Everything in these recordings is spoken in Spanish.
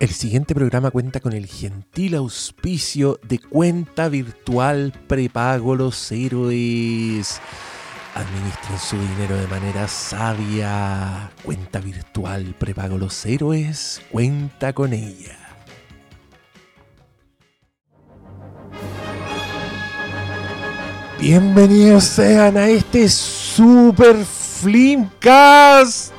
El siguiente programa cuenta con el gentil auspicio de cuenta virtual prepago Los Héroes. Administren su dinero de manera sabia. Cuenta virtual prepago Los Héroes. Cuenta con ella. Bienvenidos sean a este Super Flimcast.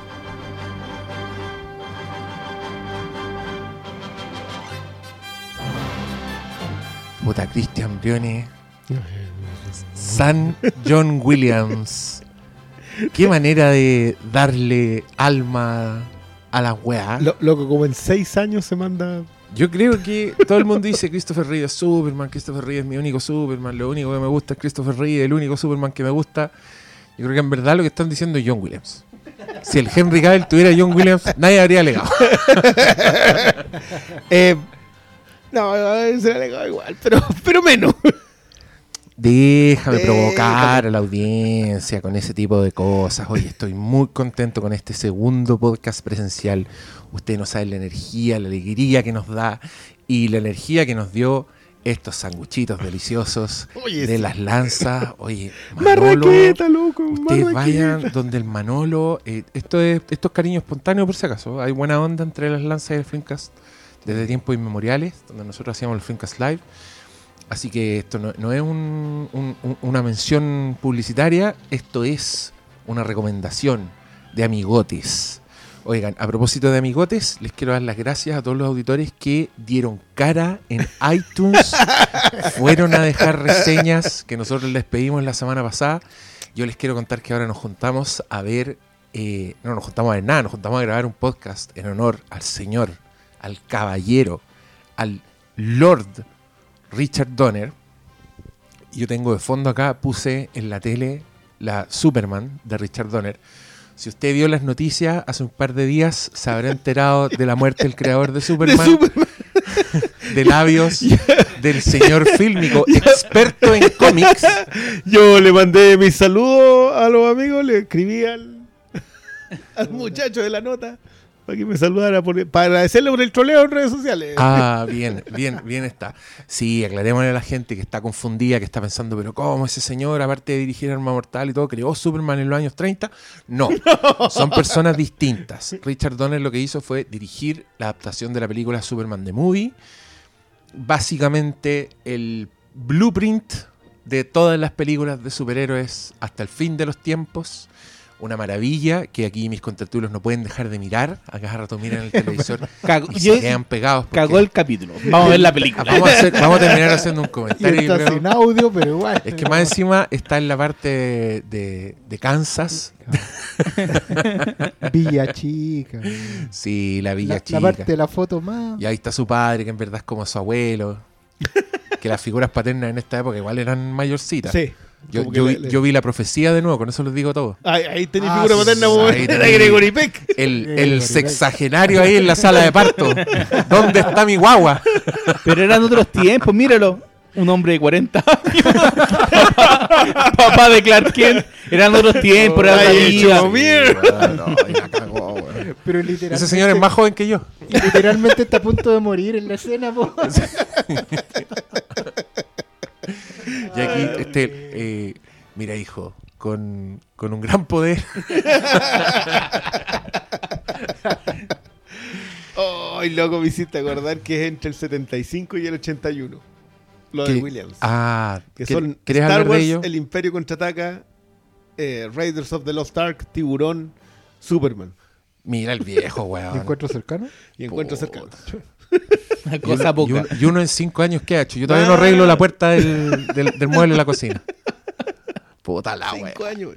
Puta, Christian Brione. San John Williams. Qué manera de darle alma a la weá. Lo- loco, como en seis años se manda. Yo creo que todo el mundo dice Christopher Reeve es Superman, Christopher Reeve es mi único Superman, lo único que me gusta es Christopher Reeve, el único Superman que me gusta. Yo creo que en verdad lo que están diciendo es John Williams. Si el Henry Cavill tuviera John Williams, nadie habría alegado. Eh, no, se le alegaba igual, pero, pero menos. Déjame Déjame. provocar a la audiencia con ese tipo de cosas. Oye, estoy muy contento con este segundo podcast presencial. Usted no sabe la energía, la alegría que nos da y la energía que nos dio estos sanguchitos deliciosos Oye, de las lanzas. Oye, Manolo, Marraqueta, loco. ustedes marraqueta. vayan donde el Manolo. eh, esto es, esto es cariño espontáneo, por si acaso. Hay buena onda entre las lanzas y el Flimcast desde tiempos inmemoriales, donde nosotros hacíamos el Flimcast Live. Así que esto no, no es un- un- un- una mención publicitaria, esto es una recomendación de amigotes. Oigan, a propósito de amigotes, les quiero dar las gracias a todos los auditores que dieron cara en iTunes, fueron a dejar reseñas que nosotros les pedimos la semana pasada. Yo les quiero contar que ahora nos juntamos a ver, eh, no nos juntamos a ver nada, nos juntamos a grabar un podcast en honor al señor, al caballero, al Lord Richard Donner. Yo tengo de fondo acá, puse en la tele la Superman de Richard Donner. Si usted vio las noticias hace un par de días, se habrá enterado de la muerte del creador de Superman, De Superman. de labios del señor fílmico, experto en cómics. Yo le mandé mis saludos a los amigos, le escribí al, al muchacho de la nota para que me saludara, por- para agradecerle por el troleo en redes sociales. Ah, bien, bien, bien está. Sí, aclarémosle a la gente que está confundida, que está pensando, pero ¿cómo ese señor, aparte de dirigir Arma Mortal y todo, creó Superman en los años 30? No, son personas distintas. Richard Donner lo que hizo fue dirigir la adaptación de la película Superman The Movie. Básicamente el blueprint de todas las películas de superhéroes hasta el fin de los tiempos. Una maravilla que aquí mis contertulios no pueden dejar de mirar. A cada rato miran el televisor y se quedan pegados. porque- cagó el capítulo. Vamos a ver la película. Vamos a, hacer- vamos a terminar haciendo un Y comentario. yo está creo. sin audio, pero igual. Es que más encima está en la parte de, de- de Kansas. Villa Chica. Sí, la Villa la, Chica. la parte de la foto más. Y ahí está su padre, que en verdad es como su abuelo. que las figuras paternas en esta época igual eran mayorcitas. Sí. Yo, yo le- vi- le- yo vi la profecía de nuevo, con eso les digo todo. Ahí, ahí tenés Ah, figura paterna, ahí era Gregory Peck. El, el Gregory sexagenario ahí en la sala de parto. ¿Dónde está mi guagua? Pero eran otros tiempos, míralo. Un hombre de 40 años. papá, papá de Clark Kent. Eran otros tiempos, era otra vida. no, ya cagó. Pero literalmente, Ese señor es más joven que yo. literalmente está a punto de morir en la escena. po. Y aquí, este, eh, mira, hijo, con, con un gran poder. Ay, loco, me hiciste acordar que es entre el 75 y el 81. Lo de Williams. Ah, que ¿qué- son ¿querés Star hablar Wars, de ello? El Imperio Contraataca, eh, Raiders of the Lost Ark, Tiburón, Superman. Mira el viejo, weón. ¿Encuentro cercano? Y encuentro Puta. cercano. Una Y cosa uno, y poca. y uno en cinco años, ¿qué ha hecho? Yo todavía no arreglo la puerta del, del, del mueble de la cocina. Puta la wea. Cinco años.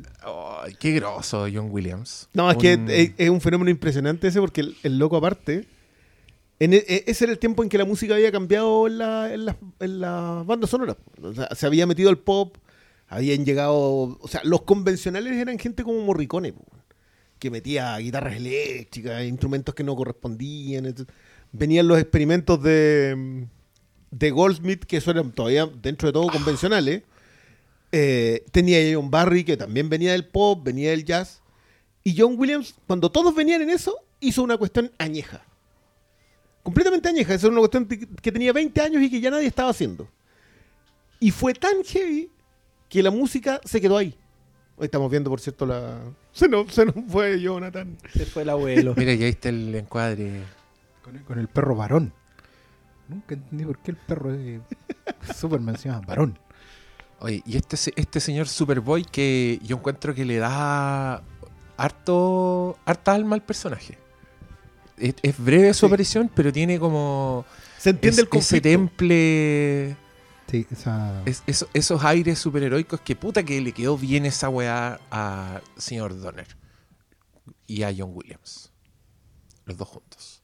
Ay, qué groso, John Williams. No, es que Un- es, es un fenómeno impresionante ese porque el, el loco aparte, en e- e- ese era el tiempo en que la música había cambiado en la, en las en las bandas sonoras. O sea, se había metido el pop, habían llegado, o sea, los convencionales eran gente como Morricone, que metía guitarras eléctricas, instrumentos que no correspondían. Venían los experimentos de, de Goldsmith, que eso eran todavía dentro de todo convencionales. Eh, tenía John Barry, que también venía del pop, venía del jazz. Y John Williams, cuando todos venían en eso, hizo una cuestión añeja. completamente añeja. Esa era una cuestión que tenía 20 años y que ya nadie estaba haciendo. Y fue tan heavy que la música se quedó ahí. Hoy estamos viendo, por cierto, la... Se nos, se nos fue Jonathan. Se fue el abuelo. Mira, y ahí está el encuadre. Con el, con el perro varón. Nunca entendí por qué el perro de Superman se llama varón. Oye, y este, este señor Superboy que yo encuentro que le da harto, harta alma al personaje. Es, es breve su Sí. aparición, pero tiene como Se entiende es- el ese conflicto. temple, Sí, esa. es- eso- esos aires superheroicos que puta que le quedó bien esa weá a señor Donner y a John Williams. Los dos juntos.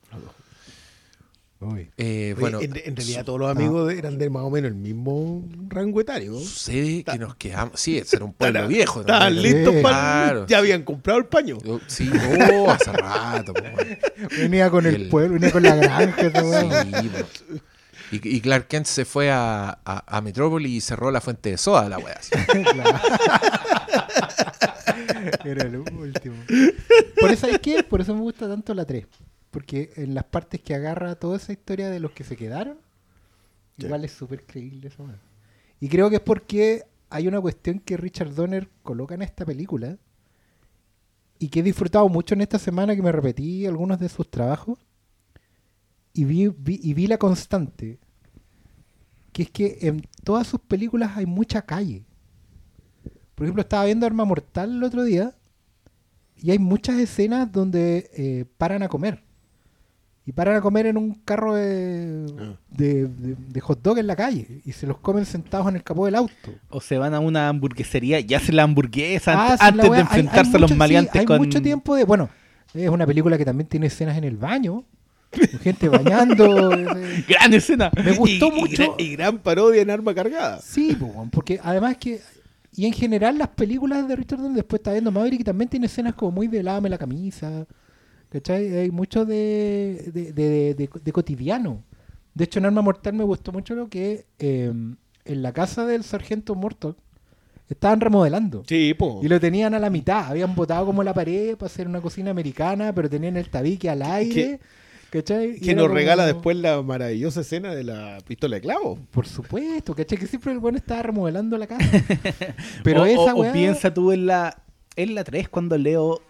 Uy. Eh, Oye, bueno, en, en realidad su- todos los amigos eran de más o menos el mismo rango etario. sucede que nos quedamos. Sí, ese era un pueblo viejo. Estaban listos para... Claro. Ya habían comprado el paño. Yo- Sí, oh, hace rato. Venía con el, el- pueblo, venía con la granja. Sí. Y, y Clark Kent se fue a, a, a Metrópoli y cerró la fuente de soda, la. Claro. Era el último. Por eso, ¿sabes qué? Por eso me gusta tanto la 3. Porque en las partes que agarra toda esa historia de los que se quedaron, igual es súper creíble eso. Y creo que es porque hay una cuestión que Richard Donner coloca en esta película y que he disfrutado mucho en esta semana que me repetí algunos de sus trabajos y vi, vi- y vi la constante, que es que en todas sus películas hay mucha calle. Por ejemplo, estaba viendo Arma Mortal el otro día y hay muchas escenas donde eh, paran a comer. Y paran a comer en un carro de, Ah. de, de- de hot dog en la calle y se los comen sentados en el capó del auto. O se van a una hamburguesería y hacen la hamburguesa Ah, la antes de wea. Hay- hay enfrentarse a los mucho- sí, maleantes hay con... mucho tiempo de. Bueno, es una película que también tiene escenas en el baño. Gente bañando. Gran escena. Me gustó Y- mucho. Y, gran parodia en arma cargada. Sí, porque además que. Y en general las películas de Richard Donner, después está viendo Maverick, también tiene escenas como muy de lávame la camisa. ¿Cachai? Hay mucho de, de, de- de- de cotidiano. De hecho, en Arma Mortal me gustó mucho lo que eh, en la casa del sargento Morton estaban remodelando. Sí, po. Y lo tenían a la mitad. Habían botado como la pared para hacer una cocina americana, pero tenían el tabique al aire. ¿Cachai? Que nos como- regala después la maravillosa escena de la pistola de clavo. Por supuesto, ¿cachai? Que siempre el bueno estaba remodelando la casa. Pero o, esa o- o weá. piensa tú en la, en la 3 cuando Leo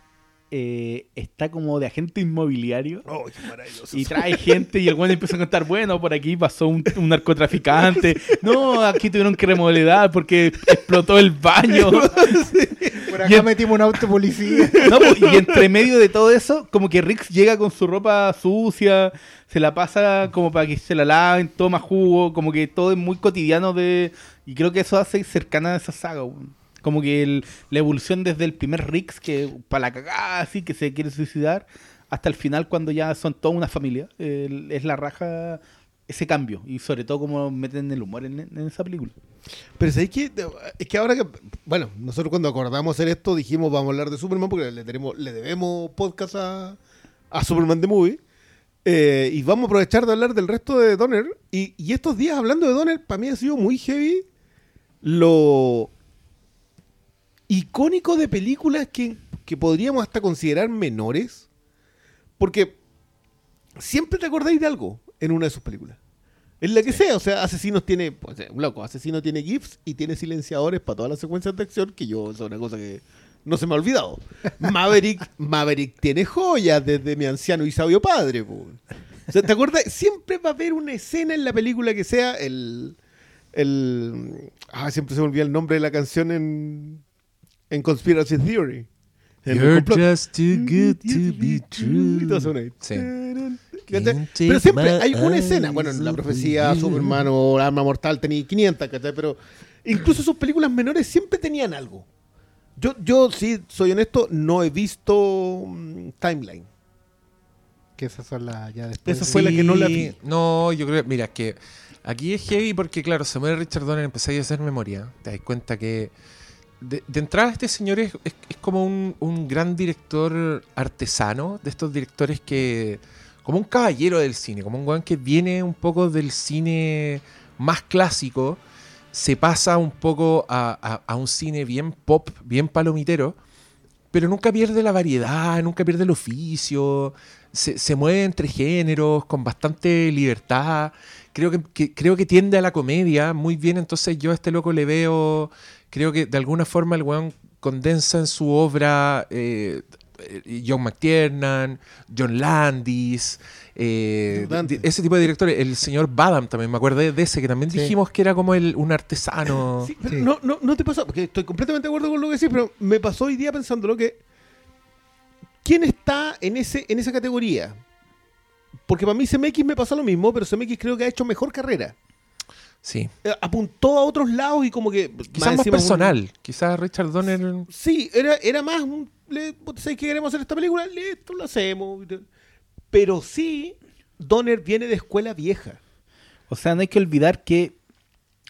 eh, está como de agente inmobiliario. Oh, qué. Y trae gente y el güey empieza a contar, bueno, por aquí pasó un, un narcotraficante. No, aquí tuvieron que remodelar porque explotó el baño. Por acá en- metimos un auto policía. No, pues, y entre medio de todo eso, como que Rix llega con su ropa sucia, se la pasa como para que se la laven, toma jugo, como que todo es muy cotidiano de... Y creo que eso hace cercana a esa saga. Como que el- la evolución desde el primer Rix, que para la cagada, así, que se quiere suicidar, hasta el final cuando ya son toda una familia. es la raja ese cambio, y sobre todo como meten el humor en, esa película. Pero ¿sabéis qué? Es que ahora que. Bueno, nosotros cuando acordamos hacer esto dijimos vamos a hablar de Superman porque le, tenemos, le debemos podcast a, a Superman The Movie. Eh, y vamos a aprovechar de hablar del resto de Donner. Y, y estos días hablando de Donner, para mí ha sido muy heavy lo icónico de películas que, que podríamos hasta considerar menores. Porque siempre te acordáis de algo en una de sus películas. En la que sea, o sea, Asesinos tiene, pues, eh, loco, Asesino tiene GIFs y tiene silenciadores para todas las secuencias de acción, que yo, es una cosa que no se me ha olvidado. Maverick, Maverick tiene joyas desde mi anciano y sabio padre, po. O sea, ¿te acuerdas? Siempre va a haber una escena en la película que sea el... el ah, siempre se me olvida el nombre de la canción en, en Conspiracy Theory. You're just too good to be Y todo true. Pero siempre hay una escena. Bueno, en la profecía, Superman o Arma Mortal tenía 500, ¿cachai? Pero incluso sus películas menores siempre tenían algo. Yo, yo sí, soy honesto, no he visto mm, Timeline. Que esas son las ya después. Esa fue la que no la vi. No, yo creo, mira, es que aquí es heavy porque, claro, se muere Richard Donner, empezáis a hacer memoria. Te das cuenta que de, entrada este señor es, es- como un, un gran director artesano, de estos directores que. como un caballero del cine, como un weón que viene un poco del cine más clásico, se pasa un poco a, a- un cine bien pop, bien palomitero, pero nunca pierde la variedad, nunca pierde el oficio, se, se mueve entre géneros con bastante libertad. Creo que- creo que tiende a la comedia muy bien, entonces yo a este loco le veo, creo que de alguna forma el weón condensa en su obra eh, eh, John McTiernan, John Landis, eh, di- ese tipo de directores, el señor Badam también, me acuerdo de ese, que también Sí. dijimos que era como el, un artesano. Sí, pero Sí. No, no, no te pasó, porque estoy completamente de acuerdo con lo que decís, pero me pasó hoy día pensándolo que. ¿Quién está en, ese, en esa categoría? Porque para mí CMX me pasó lo mismo, pero CMX creo que ha hecho mejor carrera. Sí. Eh, Apuntó a otros lados y como que. Quizás más un- personal. Quizás Richard Donner. Sí, era, era más un. ¿Sabes que queremos hacer esta película? Listo, lo hacemos. Pero sí, Donner viene de escuela vieja. O sea, no hay que olvidar que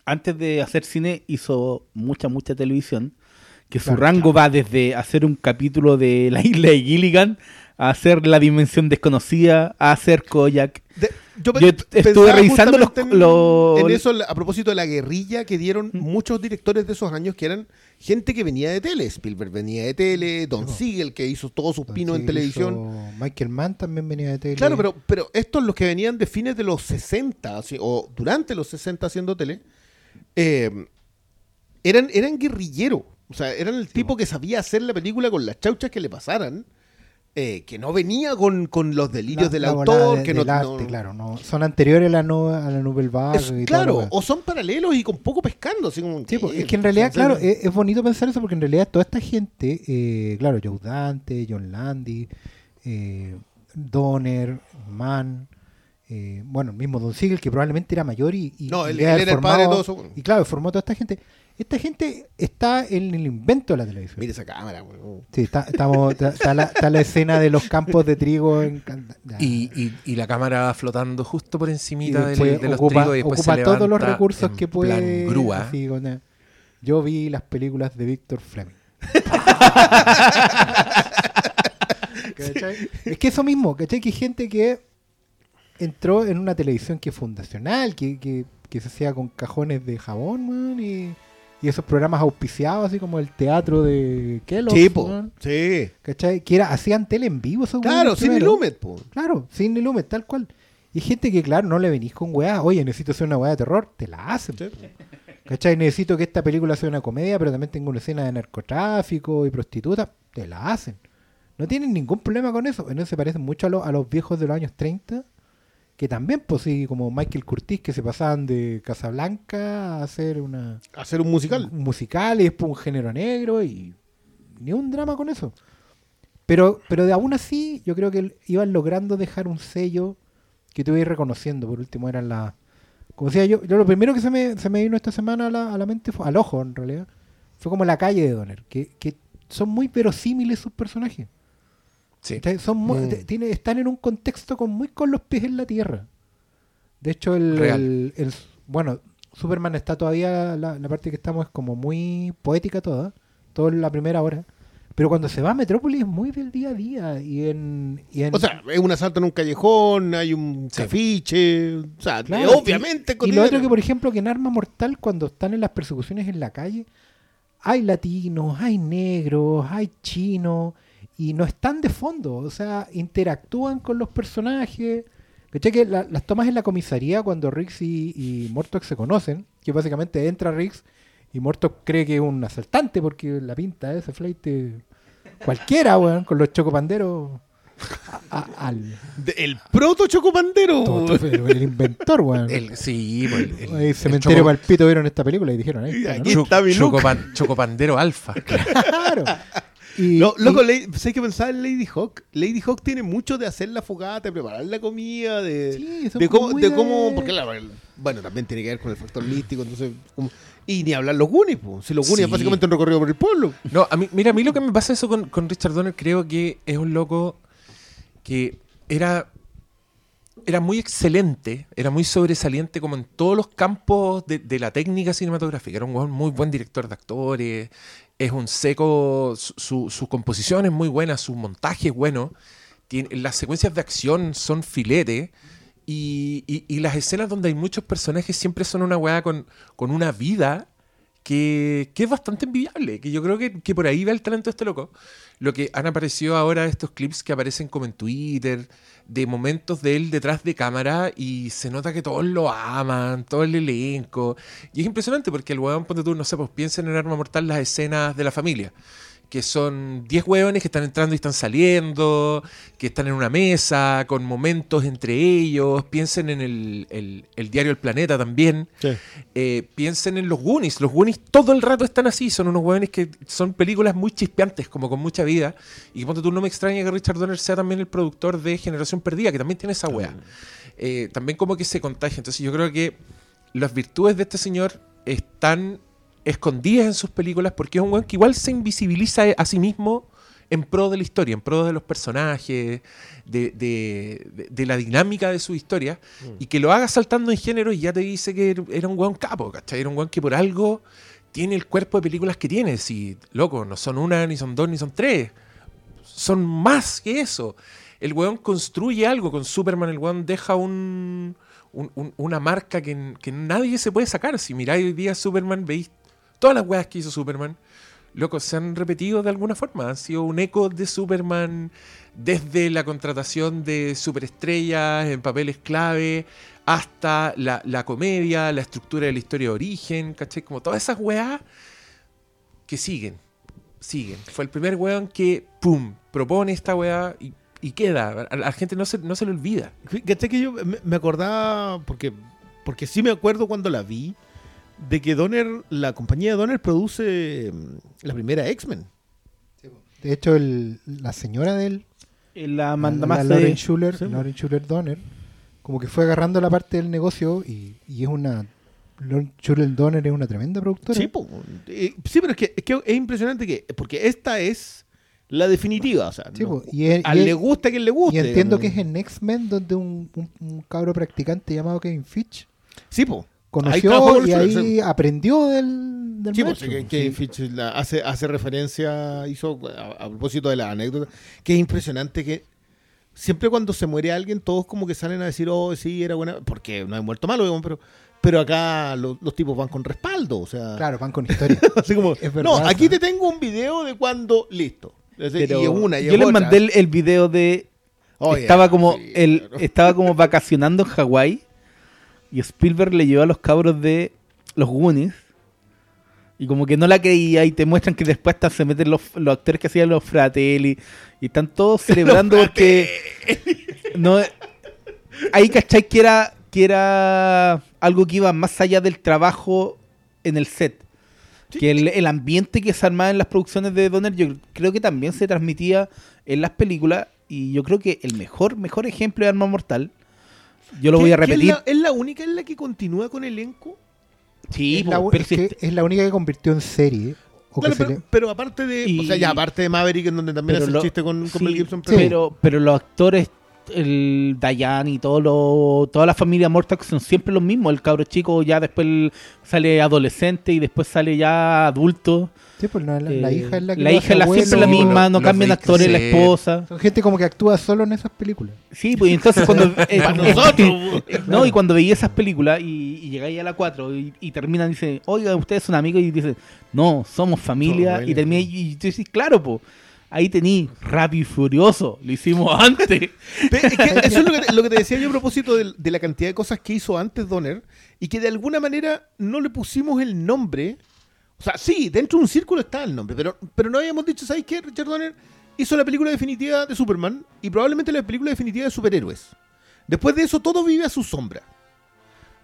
antes de hacer cine hizo mucha, mucha televisión. Que su Claro, rango va desde hacer un capítulo de La Isla de Gilligan a hacer La Dimensión Desconocida, a hacer Koyak. De- yo, Yo estuve revisando los- en, los- en eso a propósito de la guerrilla que dieron muchos directores de esos años que eran gente que venía de tele. Spielberg venía de tele, Don. Siegel que hizo todos sus pinos en televisión. Michael Mann también venía de tele. Claro, pero, pero estos los que venían de fines de los 60 así, o durante los 60 haciendo tele, eh, eran, eran guerrilleros. O sea, eran el tipo que sabía hacer la película con las chauchas que le pasaran, eh, que no venía con, con los delirios La- del la autor, de- que no, arte, no- claro, no, son anteriores a la, no- a la Nouvelle Vague Es- y claro, o son paralelos y con poco pescando. Así como, Sí, pues, eh, es que en realidad, claro, es, es bonito pensar eso porque en realidad toda esta gente, eh, claro, Joe Dante, John Landy, eh, Donner, Mann, eh, bueno, el mismo Don Siegel, que probablemente era mayor y, y- No, él- era el padre de todo eso. Y claro, formó toda esta gente. Esta gente está en el invento de la televisión. Mira esa cámara, weón. Sí, está, estamos, está, está la, está la escena de los campos de trigo en Y, y- y la cámara flotando justo por encimita después de los ocupa, trigos y después ocupa se todos los recursos en que puede. plan grúa. así, eh, yo vi las películas de Víctor Fleming. Es que eso mismo, ¿cachai? Que hay gente que entró en una televisión que es fundacional, que, que, que se hacía con cajones de jabón, man, y, y esos programas auspiciados, así como el teatro de Kellogg. Sí, po. Sí. ¿Cachai? Que era, hacían tele en vivo, esos Claro, sin. Lumet, po. Claro, sin Lumet, tal cual. Y gente que, claro, no le venís con weá. Oye, necesito hacer una weá de terror. Te la hacen. Sí. ¿Cachai? Necesito que esta película sea una comedia, pero también tengo una escena de narcotráfico y prostituta. Te la hacen. No tienen ningún problema con eso. En eso se parecen mucho a, lo- a los viejos de los años 30. Que también, pues sí, como Michael Curtis, que se pasaban de Casablanca a hacer una, Hacer un musical. un musical y después un género negro y ni un drama con eso. Pero, pero de aún así, yo creo que iban logrando dejar un sello que te voy a ir reconociendo. Por último, eran las. Como decía yo, yo lo primero que se me, se me vino esta semana a la, a la mente, fue, al ojo en realidad, fue como la calle de Donner, que, que son muy verosímiles sus personajes. Sí. Son muy- Mm. tiene- están en un contexto con muy con los pies en la tierra. De hecho, el, el- el- bueno, Superman está todavía, la, la parte que estamos es como muy poética toda, todo en la primera hora. Pero cuando se va a Metrópolis es muy del día a día. Y en, y en- O sea, es un asalto en un callejón, hay un Sí. cafiche. O sea, Claro, obviamente. Y, y lo otro que, por ejemplo, que en Arma Mortal, cuando están en las persecuciones en la calle, hay latinos, hay negros, hay chinos, y no están de fondo. O sea, interactúan con los personajes. ¿Cachai? Que la- las tomas en la comisaría cuando Riggs y, y Mortok se conocen, que básicamente entra Riggs y Mortok cree que es un asaltante porque la pinta ese flight cualquiera, weón, con los chocopanderos a- a- al De- el proto chocopandero. todo- todo- el inventor, weón. El, sí, pues, el, el- el cementerio choco- Palpito vieron esta película y dijeron, ahí está, ¿no? Aquí está mi look. chocopan- chocopandero alfa. Claro. Y, No, loco, y- ¿sabes qué pensaba en Lady Hawk? Lady Hawk tiene mucho de hacer la fogata, de preparar la comida, de, Sí, de cómo, de cómo, porque el- bueno, también tiene que ver con el factor místico, entonces, como- y ni hablar los Goonies, pues, si los Goonies Sí. es básicamente un recorrido por el pueblo. No, a mí, mira, a mí lo que me pasa eso con, con Richard Donner, creo que es un loco que era, era muy excelente, era muy sobresaliente como en todos los campos de, de la técnica cinematográfica. Era un muy buen director de actores, es un seco, su, su, composición es muy buena, su montaje es bueno, las secuencias de acción son filete. Y, y- y las escenas donde hay muchos personajes siempre son una weá con, con una vida que, que es bastante envidiable, que yo creo que, que por ahí va el talento de este loco. Lo que han aparecido ahora estos clips que aparecen como en Twitter, de momentos de él detrás de cámara y se nota que todos lo aman, todo el elenco. Y es impresionante porque el weón, ponte tú, no sé, pues piensen en Arma Mortal las escenas de la familia que son 10 hueones que están entrando y están saliendo, que están en una mesa, con momentos entre ellos. Piensen en el, el- el diario El Planeta también. Sí. Eh, piensen en los Goonies. Los Goonies todo el rato están así. Son unos hueones que son películas muy chispeantes, como con mucha vida. Y ponte tú, no me extraña que Richard Donner sea también el productor de Generación Perdida, que también tiene esa wea. Eh, también como que se contagia. Entonces yo creo que las virtudes de este señor están escondidas en sus películas porque es un weón que igual se invisibiliza a sí mismo en pro de la historia, en pro de los personajes, de, de- la dinámica de su historia, y que lo haga saltando en género y ya te dice que era un weón capo, ¿cachai? Era un weón que por algo tiene el cuerpo de películas que tiene. Si, loco, no son una, ni son dos, ni son tres. Son más que eso. El weón construye algo con Superman, el weón deja un- una marca que, que nadie se puede sacar. Si miráis hoy día Superman, veis todas las weas que hizo Superman, loco, se han repetido de alguna forma. Han sido un eco de Superman desde la contratación de superestrellas en papeles clave hasta la, la comedia, la estructura de la historia de origen, ¿cachai? Como todas esas weas que siguen, siguen. Fue el primer weón que, pum, propone esta wea y, queda. A la gente no se, no se le olvida. ¿Cachai que yo me acordaba, porque, porque sí me acuerdo cuando la vi, de que Donner, la compañía de Donner produce mm, la primera X-Men. De hecho, el- la señora de él, La la, manda la más Lauren de... Schuller, Sí. Lauren Schuller Donner, como que fue agarrando la parte del negocio y, y es una. Lauren Schuller Donner es una tremenda productora. Sí, po. Eh, sí, pero es que, es que es impresionante que, porque esta es la definitiva, o sea, Sí, no- po, y es- a y es- le gusta a quien le guste. Y entiendo que es en X-Men donde un, un, un cabro practicante llamado Kevin Fitch Sí, po. Conoció y ahí sí. aprendió del, del Sí, maestro, pues, que, po, que sí. Fitch la- hace, hace referencia, hizo a, a propósito de la anécdota, que es impresionante que siempre cuando se muere alguien, todos como que salen a decir, oh, sí, era buena, porque no hay muerto malo, digamos, pero, pero acá lo- los tipos van con respaldo, o sea, Claro, van con historia. así como, Es verdad, no, aquí te tengo un video de cuando, listo. Es decir, y una, y yo es les otra. mandé el, el video de... Oye, estaba como sí, el, claro. estaba como vacacionando en Hawái y Spielberg le llevó a los cabros de los Goonies. Y como que no la creía y te muestran que después hasta se meten los, los actores que hacían los Fratelli y están todos celebrando porque no ahí cachai que era que era algo que iba más allá del trabajo en el set que el, el ambiente que se armaba en las producciones de Donner yo creo que también se transmitía en las películas y yo creo que el mejor mejor ejemplo de Arma Mortal yo lo ¿Qué- voy a es repetir la- ¿Es la única en la que continúa con elenco? sí es, la, po, pero es si que es la única que convirtió en serie. O Claro, que se pero, le- pero aparte de. Y- o sea, ya aparte de Maverick, en donde también pero hace lo- el chiste con, con sí, Mel Gibson. Sí. pero pero los actores el Diane y todo lo, toda la familia Mortal son siempre los mismos. El cabro chico ya después sale adolescente y después sale ya adulto. Sí, pues la, Eh, hija es la que la hija es la, siempre la abuelo. misma, no cambian actores, la esposa. Son gente como que actúa solo en esas películas. Sí, pues y entonces cuando... eh, Para eh, nosotros. no, y cuando veía esas películas y, y llegáis a la 4 y, y terminan y dicen, oiga, ustedes son amigos y dicen, no, somos familia. Y termina y tú dices, claro, pues, ahí tení Rápido y Furioso, lo hicimos antes. Es que eso es lo que, te, lo que te decía yo a propósito de, de la cantidad de cosas que hizo antes Donner y que de alguna manera no le pusimos el nombre. O sea, sí, dentro de un círculo está el nombre, pero, pero no habíamos dicho, ¿sabes qué? Richard Donner hizo la película definitiva de Superman y probablemente la película definitiva de superhéroes. Después de eso, todo vive a su sombra.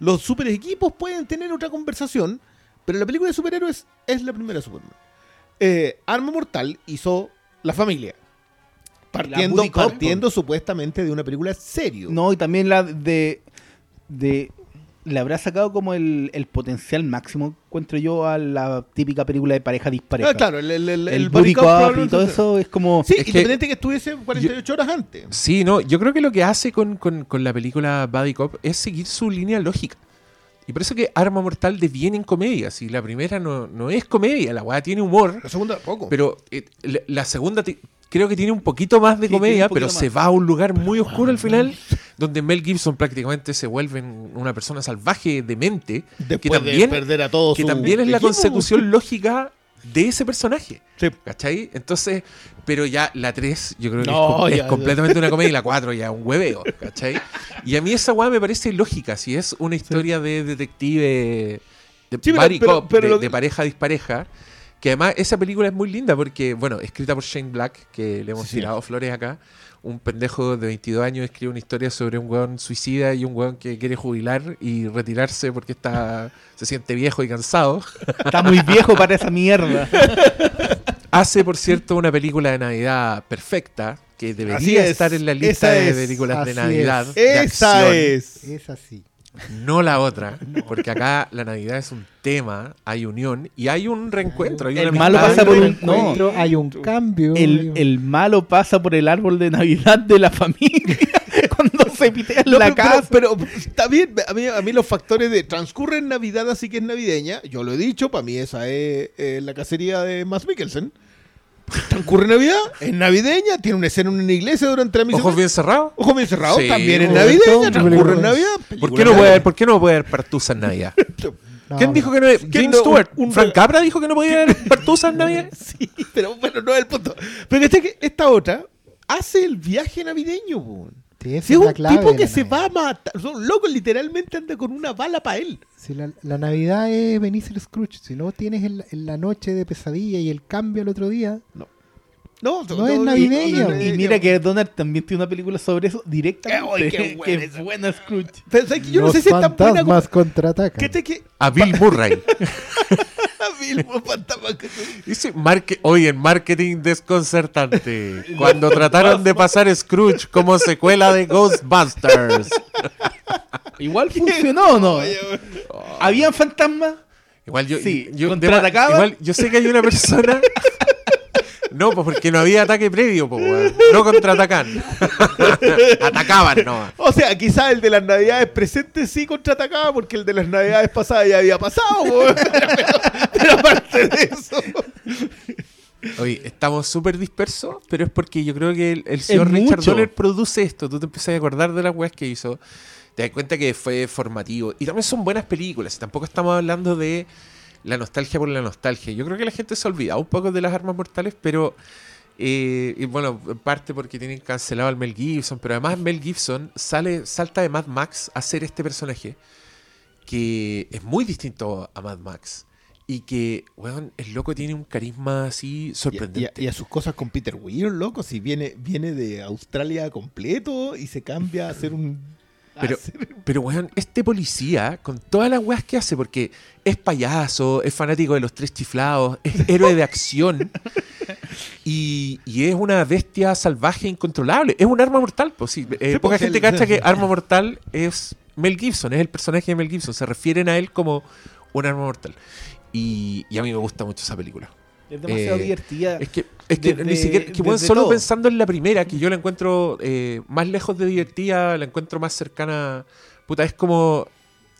Los super equipos pueden tener otra conversación, pero la película de superhéroes es la primera Superman. Eh, Arma Mortal hizo La Familia. Partiendo, partiendo supuestamente de una película serio. No, y también la de. de le habrá sacado como el, el potencial máximo, encuentro yo, a la típica película de pareja dispareja. Ah, claro, el, el, el, El, Cop cop y todo eso es como. Sí, Es que- independiente que, estuviese 48 horas antes. Sí, no, yo creo que lo que hace con, con- con la película Buddy Cop es seguir su línea lógica. Y por eso que Arma Mortal deviene en comedia. Si la primera no, no es comedia, la weá tiene humor, La segunda, poco. pero eh, la, la segunda creo que tiene un poquito más de Sí, comedia, pero más. se va a un lugar muy oscuro al final, donde Mel Gibson prácticamente se vuelve una persona salvaje, demente, Después que también, de perder a todos que también es la equipo. consecución lógica de ese personaje. Sí. ¿Cachai? Entonces, pero ya la 3 yo creo que No, es, com- es ya, ya. completamente una comedia y la 4 ya un hueveo, ¿cachai? Y a mí esa weá me parece lógica, si es una historia de detective, de, Sí, pero- buddy pero- cop, pero de, lo- de pareja dispareja, que además esa película es muy linda porque, bueno, escrita por Shane Black, que le hemos Sí. tirado flores acá, un pendejo de 22 años escribe una historia sobre un weón suicida y un weón que quiere jubilar y retirarse porque está se siente viejo y cansado. Está muy viejo para esa mierda. Hace, por cierto, una película de Navidad perfecta, que debería es, estar en la lista de películas de Navidad. es. de Esa acción, es. Es así. No la otra, porque acá la Navidad es un tema, hay unión y hay un reencuentro. Hay El una malo pasa por un- encuentro, hay un cambio. El, el malo pasa por el árbol de Navidad de la familia cuando se pitea en No, la pero, casa. pero, pero está bien, a mí, a mí los factores de transcurre en Navidad, así que es navideña, yo lo he dicho, para mí esa es eh, la cacería de Max Mikkelsen. Transcurre Navidad, es navideña, tiene una escena en una iglesia durante la misión. Ojos bien cerrados. Ojos bien cerrados, Sí, también es navideña, transcurre en. Navidad. ¿Por qué, no puede haber. ¿Por qué no puede haber partusa en Navidad? No, ¿Quién dijo que no? James. Stewart. Un- un Frank Capra dijo que no podía haber partusa en Navidad. Sí, pero bueno, no es el punto. Pero este que esta otra hace el viaje navideño. Sí, esa Si es un clave tipo que se Navidad. va a matar. Son locos, literalmente anda con una bala para él. Si la, la Navidad es Benicio Scrooge, si no tienes en la, en la noche de pesadilla y el cambio al otro día, No, No es navideña. Y mira que Donald también tiene una película sobre eso directamente. Ay, qué buena Qué buena Scrooge. Yo no los sé si es tan buena como. contraatacan. ¿Qué te que.? A Bill Murray. Vilmo Fantasma que- Dice marque- hoy en marketing desconcertante. Cuando trataron de pasar Scrooge como secuela de Ghostbusters. Igual funcionó, ¿o ¿no? Oye, oye. ¿Habían fantasmas? Igual yo, Sí, yo, ¿contraatacaba? igual yo sé que hay una persona. No, pues porque no había ataque previo, pues, weón. No contraatacan. Atacaban, no. O sea, quizás el de las navidades presentes sí contraatacaba porque el de las navidades pasadas ya había pasado, weón. pero, aparte de eso. Oye, estamos súper dispersos, pero es porque yo creo que el, el señor Richard mucho. Donner produce esto. Tú te empiezas a acordar de las weas que hizo. Te das cuenta que fue formativo. Y también son buenas películas. Tampoco estamos hablando de la nostalgia por la nostalgia. Yo creo que la gente se ha olvidado un poco de las armas mortales, pero. eh, y bueno, en parte porque tienen cancelado al Mel Gibson, pero además Mel Gibson sale, salta de Mad Max a ser este personaje que es muy distinto a Mad Max. Y que, weón, el loco tiene un carisma así sorprendente. y- y a sus cosas con Peter Weir, loco. Si viene, viene de Australia completo y se cambia a ser un. Pero, pero, weón, este policía, con todas las weas que hace, porque es payaso, es fanático de los tres chiflados, es héroe de acción y, y es una bestia salvaje incontrolable. Es un arma mortal, pues sí. eh, Sí, poca pues, gente el- cacha que arma mortal es Mel Gibson, es el personaje de Mel Gibson. Se refieren a él como un arma mortal. Y, y a mí me gusta mucho esa película. Es demasiado Eh, divertida. Es que, es que ni siquiera, que desde solo todo. pensando en la primera, que yo la encuentro eh, más lejos de divertida, la encuentro más cercana. Puta, es como.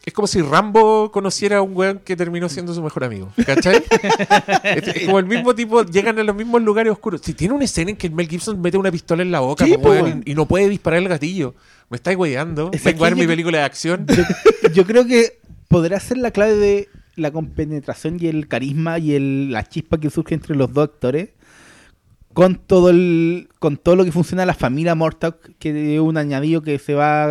Es como si Rambo conociera a un weón que terminó siendo su mejor amigo. ¿Cachai? es, es como el mismo tipo, llegan a los mismos lugares oscuros. Si tiene una escena en que Mel Gibson mete una pistola en la boca Sí, po, po, weón, weón. y, y no puede disparar el gatillo. Me estáis weyando. Vengo a ver mi película de acción. yo, yo creo que podrá ser la clave de la compenetración y el carisma y el, la chispa que surge entre los dos actores con todo el con todo lo que funciona la familia Mortog que es un añadido que se va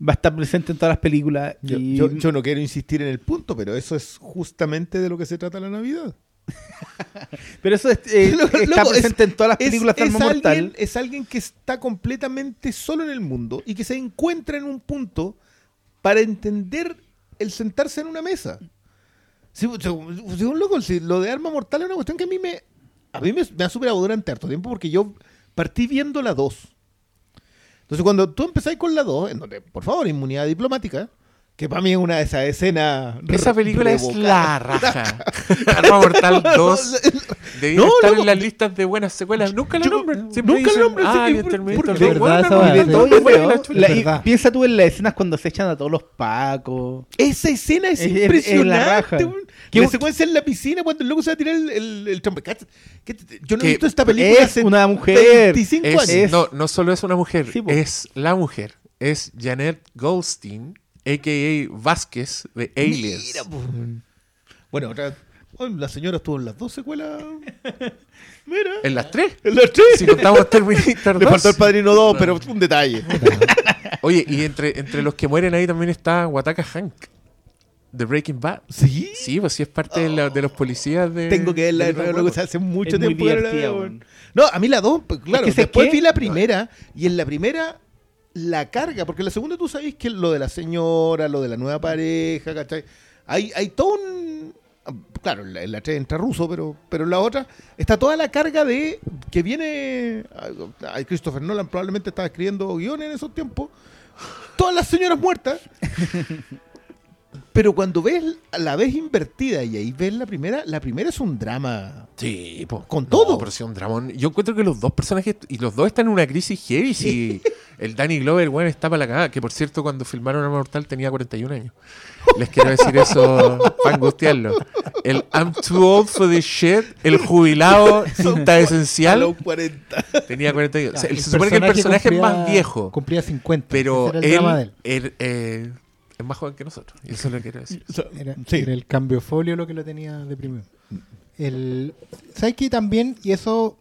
va a estar presente en todas las películas Yo, y yo- yo no quiero insistir en el punto, pero eso es justamente de lo que se trata la Navidad. pero eso es- eh, Loco, está presente en todas las Es, películas es alguien, es alguien que está completamente solo en el mundo y que se encuentra en un punto para entender el sentarse en una mesa. Un loco, si lo de arma mortal es una cuestión que a mí me, a mí me, me ha superado durante harto tiempo porque yo partí viendo la 2. Entonces, cuando tú empezáis con la 2, en donde, por favor, inmunidad diplomática, Que para mí es una de esas escenas. Esa película es la raja. Arma Mortal 2. Debía No, estar loco. en las listas de buenas secuelas. Nunca la nombran. Nunca la dicen, nombran, Ah, sí, el por- Terminator porque- 2. De Bueno, verdad, no, esa de weá, todo sí. es buena, Pero, chula. la- y verdad. piensa tú en las escenas cuando se echan a todos los pacos. Esa escena es, Es- es- es impresionante. la raja. ¿Qué- la secuencia en la piscina cuando el loco se va a tirar el, el, el trompe- ¿Qué- qué- Yo no he visto esta película es hace una mujer. 25 Es- años. no, no solo es una mujer, Sí, es la mujer. Es Janet Goldstein, a.k.a. Vázquez de Aliens. Mira, po. Bueno, otra- la señora estuvo en las dos secuelas. Mira. ¿En las tres? En las tres. Si contamos Terminator Le 2. faltó el padrino 2, pero fue un detalle. Oye, y entre, entre los que mueren ahí también está Wataka Hank, de Breaking Bad. ¿Sí? Sí, pues sí es parte de, la- de los policías de... Tengo que verla de nuevo, loco, hace mucho Es tiempo que no a mí la dos, pues, claro, que, ¿sabes después qué? vi la primera, y en la primera la carga, porque en la segunda tú sabes que lo de la señora, lo de la nueva pareja, ¿cachai? Hay, hay todo un... Claro, en la, en la tres entra ruso, pero, pero en la otra está toda la carga de que viene... ay, Christopher Nolan probablemente estaba escribiendo guiones en esos tiempos. Todas las señoras muertas. Pero cuando ves la ves invertida y ahí ves la primera, la primera es un drama. Sí, po. Con No, todo. pero sí, un dramón. Yo encuentro que los dos personajes, y los dos están en una crisis heavy. Si el Danny Glover, bueno, está para la cagada. Que por cierto, cuando filmaron Arma Mortal tenía 41 años. Les quiero decir eso para angustiarlo. El I'm too old for this shit, el jubilado, cinta A esencial, los 40. tenía 41. O sea, El se supone que el personaje es cumplía- más viejo, Cumplía 50. pero ese era el drama de él, él. él, eh, es más joven que nosotros. Y eso lo quiero decir. Era, Sí. era el cambio folio lo que lo tenía deprimido. El, ¿Sabes qué también? Y eso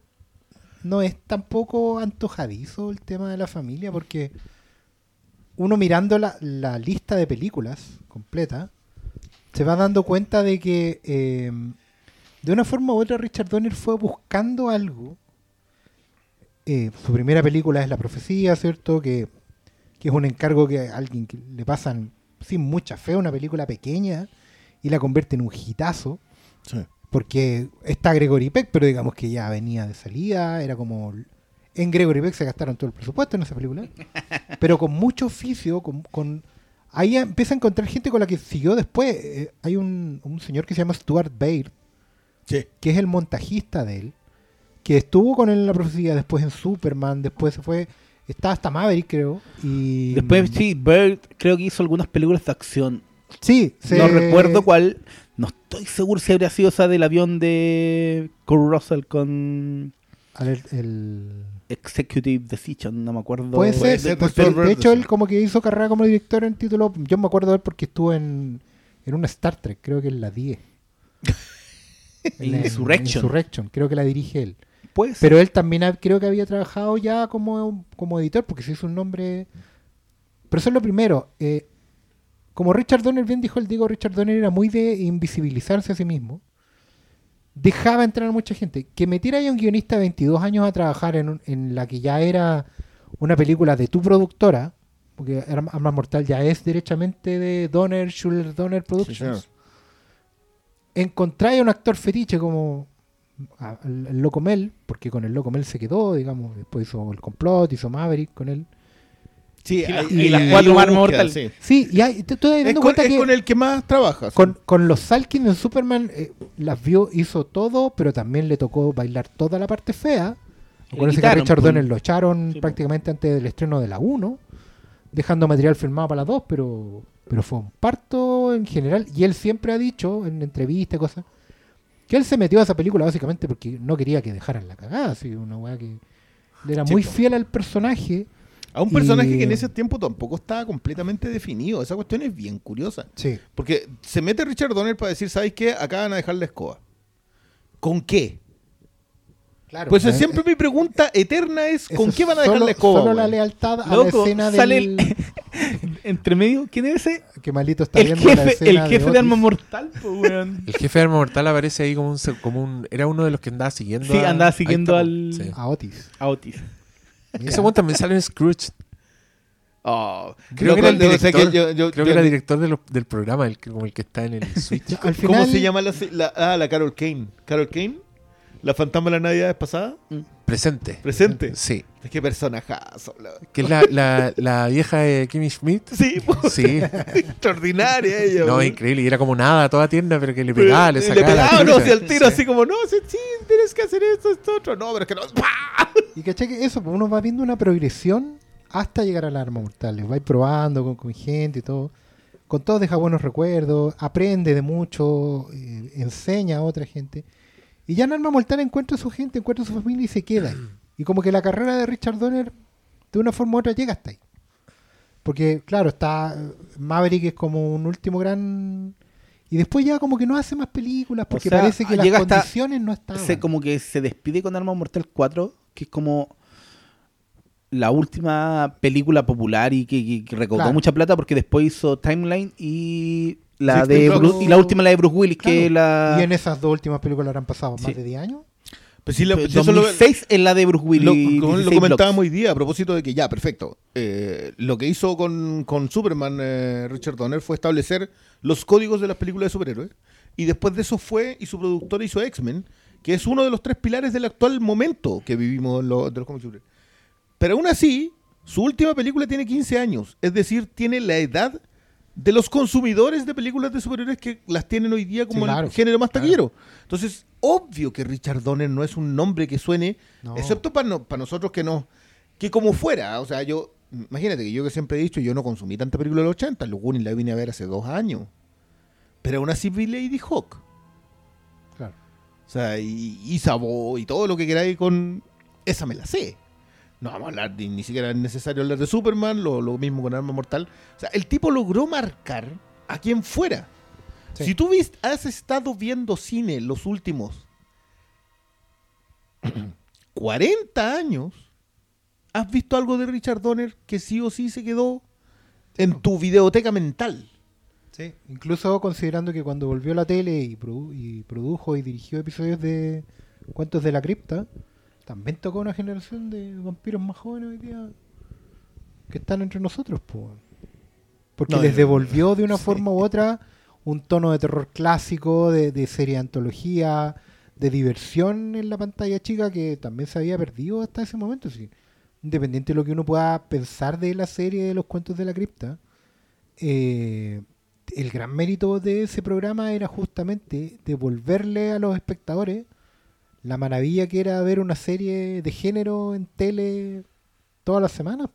no es tampoco antojadizo el tema de la familia, porque uno mirando la, la lista de películas completa, se va dando cuenta de que eh, de una forma u otra Richard Donner fue buscando algo. Eh, su primera película es La Profecía, ¿cierto? Que, que es un encargo que a alguien que le pasan sin mucha fe, una película pequeña, y la convierte en un hitazo. Porque está Gregory Peck, pero digamos que ya venía de salida, era como... En Gregory Peck se gastaron todo el presupuesto en esa película, pero con mucho oficio, con... con- ahí empieza a encontrar gente con la que siguió después. Eh, hay un, un señor que se llama Stuart Baird, Sí. que es el montajista de él, que estuvo con él en la profecía, después en Superman, después se fue... Está hasta Maverick, creo. Y, Después, sí, Bird creo que hizo algunas películas de acción. Sí, se- No recuerdo cuál. No estoy seguro si habría sido esa del avión de Kurt Russell con a ver, el- Executive Decision, no me acuerdo. Puede ser, pues, ser. de, de hecho él como que hizo carrera como director en título, yo me acuerdo de él porque estuvo en, en una Star Trek, creo que en la 10. En la- Insurrection. Insurrection, creo que la dirige él. Pero él también ha- creo que había trabajado ya como, como editor porque se hizo un nombre... Pero eso es lo primero. eh, como Richard Donner, bien dijo el Diego, Richard Donner era muy de invisibilizarse a sí mismo. Dejaba entrar a mucha gente. Que metiera a un guionista de 22 años a trabajar en, un- en la que ya era una película de tu productora, porque Arma Mortal ya es derechamente de Donner, Schuller Donner Productions. señor. encontráis a un actor fetiche como el, Loco Mel, porque con el Loco Mel se quedó, digamos, después hizo el complot, hizo Maverick con él. Sí, Y la- ahí- y las cuatro armas mortales. sí. Sí, y hay- te estoy Es, dando con, cuenta es que con el que más trabajas. con, con los Salkin en Superman eh, las vio, hizo todo, pero también le tocó bailar toda la parte fea. Acuérdense que a Richard pues. Donner lo echaron Sí, prácticamente antes del estreno de la 1, dejando material filmado para la 2, pero, pero fue un parto en general. Y él siempre ha dicho en entrevistas y cosas que él se metió a esa película básicamente porque no quería que dejaran la cagada. Así, una weá que era muy fiel al personaje. A un personaje Y- que en ese tiempo tampoco estaba completamente definido. Esa cuestión es bien curiosa. Sí. Porque se mete Richard Donner para decir, ¿sabes qué? Acá van a dejar la escoba. ¿Con qué? Claro. Pues eh, siempre mi pregunta eterna es, ¿con qué van a solo- dejar la escoba? Solo la lealtad a la escena sale del... el- entre medio, ¿quién es ese? que malito está El viendo la jefe, escena el jefe de, Otis. Arma Mortal, pues, weón. El jefe de Arma Mortal aparece ahí como un, se- como un... Era uno de los que andaba siguiendo Sí, a- andaba siguiendo al- sí. A Otis. A Otis. Mira. Ese weón también sale en Scrooge. Oh, Creo que era el o sea que director, yo- yo- creo yo- que era director de lo- del programa, el, que- como el que está en el Switch. Al ¿Cómo final, se llama la, la- ah, la Carol Kane? ¿Carol Kane? La fantasma de la Navidad pasada. Presente. Presente. Sí. Es que personajazo. la- Que es la, la, la vieja de Kimmy Schmidt. Sí, pues, Sí. extraordinaria ella. No, increíble. Y era como nada, toda tierna, pero que le Pero pegaba, le sacaba. la pegaba, no, hacia el tiro, Sí. así como, no, sí, sí, tienes que hacer esto, esto, otro. No, pero es que no. ¡pah! Y caché que eso, pues uno va viendo una progresión hasta llegar a las armas mortales. Va probando con, con gente y todo. Con todo deja buenos recuerdos, aprende de mucho, eh, enseña a otra gente. Y ya en Arma Mortal encuentra a su gente, encuentra a su familia y se queda ahí. Y como que la carrera de Richard Donner, de una forma u otra, llega hasta ahí. Porque, claro, está eh, Maverick es como un último gran... Y después ya como que no hace más películas porque sea, parece que las hasta- condiciones no estaban. se, como que se despide con Arma Mortal 4, que es como la última película popular y que, que- que recaudó Claro. mucha plata porque después hizo Timeline y la de Blocks. Bru- y la última la de Bruce Willis que la Y en esas dos últimas películas habrán pasado más Sí. de 10 años. Pues sí, la- Pues eso lo- 2006 es la de Bruce Lo, Willis. como lo 16 comentábamos Blocks. hoy día a propósito de que ya, perfecto. eh, lo que hizo con, con Superman eh, Richard Donner fue establecer los códigos de las películas de superhéroes. Y después de eso fue y su productor hizo X-Men, que es uno de los tres pilares del actual momento que vivimos en lo- de los cómics superhéroes. Pero aún así, su última película tiene 15 años. Es decir, tiene la edad de los consumidores de películas de superhéroes que las tienen hoy día como Sí, claro, el género más claro. taquillero. Entonces, obvio que Richard Donner no es un nombre que suene, No. excepto para nosotros que no, que como fuera, o sea, yo, imagínate que yo que siempre he dicho, yo no consumí tanta película de los 80, los Goonies la vine a ver hace dos años, pero aún así vi Lady Hawk, Claro. o sea, y, y Sabo y todo lo que queráis con, esa me la sé. No vamos a hablar, ni, ni siquiera es necesario hablar de Superman, lo, lo mismo con Arma Mortal. O sea, el tipo logró marcar a quien fuera. Sí. Si tú viste, has estado viendo cine los últimos 40 años, has visto algo de Richard Donner que sí o sí se quedó en tu videoteca mental. Sí. Incluso considerando que cuando volvió a la tele y, produ- y produjo y dirigió episodios de Cuentos de la Cripta, también tocó una generación de vampiros más jóvenes hoy día que están entre nosotros. po. Porque No, les devolvió de una sí. forma u otra un tono de terror clásico, de, de serie de antología, de diversión en la pantalla chica que también se había perdido hasta ese momento. Sí. Independiente de lo que uno pueda pensar de la serie de los cuentos de la cripta, eh, el gran mérito de ese programa era justamente devolverle a los espectadores la maravilla que era ver una serie de género en tele todas las semanas.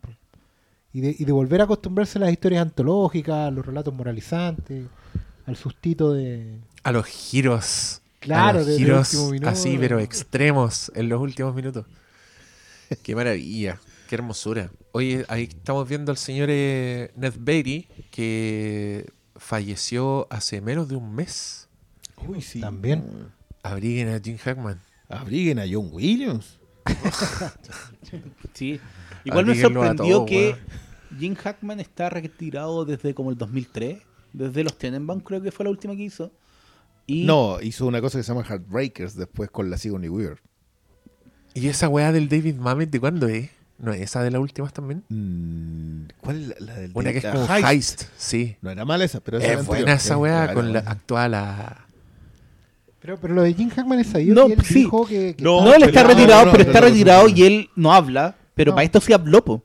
Y de, y de volver a acostumbrarse a las historias antológicas, a los relatos moralizantes, al sustito de... A los giros. Claro, a los giros así, pero extremos en los últimos minutos. Qué maravilla, qué hermosura. Oye, ahí estamos viendo al señor eh, Ned Beatty, que falleció hace menos de un mes. Uy, sí. También. Abriguen a Jim Hackman. Abriguen a John Williams. Sí. Igual me sorprendió todo, que. Jim Hackman está retirado desde como el 2003. Desde los Tenenbaum creo que fue la última que hizo. Y No, hizo una cosa que se llama Heartbreakers después con la Sigourney Weaver. ¿Y esa weá del David Mamet de cuándo es? ¿No es esa de las últimas también? Mm, ¿Cuál es la, la del Una que es como Heist, sí. No era mala esa, pero esa era Es anterior. buena esa weá con la actual a... Pero, pero lo de Jim Hackman es sabido No, él sí. dijo que... que No, No, él está retirado, no, pero está retirado no. y él no habla. Pero No. para esto sí habló, po.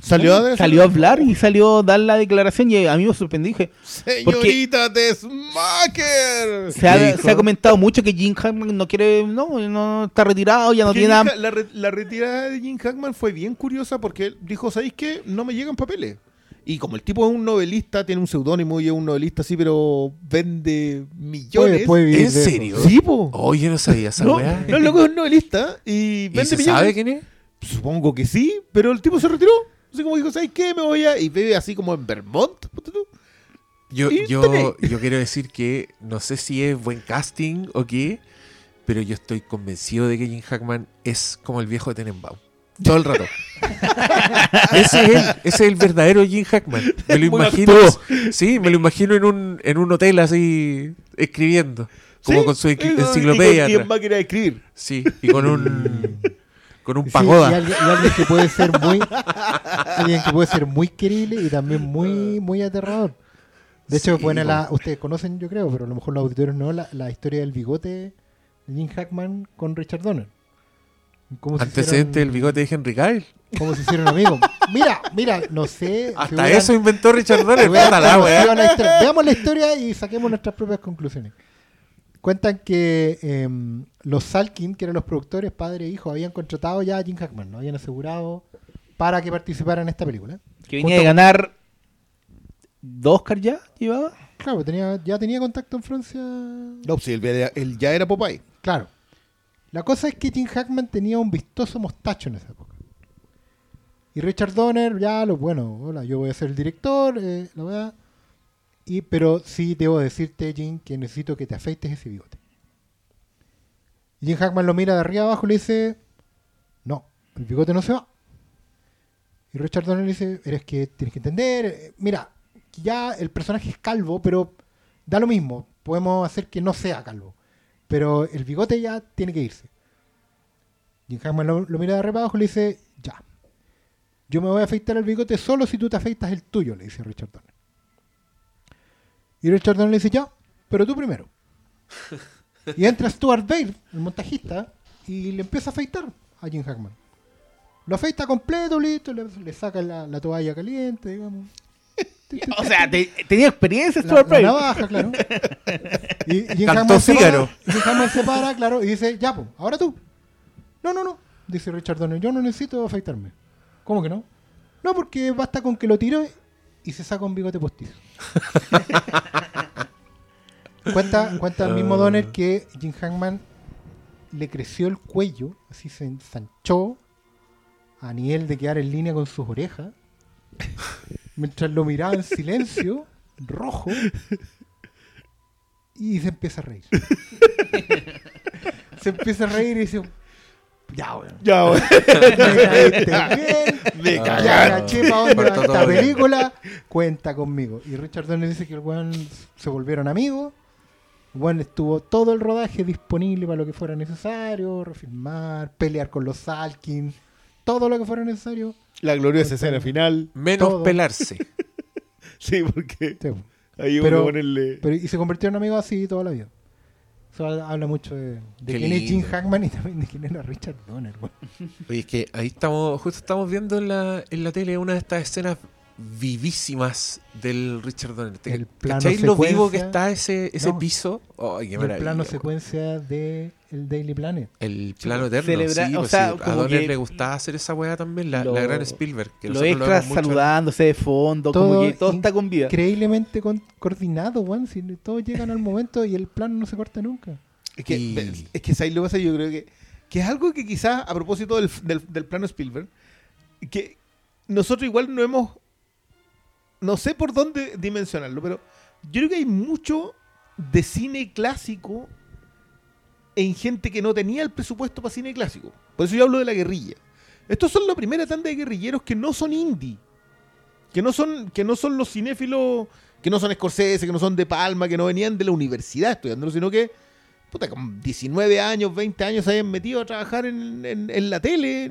Salió a decir- Salió a hablar y salió a dar la declaración y a mí me sorprendí. Dije, Señorita Desmaker. se ha, se ha comentado mucho que Jim Hackman no quiere, no, no está retirado, ya no tiene nada. La, la retirada de Jim Hackman fue bien curiosa porque él dijo, ¿sabéis qué? No me llegan papeles. Y como el tipo es un novelista, tiene un seudónimo y es un novelista así, pero vende millones. Puede, puede vivir ¿En serio? Sí, po. Oye, no sabía esa no, weá. no, el loco es un novelista y ¿Y vende se millones. sabe quién es? Supongo que sí, pero el tipo se retiró. Así como dijo, ¿sabes qué? Me voy a... Y vive así como en Vermont. Yo, yo, yo quiero decir que no sé si es buen casting o qué, pero yo estoy convencido de que Jim Hackman es como el viejo de Tenenbaum. Todo el rato. ese, es el, ese es el verdadero Jim Hackman. Me lo imagino. Sí, me lo imagino en un, en un hotel así escribiendo. Como Sí, con su enciclopedia. Y, con, máquina de escribir. Sí, y con un con un Sí, pagoda. y, alguien, y alguien que puede ser muy alguien que puede ser muy querible y también muy muy aterrador de hecho Sí, la ustedes conocen yo creo pero a lo mejor los auditores no la, la historia del bigote de Jim Hackman con Richard Donner. Antecedente del hicieron- bigote de Henry Cavill. Cómo se hicieron amigos. Mira, mira, no sé. si Hasta hubieran- eso inventó Richard Donner. Veamos la historia y saquemos nuestras propias conclusiones. Cuentan que em, los Salkin, que eran los productores, padre e hijo, habían contratado ya a Jim Hackman, lo habían asegurado para que participara en esta película. Que venía de ganar dos Oscar ya, llevaba. Claro, tenía, ya tenía contacto en Francia. No, si él, era- él ya era Popeye. Claro. La cosa es que Jim Hackman tenía un vistoso mostacho en esa época. Y Richard Donner, ya lo bueno, hola, yo voy a ser el director, eh, la verdad. Y, pero sí debo decirte, Jim, que necesito que te afeites ese bigote. Jim Hackman lo mira de arriba abajo y le dice, no, el bigote no se va. Y Richard Donner le dice, eres que tienes que entender, eh, mira, ya el personaje es calvo, pero da lo mismo, podemos hacer que no sea calvo. Pero el bigote ya tiene que irse. Jim Hackman lo, mira de arriba abajo y le dice, ya. Yo me voy a afeitar el bigote solo si tú te afeitas el tuyo, le dice Richard Donner. Y Richard Donner le dice, ya, pero tú primero. Y entra Stuart Baird, el montajista, y le empieza a afeitar a Jim Hackman. Lo afeita completo, listo, le, le saca la, la toalla caliente, digamos. O sea, te- tenía experiencia La, Stuart la Baird. navaja, claro. Y, y Jim Cantó se para, y Jim Hackman se para, claro, y dice, ya, pues, ahora tú. No, no, no, dice Richard Donner, yo no necesito afeitarme. ¿Cómo que no? No, porque basta con que lo tire y se saca un bigote postizo. cuenta cuenta el mismo Donner que Jim Hackman le creció el cuello, así se ensanchó a nivel de quedar en línea con sus orejas, mientras lo miraba en silencio, rojo, y se empieza a reír. se empieza a reír y dice, ya, weón. Ya, weón. Me bien, Me ya va Cortó esta película, cuenta conmigo. Y Richard Donner dice que el weón se volvieron amigos. El weón estuvo todo el rodaje disponible para lo que fuera necesario, refilmar, pelear con los Salkin, todo lo que fuera necesario. La gloriosa escena final. Menos Todo. pelarse. Sí, porque Sí, ahí Pero- uno ponerle. pero, y se convirtieron en amigos así toda la vida. Eso ha- habla mucho de, de quién es Jim. Hackman y también de quién era Richard Donner. weón. Oye, es que ahí estamos, justo estamos viendo en la, en la tele una de estas escenas vivísimas del Richard Donner. ¿Te- El plano ¿Cachai lo vivo que está ese, ese No. piso? Qué el plano secuencia de el Daily Planet. El plano eterno. celebra- sí, o pues sea, sí, a como Donner le gustaba hacer esa weá también, la, lo- la gran Spielberg. Que lo en- saludándose de fondo, como Todo que todo está con vida. Increíblemente con- coordinado, weón. Si todos llegan al momento y el plano no se corta nunca. Es que, Y- es que ¿sabes lo que pasa? Yo creo que, que es algo que quizás, a propósito del, del, del plano Spielberg, que nosotros igual no hemos. No sé por dónde dimensionarlo, pero yo creo que hay mucho de cine clásico en gente que no tenía el presupuesto para cine clásico. Por eso yo hablo de la guerrilla. Estos son la primera tanda de guerrilleros que no son indie. Que no son, que no son los cinéfilos, que no son Scorsese, que no son de Palma, que no venían de la universidad estudiándolo, sino que puta, con 19 años, 20 años se habían metido a trabajar en, la tele,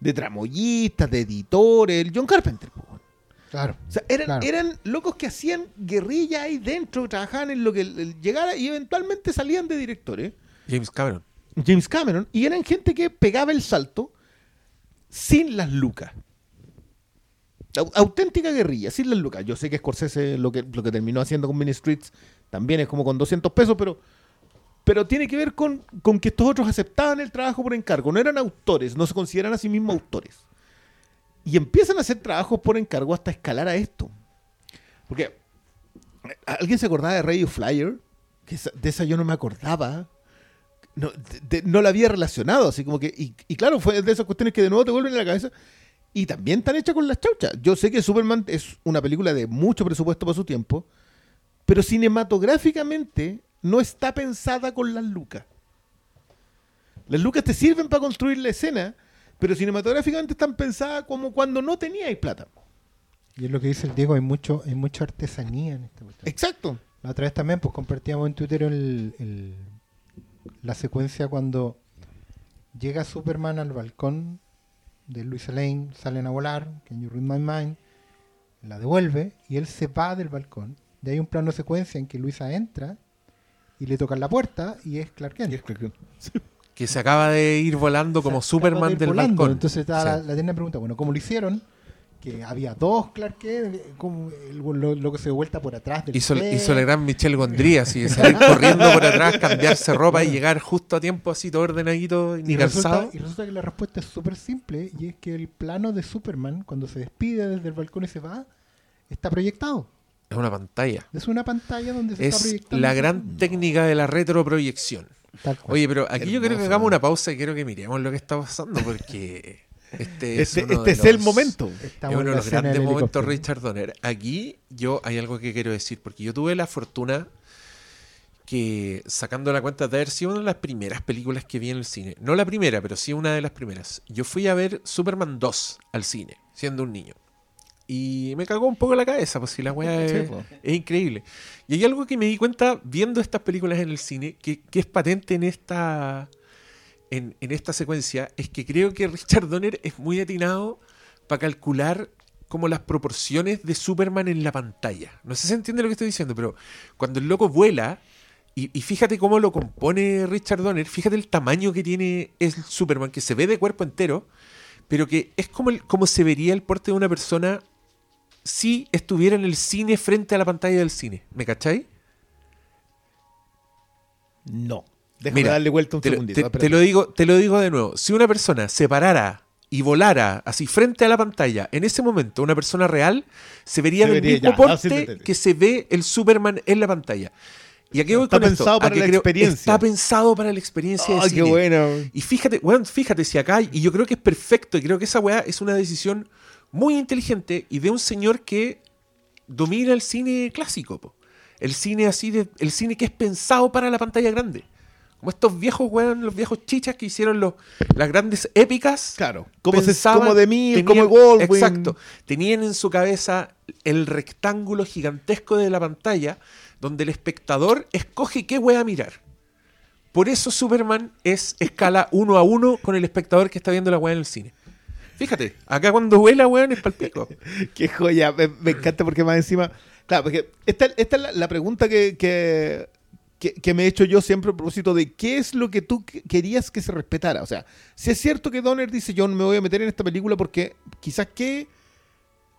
de tramoyistas, de editores, el John Carpenter. po. Claro. O sea, eran, Claro. eran locos que hacían guerrilla ahí dentro, trabajaban en lo que llegara y eventualmente salían de directores. James Cameron. James Cameron, y eran gente que pegaba el salto sin las lucas. Au- auténtica guerrilla, sin las lucas. Yo sé que Scorsese lo que, lo que terminó haciendo con Mini Streets también es como con 200 pesos, pero, pero tiene que ver con, con que estos otros aceptaban el trabajo por encargo. No eran autores, no se consideran a sí mismos autores. Y empiezan a hacer trabajos por encargo hasta escalar a esto. Porque, ¿alguien se acordaba de Radio Flyer? Que esa- de esa yo no me acordaba no, de- no la había relacionado, así como que, y, y claro, fue de esas cuestiones que de nuevo te vuelven a la cabeza, y también están hechas con las chauchas. Yo sé que Superman es una película de mucho presupuesto para su tiempo, pero cinematográficamente no está pensada con las lucas. Las lucas te sirven para construir la escena, pero cinematográficamente están pensadas como cuando no teníais plata. Y es lo que dice el Diego, hay mucho, hay mucha artesanía en esta cuestión. Exacto. La otra vez también, pues compartíamos en Twitter el- el- la secuencia cuando llega Superman al balcón de Luis Lane, salen a volar, Can You Read My Mind, la devuelve y él se va del balcón. De ahí un plano secuencia en que Luisa entra, y le tocan la puerta y es Clark Kent. Y es que- Que se acaba de ir volando como Se acaba de Superman del volando. balcón. Entonces está Sí. la, la eterna pregunta, bueno, ¿cómo lo hicieron? Que había dos Clark Kent, como lo, lo que se vuelta por atrás del Hizo, hizo la gran Michelle Gondry, así de salir corriendo por atrás, cambiarse ropa y llegar justo a tiempo, así todo ordenadito, ni y resulta, y resulta que la respuesta es súper simple y es que el plano de Superman, cuando se despide desde el balcón y se va, está proyectado. Es una pantalla. Es una pantalla donde se está Es proyectando. la gran técnica de la retroproyección. Oye, pero aquí yo creo que hagamos una pausa y quiero que miremos lo que está pasando porque este es, Este, este el momento. Es uno de los grandes momentos. Richard Donner. Aquí yo hay algo que quiero decir, porque yo tuve la fortuna que, sacando la cuenta de haber sido una de las primeras películas que vi en el cine. No la primera, pero sí una de las primeras. Yo fui a ver Superman 2 al cine, siendo un niño. Y me cagó un poco la cabeza, pues si la weá es, po. es increíble. Y hay algo que me di cuenta viendo estas películas en el cine, que, que es patente en esta, en, en esta secuencia, es que creo que Richard Donner es muy atinado para calcular como las proporciones de Superman en la pantalla. No sé si se entiende lo que estoy diciendo, pero cuando el loco vuela, y, y fíjate cómo lo compone Richard Donner, fíjate el tamaño que tiene el Superman, que se ve de cuerpo entero, pero que es como, el, como se vería el porte de una persona si estuviera en el cine frente a la pantalla del cine. ¿Me cacháis? No. Déjame Mira, darle vuelta un te, segundito. te- lo digo, te lo digo de nuevo. Si una persona se parara y volara así frente a la pantalla, en ese momento una persona real se vería Se del vería, mismo ya, porte que se ve el Superman en la pantalla. ¿Y a qué voy Está con esto? pensado A para la creo- experiencia. Está pensado para la experiencia de Ay, qué cine. bueno. Y fíjate, weón, fíjate si acá, y yo creo que es perfecto, y creo que esa weá es una decisión muy inteligente y de un señor que domina el cine clásico, po. el cine así de, el cine que es pensado para la pantalla grande. Como estos viejos weón, los viejos chichas que hicieron los, las grandes épicas. Claro. Como, se, pensaban- como de mí, tenían- como Goldwyn. Exacto. Tenían en su cabeza el rectángulo gigantesco de la pantalla donde el espectador escoge qué wea mirar. Por eso Superman es escala uno a uno con el espectador que está viendo la wea en el cine. Fíjate, acá cuando vuela, weón, es palpico. Qué joya. Me, me encanta porque más encima. Claro, porque esta, esta es la, la pregunta que, que, que- que me he hecho yo siempre a propósito de qué es lo que tú que- querías que se respetara. O sea, si es cierto que Donner dice yo no me voy a meter en esta película porque quizás qué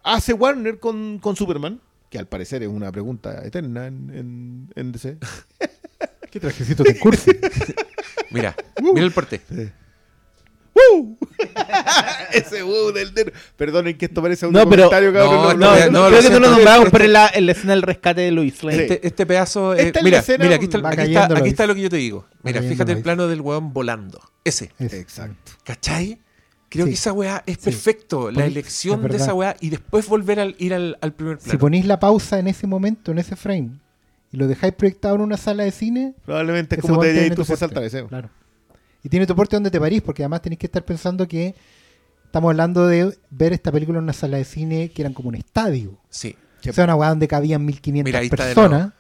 hace Warner con, con Superman, que al parecer es una pregunta eterna en, en, en DC. ¿Qué trajecito de curso? Mira, mira el porte. ¡Woo! Ese wow del del- Perdonen que esto parece un No, pero- comentario, cabrón. no, No, no, creo que no lo nombramos, pero en la, en la escena del rescate de Lois Lane. Este, este pedazo. eh, Esta es la mira, escena mira, aquí está, aquí, está, aquí lo que yo te digo. Mira, fíjate el plano del weón volando. Ese. Ese. Exacto. ¿Cachai? Creo Sí. que esa weá es Sí. perfecto. La elección es de esa weá y después volver al, ir al, al primer Si plano. ponéis la pausa en ese momento, en ese frame, y lo dejáis proyectado en una sala de cine, Probablemente es ese como te tu se porte. salta deseo. Claro. Y tiene tu porte donde te parís, porque además tenéis que estar pensando que estamos hablando de ver esta película en una sala de cine que eran como un estadio. Sí. O sea, una weá donde cabían 1500 Mira, ahí personas.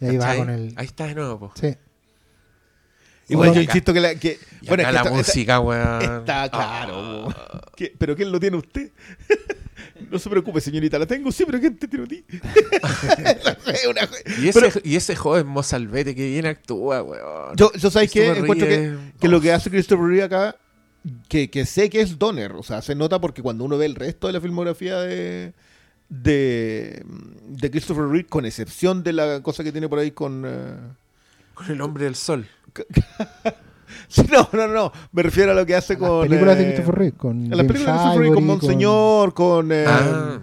Y ahí va con el. Ahí está de nuevo, po. Sí. Igual yo insisto que la. Que, Y bueno, acá es que la esta- música, weón. Está claro. Ah. ¿Qué- ¿Pero quién lo tiene usted? No se preocupe, señorita, la tengo. Sí, pero ¿quién te tiene a ti? Y ese, Pero- y ese joven Mozalbete que bien actúa, weón. yo, yo sabes que encuentro que, que lo oh. que hace Christopher Reeve acá, que, que sé que es Donner, o sea, se nota porque cuando uno ve el resto de la filmografía de, de, de Christopher Reeve, con excepción de la cosa que tiene por ahí con... eh, Con el hombre del sol. sí, no, no, no, me refiero a lo que hace Las con... películas de eh, Christopher Reeve, con. a las películas de Christopher Reeve, con Monseñor, con... eh, Ah,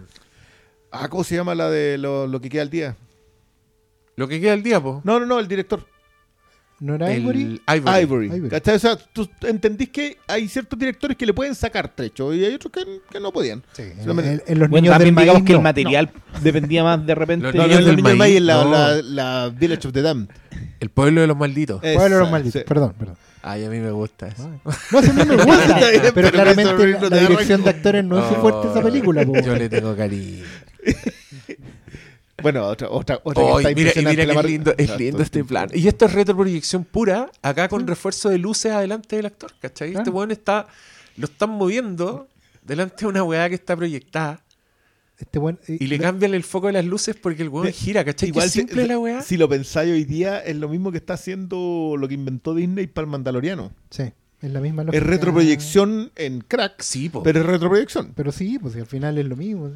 ah, ¿cómo se llama la de lo, lo que queda al día? lo que queda el día, po. No, no, no, el director. ¿No era el Ivory? Ivory. Ivory. O sea, tú entendís que hay ciertos directores que le pueden sacar trecho y hay otros que, que no podían. Sí, en, Solamente- en- en los Bueno, niños del también digamos maíz, que el no. material dependía más de repente. Los No, no, Niños el del Maíz, maíz, la, no. la, la Village of the Damned. El pueblo de los malditos. Pueblo de los malditos. sí. Perdón, perdón. Ay, a mí me gusta eso. No, eso no me gusta. Pero claramente la, dirección de actores no es su fuerte esa película. po. Yo le tengo cariño. Bueno, otra, otra, otra que está mira, impresionante. mira que es lindo, es Ah, lindo este plan. Y esto es retroproyección pura, acá con refuerzo de luces adelante del actor, ¿cachai? Este Claro. weón está, lo están moviendo delante de una weá que está proyectada. Este buen, Y le cambian el foco de las luces porque el weón De- gira, ¿cachai? Igual si- simple la weá. Si lo pensáis hoy día, es lo mismo que está haciendo lo que inventó Disney para el Mandaloriano. Sí, es la misma lógica. Es retroproyección en crack, Sí, po. pero es retroproyección. Pero sí, pues al final es lo mismo.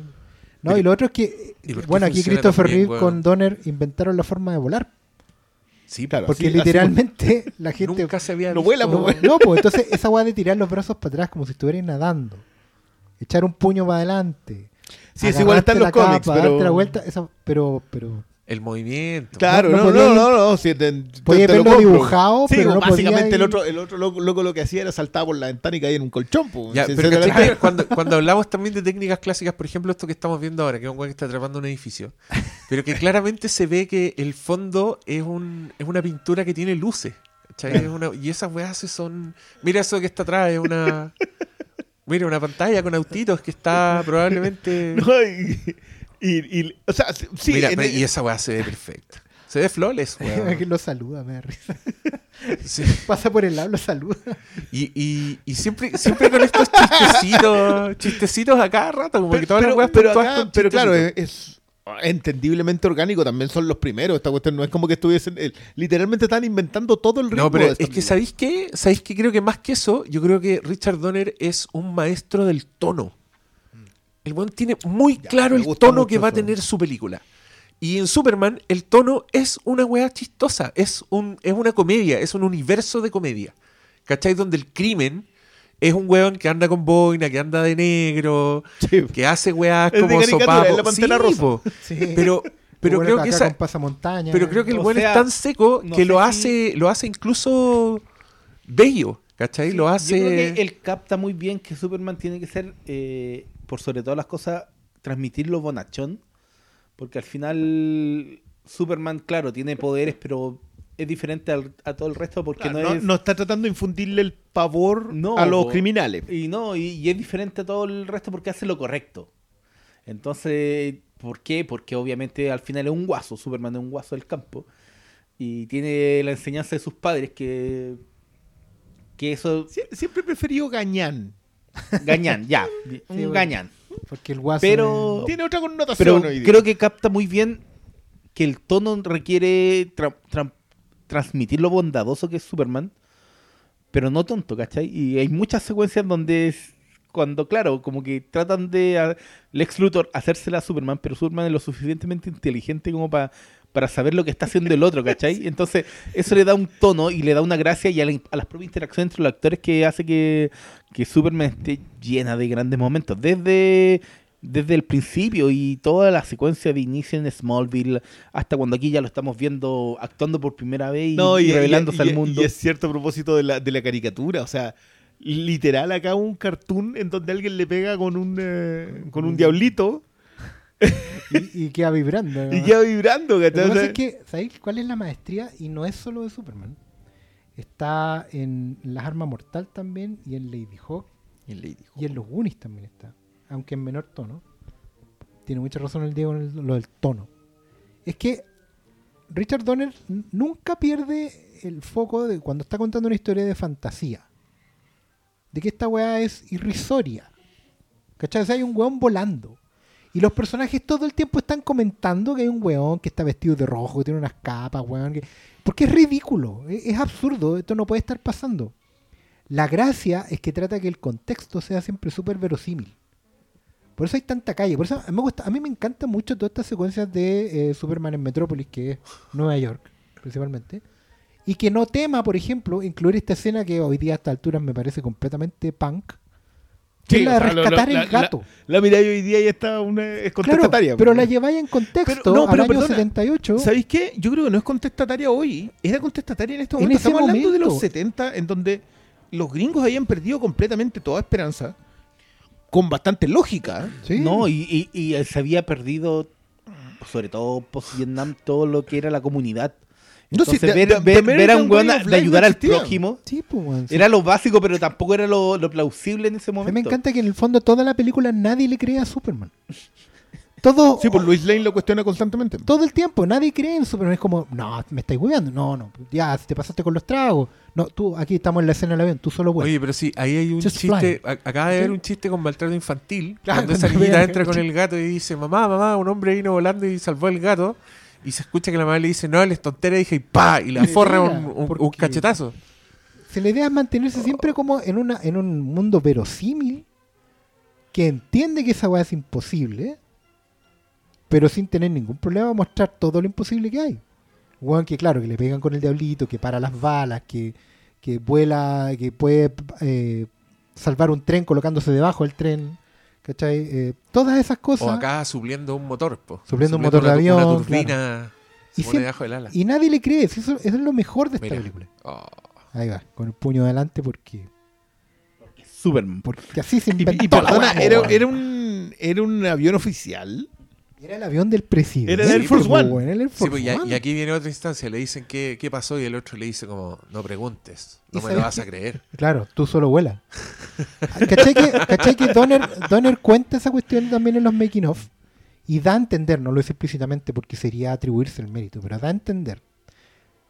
No, y lo otro es que, ¿Y por qué bueno, aquí Christopher también, Reeve con Donner inventaron la forma de volar. sí, Claro. Porque así- literalmente la gente... Nunca se había No visto- vuela, no, pues, no, pues entonces esa weá de tirar los brazos para atrás como si estuvieras nadando. Echar un puño para adelante. Sí, es igual está en los cómics, capa, pero- darte la vuelta, esa- pero, pero El movimiento. Claro, No- no, no no, podía no, no, te- te- lo verlo dibujado, Sí, pero no básicamente podía el otro, el otro loco, loco lo que hacía era saltar por la ventana y caía en un colchón. po. Ya, Sí, pero sí, ¿cachai sí. que cuando, cuando hablamos también de técnicas clásicas, por ejemplo, esto que estamos viendo ahora, que es un weón que está atrapando un edificio, pero que claramente se ve que el fondo es, un, es una pintura que tiene luces. ¿cachai? Es una- y esas weas son. Mira eso que está atrás, es una. Mira, una pantalla con autitos que está probablemente. No, y, y- y- o sea, sí, Mira, en- y esa wea se ve perfecta. Se ve flawless, que weón. lo saluda, me da risa. Sí. Pasa por el lado, lo saluda. Y, y, y siempre, siempre con estos chistecitos, chistecitos a cada rato, como que pero, todas las pero- weas pero acá- pero claro, es entendiblemente orgánico, también son los primeros. Esta cuestión no es como que estuviesen. eh, literalmente están inventando todo el ritmo. No, pero de es que película. ¿sabéis qué? ¿Sabéis qué? Creo que más que eso, yo creo que Richard Donner es un maestro del tono. El buen tiene muy Ya, claro el tono que va a tener su película. Y en Superman, el tono es una weá chistosa, es, un, es una comedia, es un universo de comedia. ¿Cachai? Donde el crimen es un weón que anda con boina, que anda de negro, Sí. que hace Es de como sopapo. es la Pantera Sí, Rosa. Sí. Pero, pero creo que esa, pasamontaña. pero creo que el O weón sea, es tan seco no que lo si- hace, lo hace incluso bello, ¿cachai? lo hace. Yo creo que él capta muy bien que Superman tiene que ser, eh, por sobre todas las cosas, transmitirlo bonachón. Porque al final Superman, claro, tiene poderes, pero es diferente al- a todo el resto porque Claro, no, no, es... no está tratando de infundirle el pavor No, a los po. criminales. Y no, y, y es diferente a todo el resto porque hace lo correcto. Entonces, ¿por qué? Porque obviamente al final es un guaso, Superman es un guaso del campo. Y tiene la enseñanza de sus padres que... Que eso... Sie- Siempre he preferido Gañán. Gañán, ya. un bueno. gañán. Porque el guaso. Pero- Tiene otra connotación Pero hoy día. creo que capta muy bien que el tono requiere tra- tra- transmitir lo bondadoso que es Superman, pero no tonto, ¿cachai? Y hay muchas secuencias donde es cuando, claro, como que tratan de a- Lex Luthor hacérsela a Superman, pero Superman es lo suficientemente inteligente como para para saber lo que está haciendo el otro, ¿cachai? Entonces, eso le da un tono y le da una gracia y a, la- a las propias interacciones entre los actores que hace que, que Superman esté llena de grandes momentos. Desde, desde el principio y toda la secuencia de inicio en Smallville, hasta cuando aquí ya lo estamos viendo actuando por primera vez y, No, y revelándose y- al mundo. Y es cierto a propósito de la, de la caricatura. O sea, literal acá un cartoon en donde alguien le pega con un, eh, con un diablito Y, y queda vibrando. y queda vibrando. Lo que ¿cachai? O pasa sea, es que, ¿sabéis cuál es la maestría? Y no es solo de Superman. Está en Las Armas Mortal también y en Lady Hawk. Y en los Goonies también está. Aunque en menor tono. Tiene mucha razón el Diego en lo del tono. Es que Richard Donner nunca pierde el foco de cuando está contando una historia de fantasía. De que esta weá es irrisoria. ¿Cachai? O hay un weón volando. Y los personajes todo el tiempo están comentando que hay un weón que está vestido de rojo, que tiene unas capas, weón. que- Porque es ridículo, es, es absurdo, esto no puede estar pasando. La gracia es que trata que el contexto sea siempre súper verosímil. Por eso hay tanta calle. Por eso a mí me, gusta, a mí me encantan mucho todas estas secuencias de eh, Superman en Metrópolis, que es Nueva York, principalmente. Y que no tema, por ejemplo, incluir esta escena que hoy día a estas alturas me parece completamente punk. Que Sí, es la de sea, lo- rescatar lo- el la- gato. La miráis hoy día y está una, es Claro, contestataria. pero po. la lleváis en contexto Pero- no, al pero año perdona, 78. ¿Sabéis qué? Yo creo que no es contestataria hoy. Era contestataria en este En momento. ese Estamos hablando de los momento. 70, en donde los gringos habían perdido completamente toda esperanza. Con bastante lógica. ¿eh? Sí. No, y, y- y se había perdido, sobre todo post-Vietnam, todo lo que era la comunidad. No, sí, Entonces, The- ver, The- ver- The ver a un weón a- de ayudar no al existía. prójimo Sí, pues, era lo básico, pero tampoco era lo, lo plausible en ese A mí momento. me encanta que en el fondo toda la película nadie le cree a Superman. todo, Sí, pues Luis Lane lo cuestiona constantemente. todo el tiempo, nadie cree en Superman. Es como, no, me estáis hueveando. No, no, ya, te pasaste con los tragos. No, tú, aquí estamos en la escena del avión, tú solo vuelas. Oye, pero sí, ahí hay un Just chiste. fly. Acaba de haber un chiste con maltrato infantil. Claro, cuando esa niñita entra con el gato y dice: Mamá, mamá, un hombre vino volando y salvó el gato. Y se escucha que la mamá le dice: No, él es tontera. Y dije: ¡Pa! Y la forra un, un- un porque- cachetazo. Si la idea es mantenerse siempre como en, una, en un mundo verosímil, que entiende que esa weá es imposible, pero sin tener ningún problema mostrar todo lo imposible que hay. Weón que claro, que le pegan con el diablito, que para las balas, que, que vuela, que puede eh, salvar un tren colocándose debajo del tren. ¿Cachai? Eh, todas esas cosas. O acá supliendo un motor. Po. Supliendo un motor de una tu- avión, Una turbina. Y Se pone siempre- debajo del ala. Y nadie le cree. Eso, eso es lo mejor de esta Mira. película. Oh. Ahí va, con el puño adelante porque, Superman. porque así se y inventó la Perdona, weá, era, weón. era un, era un avión oficial. Era el avión del presidente. Era el Air Force pues, One. el Air Sí, pues, y, a- One. y aquí viene otra instancia. Le dicen qué, qué pasó y el otro le dice como, no preguntes, ¿Y no me lo vas a creer. Claro, tú solo vuelas. ¿Cachai que, cachai que Donner, Donner cuenta esa cuestión también en los making of? Y da a entender, no lo dice explícitamente porque sería atribuirse el mérito, pero da a entender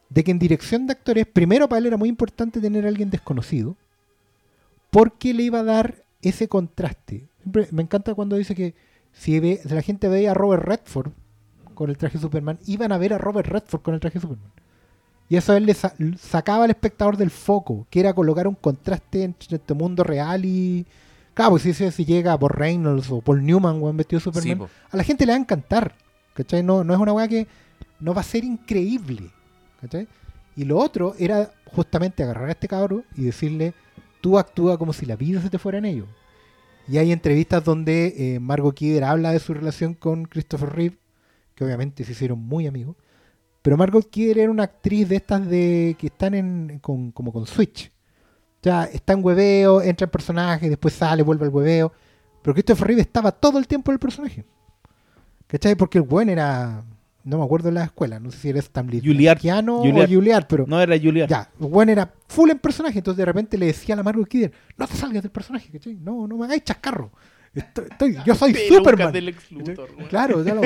de que en dirección de actores, primero para él era muy importante tener a alguien desconocido, porque le iba a dar ese contraste. Siempre me encanta cuando dice que si, ve- si la gente veía a Robert Redford con el traje de Superman, iban a ver a Robert Redford con el traje de Superman. Y eso a él le sa- sacaba al espectador del foco, que era colocar un contraste entre este mundo real y. Claro, pues si, si- llega por Reynolds o Paul Newman weón, vestido de Superman, a la gente le va a encantar. ¿Cachai? No, no es una weá que no va a ser increíble. ¿Cachai? Y lo otro era justamente agarrar a este cabro y decirle, tú actúa como si la vida se te fuera en ello. Y hay entrevistas donde eh, Margot Kidder habla de su relación con Christopher Reeve, que obviamente se hicieron muy amigos. Pero Margot Kidder era una actriz de estas de que están en con, como con Switch. Ya está en hueveo, entra en personaje, después sale, vuelve al hueveo. Pero Christopher Reeve estaba todo el tiempo en el personaje. ¿Cachai? Porque el buen era. No me acuerdo de la escuela, no sé si era Stanley Juilliard. o Juilliard. Juilliard, pero No era Julia. ya, buen era full en personaje. Entonces de repente le decía a la Margot Kidder: No te salgas del personaje, ¿cachai? No, no me hagáis chascarro. Estoy, estoy- yo soy Superman. del Luthor. Claro, ya lo.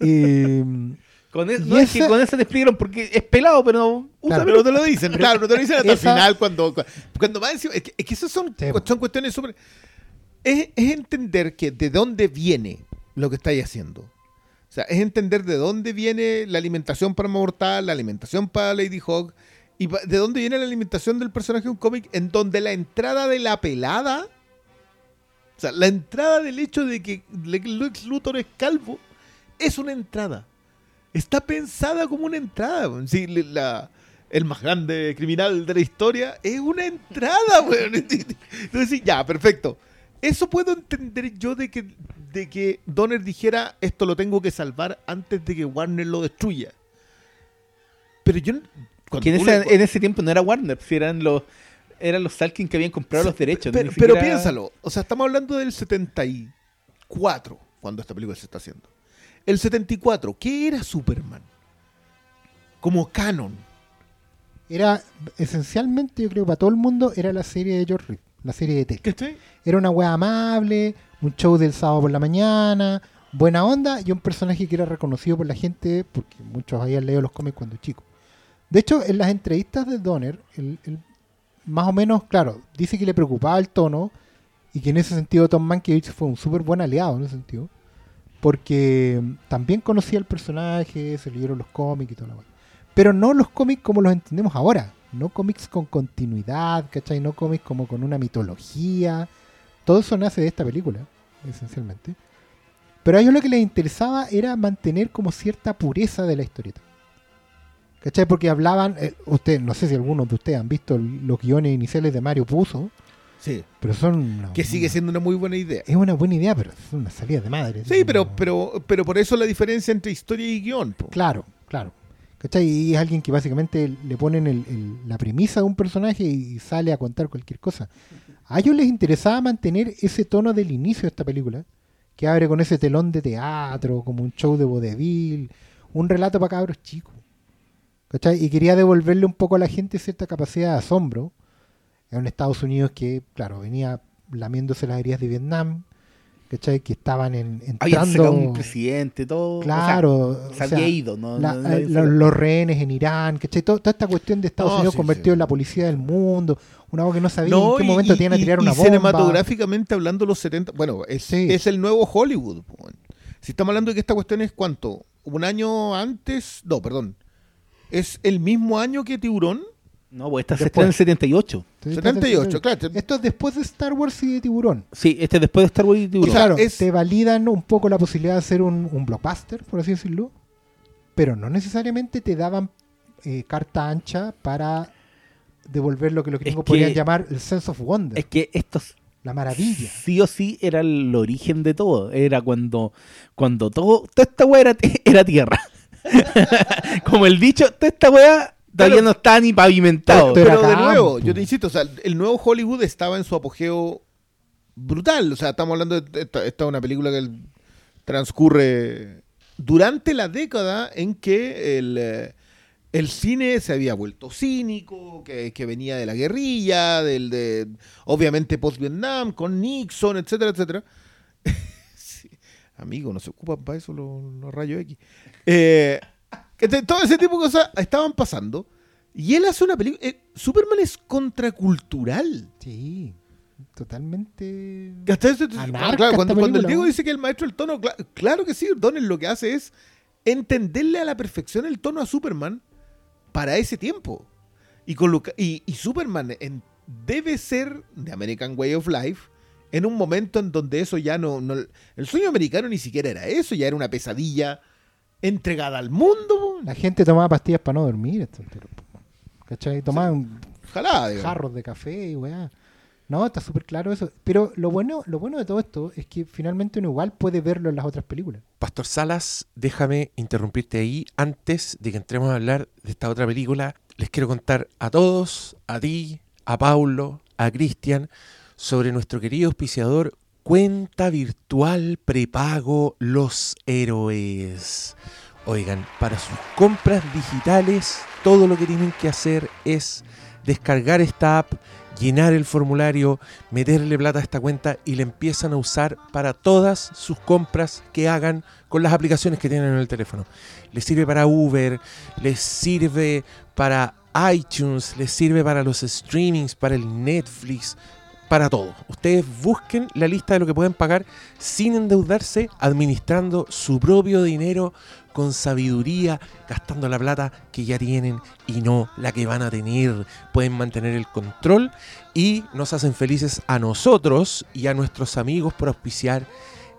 Y, Con es- Y no, es que con ese te explicaron porque es pelado, pero no. Claro. Pero no te lo dicen, claro, no te lo dicen hasta esa- el final cuando, cuando va encima. Es que, es que esas son, Sí, son cuestiones súper. Es, es entender que de dónde viene lo que estáis haciendo. O sea, es entender de dónde viene la alimentación para Mortal, la alimentación para Lady Hawk, y de dónde viene la alimentación del personaje de un cómic en donde la entrada de la pelada. O sea, la entrada del hecho de que Lex Luthor es calvo es una entrada. Está pensada como una entrada. Sí, el más grande criminal de la historia es una entrada, weón. Entonces, ya, perfecto. Eso puedo entender yo de que, de que Donner dijera esto lo tengo que salvar antes de que Warner lo destruya. Pero yo. Que en ese, le- en ese tiempo no era Warner, si eran los eran los Salkin que habían comprado los derechos. Pero, ni pero siquiera- piénsalo, o sea, estamos hablando del 74 cuando esta película se está haciendo. El 74, ¿qué era Superman? Como canon. era esencialmente, yo creo, para todo el mundo, era la serie de George Reed, la serie de tele. ¿Cachai? Era una wea amable, un show del sábado por la mañana, buena onda y un personaje que era reconocido por la gente porque muchos habían leído los cómics cuando chicos. De hecho, en las entrevistas de Donner, el- el- más o menos, claro, dice que le preocupaba el tono y que en ese sentido Tom Mankiewicz fue un súper buen aliado en ese sentido. Porque también conocía el personaje, se leyeron los cómics y toda la wea. Pero no los cómics como los entendemos ahora. No cómics con continuidad, ¿cachai? No cómics como con una mitología. Todo eso nace de esta película, esencialmente. Pero a ellos lo que les interesaba era mantener como cierta pureza de la historieta. ¿Cachai? Porque hablaban, eh, usted, no sé si algunos de ustedes han visto los guiones iniciales de Mario Puzo, Sí. pero son... una- Que sigue siendo una muy buena idea. Es una buena idea, pero es una salida de madre. Sí, pero, pero, pero por eso la diferencia entre historia y guion. po. Claro, claro. ¿Cachai? Y es alguien que básicamente le ponen el- la premisa de un personaje y sale a contar cualquier cosa. A ellos les interesaba mantener ese tono del inicio de esta película, que abre con ese telón de teatro, como un show de vodevil, un relato para cabros chicos. Y quería devolverle un poco a la gente cierta capacidad de asombro en Estados Unidos que, claro, venía lamiéndose las heridas de Vietnam, ¿cachai? Que estaban en, Habían entrando. un presidente, todo. Claro, O sea, o se sea, había ido, ¿no? la- los rehenes en Irán, ¿cachai? Todo- toda esta cuestión de Estados Unidos sí, convertido sí. en la policía del mundo, una voz que no sabía en qué y- momento y- iban a y- tirar y una bomba. cinematográficamente hablando, los 70. Bueno, es, Sí. es el nuevo Hollywood. Si estamos hablando de que esta cuestión es cuánto? Un año antes. No, perdón. Es el mismo año que Tiburón. No, pues esta se estrena en el 78. Entonces, 78, claro. Esto es después de Star Wars y de Tiburón. Sí, este es después de Star Wars y O Tiburón. sea, claro, es- te validan un poco la posibilidad de hacer un, un blockbuster, por así decirlo, pero no necesariamente te daban eh, carta ancha para devolver lo que los gringos que- podrían llamar el sense of wonder, es que estos la maravilla. sí o sí era el origen de todo. Era cuando, cuando todo, toda esta weá era, era tierra. Como el dicho, toda esta weá todavía Claro. no está ni pavimentado. Pero Pero de nuevo, yo te insisto, o sea, el nuevo Hollywood estaba en su apogeo brutal. O sea, estamos hablando de esta, esta es una película que transcurre durante la década en que el, eh, el cine se había vuelto cínico, que, que venía de la guerrilla, del de obviamente post-Vietnam, con Nixon, etcétera, etcétera. Sí. Amigo, no se ocupan para eso los, los rayos X. Eh, que te- todo ese tipo de cosas estaban pasando. Y él hace una película. eh, Superman es contracultural. Sí, totalmente. Hasta eso- Anarca claro, cuando, cuando el Diego dice que el maestro del tono, cla- claro que sí, Donner lo que hace es entenderle a la perfección el tono a Superman para ese tiempo. Y, con lo y, y Superman en- debe ser de American Way of Life en un momento en donde eso ya no, no- El sueño americano ni siquiera era eso, ya era una pesadilla entregada al mundo. La gente tomaba pastillas para no dormir. esto, pero, ¿Cachai? Tomaban Ojalá, jarros de café y weá. No, está súper claro eso. Pero lo bueno, lo bueno de todo esto es que finalmente uno igual puede verlo en las otras películas. Pastor Salas, déjame interrumpirte ahí. Antes de que entremos a hablar de esta otra película, les quiero contar a todos, a ti, a Paulo, a Cristian, sobre nuestro querido auspiciador Cuenta Virtual Prepago Los Héroes. Oigan, para sus compras digitales, todo lo que tienen que hacer es descargar esta app, llenar el formulario, meterle plata a esta cuenta y la empiezan a usar para todas sus compras que hagan con las aplicaciones que tienen en el teléfono. Les sirve para Uber, les sirve para iTunes, les sirve para los streamings, para el Netflix, para todo. Ustedes busquen la lista de lo que pueden pagar sin endeudarse, administrando su propio dinero con sabiduría, gastando la plata que ya tienen y no la que van a tener. Pueden mantener el control y nos hacen felices a nosotros y a nuestros amigos por auspiciar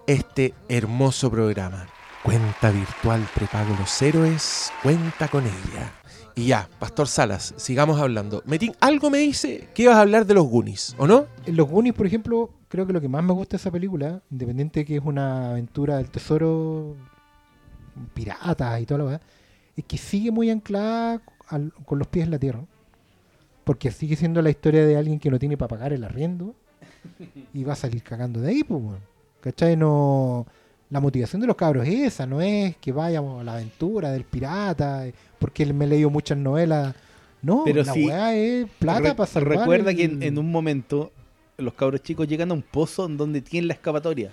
este hermoso programa. Cuenta virtual prepago los héroes, cuenta con ella. Y ya, Pastor Salas, sigamos hablando. Metín, algo me dice que ibas a hablar de los Goonies, ¿o no? Los Goonies, por ejemplo, creo que lo que más me gusta de esa película, independiente de que es una aventura del tesoro, piratas y toda la verdad, es que sigue muy anclada con los pies en la tierra. Porque sigue siendo la historia de alguien que no tiene para pagar el arriendo y va a salir cagando de ahí, pues, weón. ¿Cachai? No. La motivación de los cabros es esa, no es que vayamos a la aventura del pirata, eh, porque me he leído muchas novelas. No, Pero la sí, weá es plata Re- para salvar. Recuerda el- que en, en un momento los cabros chicos llegan a un pozo en donde tienen la escapatoria.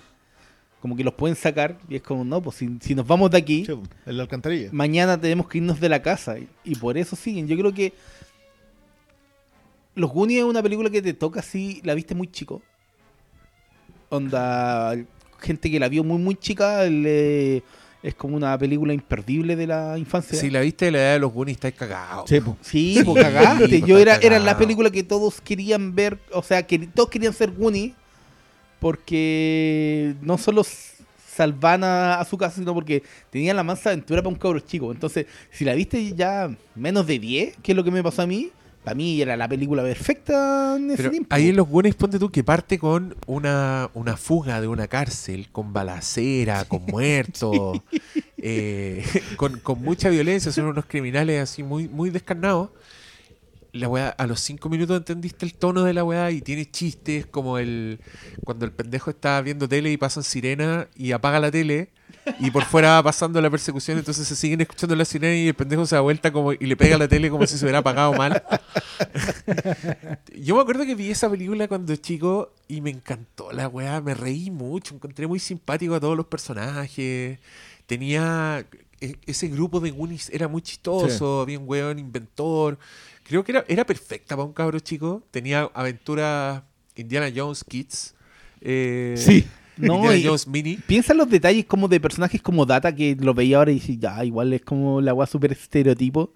Como que los pueden sacar y es como, no, pues si, si nos vamos de aquí, Sí, en la alcantarilla. mañana tenemos que irnos de la casa. Y, y por eso siguen. Yo creo que Los Goonies es una película que te toca así, la viste muy chico. Onda, gente que la vio muy, muy chica, le- es como una película imperdible de la infancia. Si la viste de la edad de los Goonies, estáis cagados. Sí, pues cagaste. Yo era, era la película que todos querían ver, o sea, que todos querían ser Goonies, porque no solo salvan a, a su casa, sino porque tenían la mansa aventura para un cabro chico. Entonces, si la viste ya menos de 10, que es lo que me pasó a mí, para mí era la película perfecta en ese Pero tiempo. ahí en los Goonies, ponte tú, que parte con una, una fuga de una cárcel, con balacera, con muertos, eh, con, con mucha violencia, son unos criminales así muy, muy descarnados. La weá, a los cinco minutos entendiste el tono de la weá y tiene chistes como el cuando el pendejo está viendo tele y pasan sirena y apaga la tele y por fuera va pasando la persecución, entonces se siguen escuchando la sirena y el pendejo se da vuelta como y le pega a la tele como si se hubiera apagado mal. Yo me acuerdo que vi esa película cuando chico y me encantó la weá, me reí mucho, encontré muy simpático a todos los personajes. Tenía e- ese grupo de Goonies era muy chistoso, había un weón inventor. Creo que era, era perfecta para un cabro chico. Tenía aventuras Indiana Jones Kids. eh, Sí. No, Indiana y- Jones Mini. Piensa en los detalles como de personajes como Data que lo veía ahora y dice, ya, igual es como la weá súper estereotipo.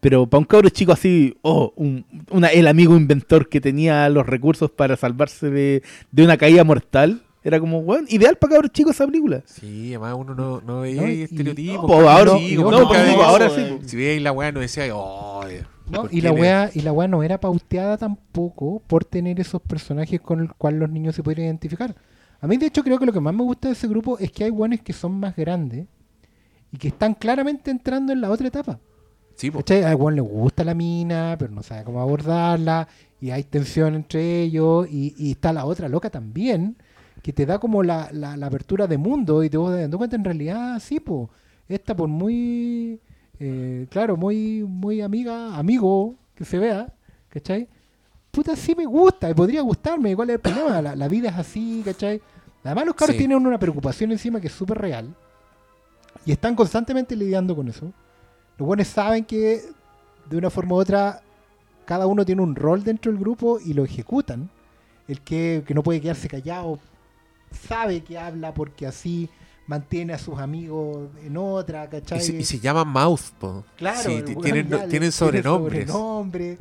Pero para un cabro chico así, oh, un- una, el amigo inventor que tenía los recursos para salvarse de, de una caída mortal, era como, weón, ideal para cabros chicos esa película. Sí, además uno no, no veía No, estereotipos. no, pues, ahora- chico, no, sí. Si veía ahí la weá no decía, oh, No, ¿por y la weá, y la weá no era pauteada tampoco por tener esos personajes con el cual los niños se podrían identificar. A mí, de hecho, creo que lo que más me gusta de ese grupo es que hay weones que son más grandes y que están claramente entrando en la otra etapa. Sí. A weón le gusta la mina, pero no sabe cómo abordarla, y hay tensión entre ellos, y, y está la otra loca también, que te da como la, la- la apertura de mundo, y te vas dando cuenta en realidad, sí, po, esta por muy, eh, claro, muy, muy amiga, amigo que se vea, ¿cachai? Puta, sí me gusta, podría gustarme, ¿cuál es el problema? La, la vida es así, ¿cachai? Además los caros Sí. tienen una preocupación encima que es súper real, y están constantemente lidiando con eso. Los buenos saben que de una forma u otra cada uno tiene un rol dentro del grupo y lo ejecutan. El que, que no puede quedarse callado sabe que habla porque así mantiene a sus amigos en otra, Y ¿cachai? se, y se llama Mouth, po. Claro, Sí, tienen, le- tienen sobrenombres. sobrenombre.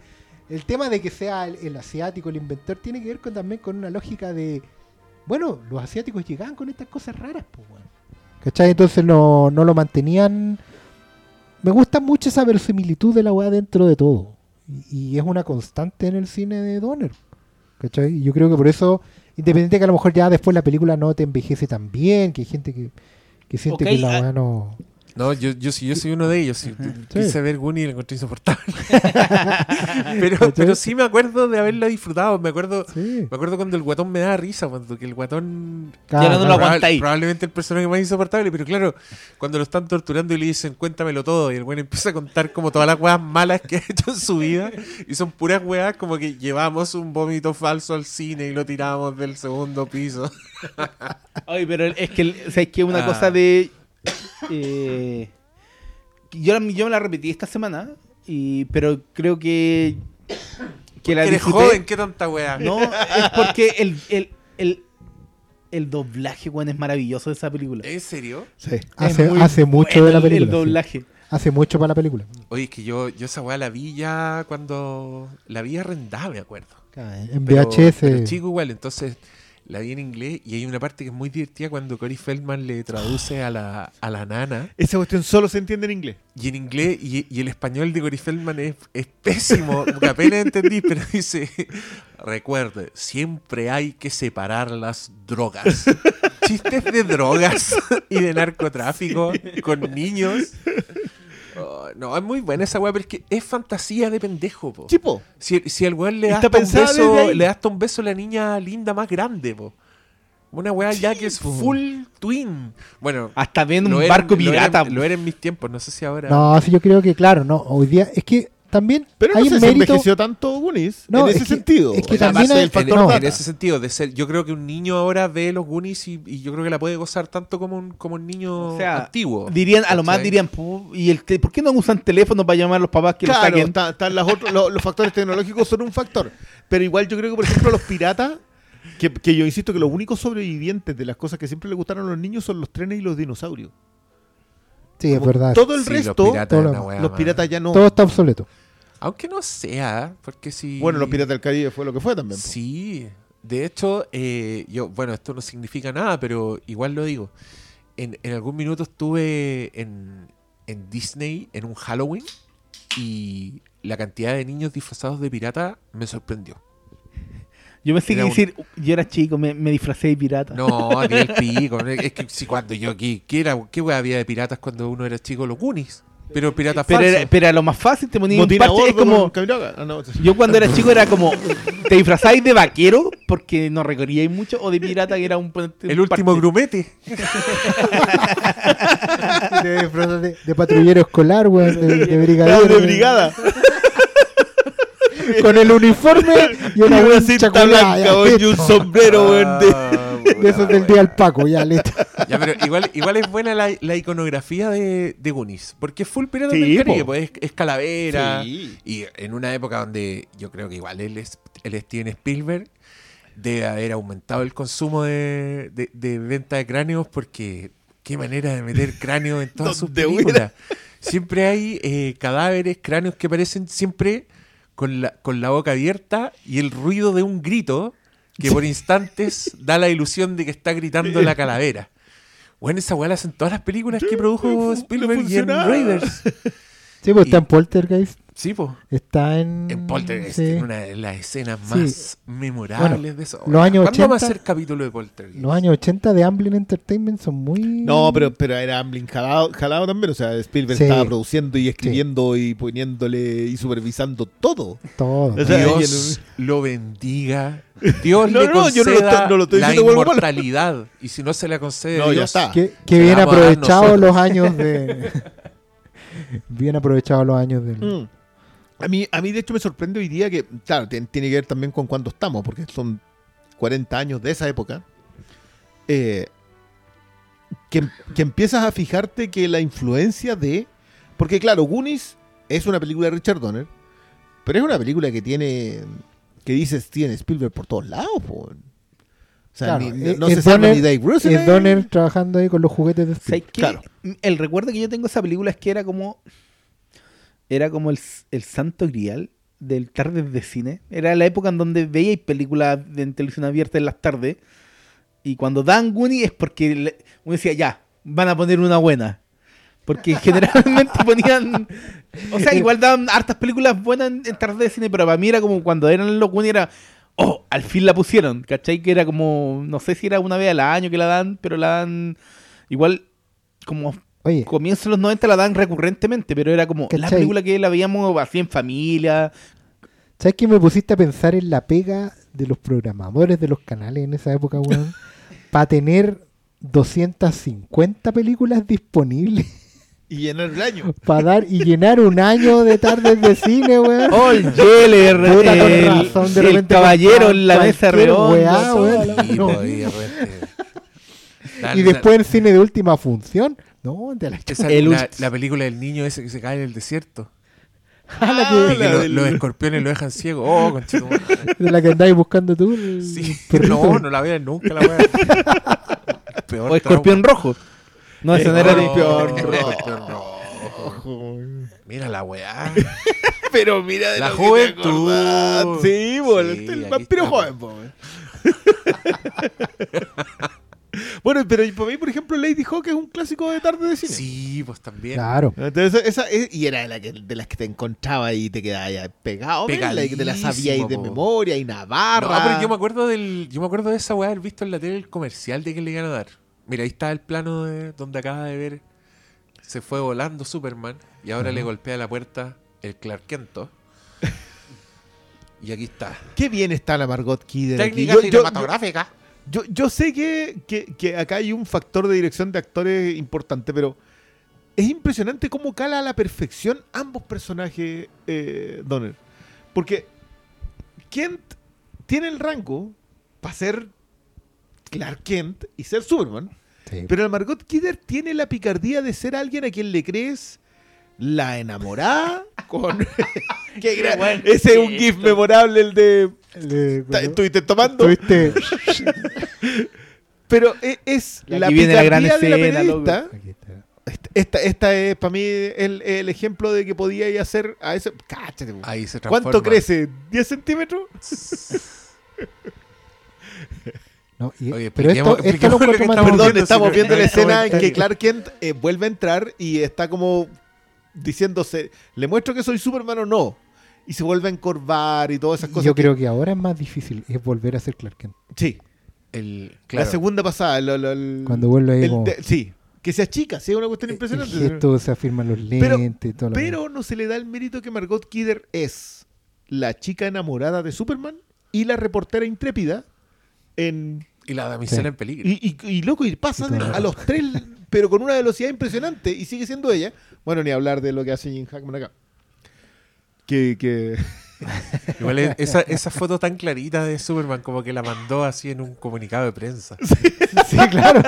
El tema de que sea el, el asiático el inventor tiene que ver con, también con una lógica de, bueno, los asiáticos llegaban con estas cosas raras, pues, weón. ¿Cachai? Entonces no, no lo mantenían. Me gusta mucho esa verosimilitud de la weá dentro de todo. Y, y es una constante en el cine de Donner. ¿Cachai? Y yo creo que por eso, independiente que a lo mejor ya después la película no te envejece tan bien, que hay gente que, que siente que la ah, weá no. No, yo, yo, sí- yo soy uno de ellos. Sí. Quise ver Goonies y lo encontré insoportable. pero, pero sí me acuerdo de haberla disfrutado. Me acuerdo, Sí. me acuerdo cuando el guatón me daba risa, cuando que el guatón Ya no lo Probable- aguanta ahí. Probablemente el personaje más insoportable, pero claro, cuando lo están torturando y le dicen cuéntamelo todo, y el güey empieza a contar como todas las weas malas que ha hecho en su vida, y son puras weas como que llevamos un vómito falso al cine y lo tiramos del segundo piso. Ay, pero es que, o sea, es que una Ah. cosa de. Eh, yo, yo me la repetí esta semana, y, pero creo que. Que la Eres disfruté. joven, qué tanta wea. No, es porque el, el, el, el doblaje, weón, es maravilloso de esa película. ¿En serio? Sí. Hace, hace mucho bueno de la el- película. El sí. doblaje. Hace mucho para la película. Oye, es que yo, yo esa weá la vi ya cuando la vi arrendada, me acuerdo. En Pero- VHS. pero chico igual, entonces la vi en inglés y hay una parte que es muy divertida cuando Cory Feldman le traduce a la, a la nana Esa cuestión solo se entiende en inglés. y en inglés y, y el español de Cory Feldman es, es pésimo, que apenas entendí, pero dice, recuerde, siempre hay que separar las drogas. Chistes de drogas y de narcotráfico con niños. Oh, no, es muy buena esa weá, pero es que es fantasía de pendejo, po. Chipo. Si, si al weón le das un beso, le das hasta un beso a la niña linda más grande, po. Una weá ya que es full twin. Bueno, Hasta viendo un era- barco lo era- pirata. Lo era, en mis tiempos, no sé si ahora. No, sí, yo creo que, claro, no. Hoy día es que también Pero hay no sé un si mérito. envejeció tanto Goonies No, en es ese que- sentido. es que O sea, también hay- en, no, en ese sentido, de ser, yo creo que un niño ahora ve los Goonies y, y yo creo que la puede gozar tanto como un, como un niño O sea, antiguo. Dirían, a lo más dirían, "Pu- ¿y el te- por qué no usan teléfono para llamar a los papás que lo Claro, saquen? está- están las los factores tecnológicos son un factor. Pero igual yo creo que, por ejemplo, los piratas, que, que yo insisto que los únicos sobrevivientes de las cosas que siempre le gustaron a los niños son los trenes y los dinosaurios. Sí, es verdad. Todo el Sí, los resto, piratas todo los piratas ya no. Todo está obsoleto. Aunque no sea, porque si. Bueno, los piratas del Caribe fue lo que fue también. po. Sí, de hecho, eh, yo, bueno, esto no significa nada, pero igual lo digo. En, en algún minuto estuve en, en Disney en un Halloween y la cantidad de niños disfrazados de pirata me sorprendió. Yo pensé que un- decir, yo era chico, me, me disfracé de pirata. No, ni el pico. Es que si cuando yo, ¿qué, qué era, qué había de piratas cuando uno era chico? Los Goonies. Pero pirata Pero falso. era, pero era lo más fácil, te ponías un parche. Es como. Ah, no, Yo cuando era chico era como. ¿Te disfrazáis de vaquero? Porque no recorríais mucho. O de pirata, que era un. el último parche. grumete. De, disfrazas de, de patrullero escolar, weón, de, de brigadero. de brigada. Con el uniforme y Y una, una wincha cinta blanca, y un sombrero, weón, de- esos del día al Paco, ya, listo. Ya, pero igual, igual es buena la, la iconografía de, de Goonies. Porque es full pirata Sí, del Caribe, pues, es, es calavera. Sí. Y en una época donde yo creo que igual él es el Steven Spielberg debe haber aumentado el consumo de, de- de venta de cráneos porque qué manera de meter cráneos en todas sus películas. Siempre hay eh, cadáveres, cráneos que aparecen siempre con la, con la boca abierta y el ruido de un grito que por instantes da la ilusión de que está gritando la calavera. Bueno, esa weá la hacen todas las películas que produjo Spielberg y en. Raiders. Sí, pues está en Poltergeist. Sí, pues. Está en. En Poltergeist, sí. en una de las escenas Sí. más memorables Bueno, de eso. los años ¿Cuándo vamos a 80? hacer capítulo de Poltergeist? Los años 80 de Amblin Entertainment son muy. No, pero, pero era Amblin jalado, jalado también. O sea, Spielberg Sí. estaba produciendo y escribiendo y poniéndole y supervisando todo. Todo. O sea, Dios lo bendiga. Dios No, le no, yo no lo conceda estoy- no lo estoy la inmortalidad. Y si no se le concede No, ya Dios, está. Que, bien la aprovechados los años de. bien aprovechados los años del. Mm. A mí, a mí, de hecho, me sorprende hoy día que, claro, tien- tiene que ver también con cuándo estamos, porque son 40 años de esa época. eh, que, que empiezas a fijarte que la influencia de. Porque, claro, Goonies es una película de Richard Donner, pero es una película que tiene. que dices tiene Spielberg por todos lados, po. O sea, Claro, ni- es- no se salva Donner- ni Dave Bruce. Es Donner trabajando ahí con los juguetes de ¿Sabes Spielberg. Claro. El recuerdo que yo tengo de esa película es que era como. Era como el, el santo grial del tardes de cine. Era la época en donde veíais películas de en televisión abierta en las tardes. Y cuando dan Goonie es porque le- uno decía, ya, van a poner una buena. Porque generalmente ponían. O sea, igual daban hartas películas buenas en, en tardes de cine, pero para mí era como cuando eran los Goonies era. Oh, al fin la pusieron. ¿Cachai? Que era como. No sé si era una vez al año que la dan, pero la dan. Igual como Oye, comienzo de los 90 la dan recurrentemente, pero era como la ¿Cachai? película que la veíamos así en familia. ¿sabes que me pusiste a pensar en la pega de los programadores de los canales en esa época, weón? Para tener 250 películas disponibles Y llenar el año. para dar y llenar un año de tardes de cine, weón. Oh, el el, razón, de el caballero en la mesa redonda. la- Y, después en cine de última función. No, de la Esa- el la, la película del niño ese que se cae en el desierto. Ah, la Y que, que la lo- del- los escorpiones lo dejan ciego. Oh, conchetumare. de la que andáis buscando tú. el Sí. perrito. No, no la vean nunca la weá. Peor O escorpión rojo. No, esa no era de. Escorpión Escorpión rojo. Mira la weá. Pero mira de La lo que te juventud. Sí, bueno, Sí, el aquí vampiro joven, po. Bueno, pero para mí, por ejemplo, Lady Hawk es un clásico de tarde de cine. Sí, pues también. Claro. Entonces, esa, es- y era de, la que- de las que te encontraba y te quedabas ya pegado, y que te la sabías de po. memoria y No, Navarra. pero yo me acuerdo del. Yo me acuerdo de esa weá haber visto en la tele el comercial de que le iban a dar. Mira, ahí está el plano de donde acaba de ver. Se fue volando Superman y ahora le golpea la puerta el Clark Kento. y aquí está. Qué bien está la Margot Kidder aquí. Técnica Yo, yo- cinematográfica. yo- yo sé que, que- que acá hay un factor de dirección de actores importante, pero es impresionante cómo cala a la perfección ambos personajes, eh, Donner. Porque Kent tiene el rango para ser Clark Kent y ser Superman. Sí. Pero la Margot Kidder tiene la picardía de ser alguien a quien le crees la enamorada con... Qué gran- buen Ese es un gif memorable, el de... Le- "Ta- ¿Estuviste tomando? Tuviste- Pero e- es la viene la gran de la escena, loco. periodista. Aquí está. Esta, esta, esta es para mí el, el ejemplo de que podía ir a hacer a ese... Cáchate, po. Ahí se transforma. ¿Cuánto crece? ¿10 centímetros? No, y- Oye, pero esto, expliquemos- esto lo expliquemos lo que encuentro más estamos Perdón, viendo, estamos viendo la Esto escena en que. Clark Kent eh, vuelve a entrar y está como diciéndose, ¿le muestro que soy Superman o no? Y se vuelve a encorvar y todas esas cosas. Yo que- creo que ahora es más difícil es volver a ser Clark Kent. Sí, El, la segunda pasada. lo- lo- el- Cuando vuelve ahí el como- de- sí, que se achica, sí, es una cuestión El impresionante. gesto se afirman los Pero- lentes, todo lo Pero no se le da el mérito que Margot Kidder es la chica enamorada de Superman y la reportera intrépida en Y la damisela Sí. en peligro. Y, y- y, loco, y pasan Y a los tres, pero con una velocidad impresionante, y sigue siendo ella. Bueno, ni hablar de lo que hace Jim Hackman acá. Que, que... Igual es- esa, esa foto tan clarita de Superman como que la mandó así en un comunicado de prensa. Sí, claro.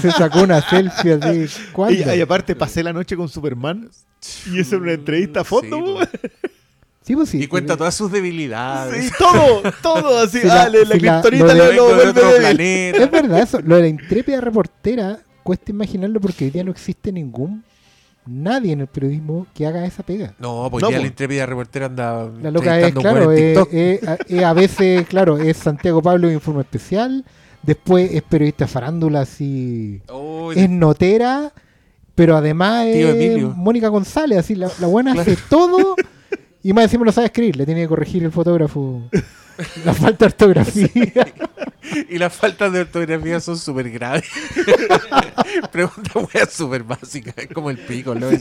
Se sacó una selfie así. Y, y aparte pasé la noche con Superman, y eso es una entrevista a fondo. Sí, pues. Sí, pues sí. Y cuenta todas sus debilidades. Sí, todo, todo así. Sí, la- le- la kriptonita lo lo, de- lo de vuelve débil. Es verdad eso. Lo de la intrépida reportera, cuesta imaginarlo porque hoy día no existe ningún nadie en el periodismo que haga esa pega. No, pues No, ya la intrépida reportera anda La loca es, claro, es, es- a- es a veces, claro, es Santiago Pablo de Informe Especial, después es periodista farándula, así, Oh, es notera, pero además es Emilio. Mónica González, así, la, la buena hace todo y más encima no sabe escribir, le tiene que corregir el fotógrafo la falta de ortografía. Y las faltas de ortografía son súper graves. Pregunta wea súper básica. Es como el pico, ¿no? Ahí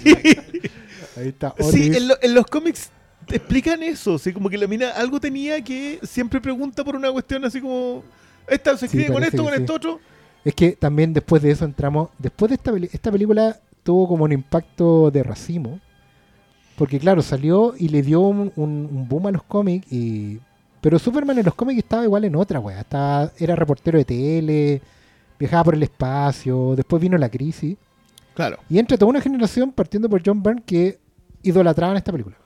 está. Sí, en, lo- en los cómics te explican eso. ¿sí? Como que la mina algo tenía que siempre pregunta por una cuestión así como. Esta se Sí, escribe con esto, con sí. esto otro. Es que también después de eso entramos. Después de esta, esta película tuvo como un impacto de racimo. Porque claro, salió y le dio un, un- un boom a los cómics. Y... Pero Superman en los cómics estaba igual en otra, weá. Estaba, era reportero de tele, viajaba por el espacio. Después vino la crisis. Claro. Y entre toda una generación, partiendo por John Byrne, que idolatraban esta película.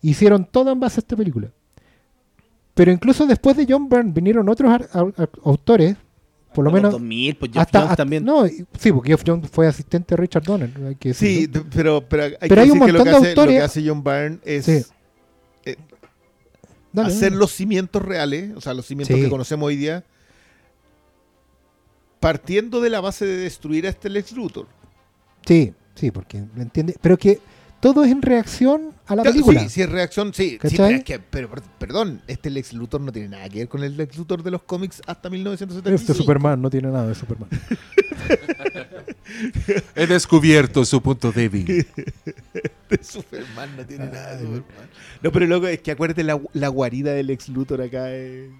Hicieron todo en base a esta película. Pero incluso después de John Byrne vinieron otros autores, por lo menos 2000, pues Jeff hasta, Jones hasta- también. No, sí, porque Jeff Jones fue asistente de Richard Donner. hay que Sí, pero, pero hay Pero que hay un decir que lo que, montón de hace, lo que autores- hace John Byrne es Sí. Dale, hacer dale. los cimientos reales, o sea, los cimientos Sí. que conocemos hoy día, partiendo de la base de destruir a este Lex Luthor. Sí, sí, porque lo entiende. Pero que todo es en reacción a la película. Sí, si es reacción, sí. sí, pero, es que, pero, per- perdón, este Lex Luthor no tiene nada que ver con el Lex Luthor de los cómics hasta 1975. Este Superman no tiene nada de Superman. He descubierto su punto débil. de Superman no tiene nada de Superman. No, pero loco, es que acuérdate la, la guarida del ex Luthor acá. eh.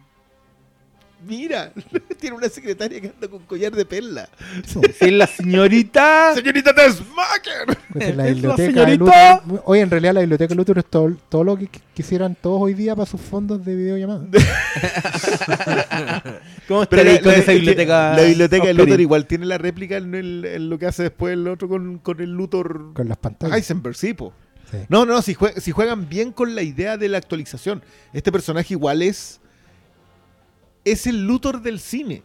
Mira, tiene una secretaria que anda con collar de perla. Sí, es la señorita. ¡Señorita Desmaker! Esa es la la biblioteca de señorita. Luthor. Hoy en realidad la biblioteca de Luthor es todo, todo lo que qu- quisieran todos hoy día para sus fondos de videollamada. ¿Cómo Pero estaría la, con la- esa biblioteca? la biblioteca de Luthor igual tiene la réplica en, el- en lo que hace después el otro con, con el Luthor con las pantallas. Heisenberg, sí, po. Sí. No, no, si, jue- si juegan bien con la idea de la actualización. Este personaje igual es. Es el Luthor del cine.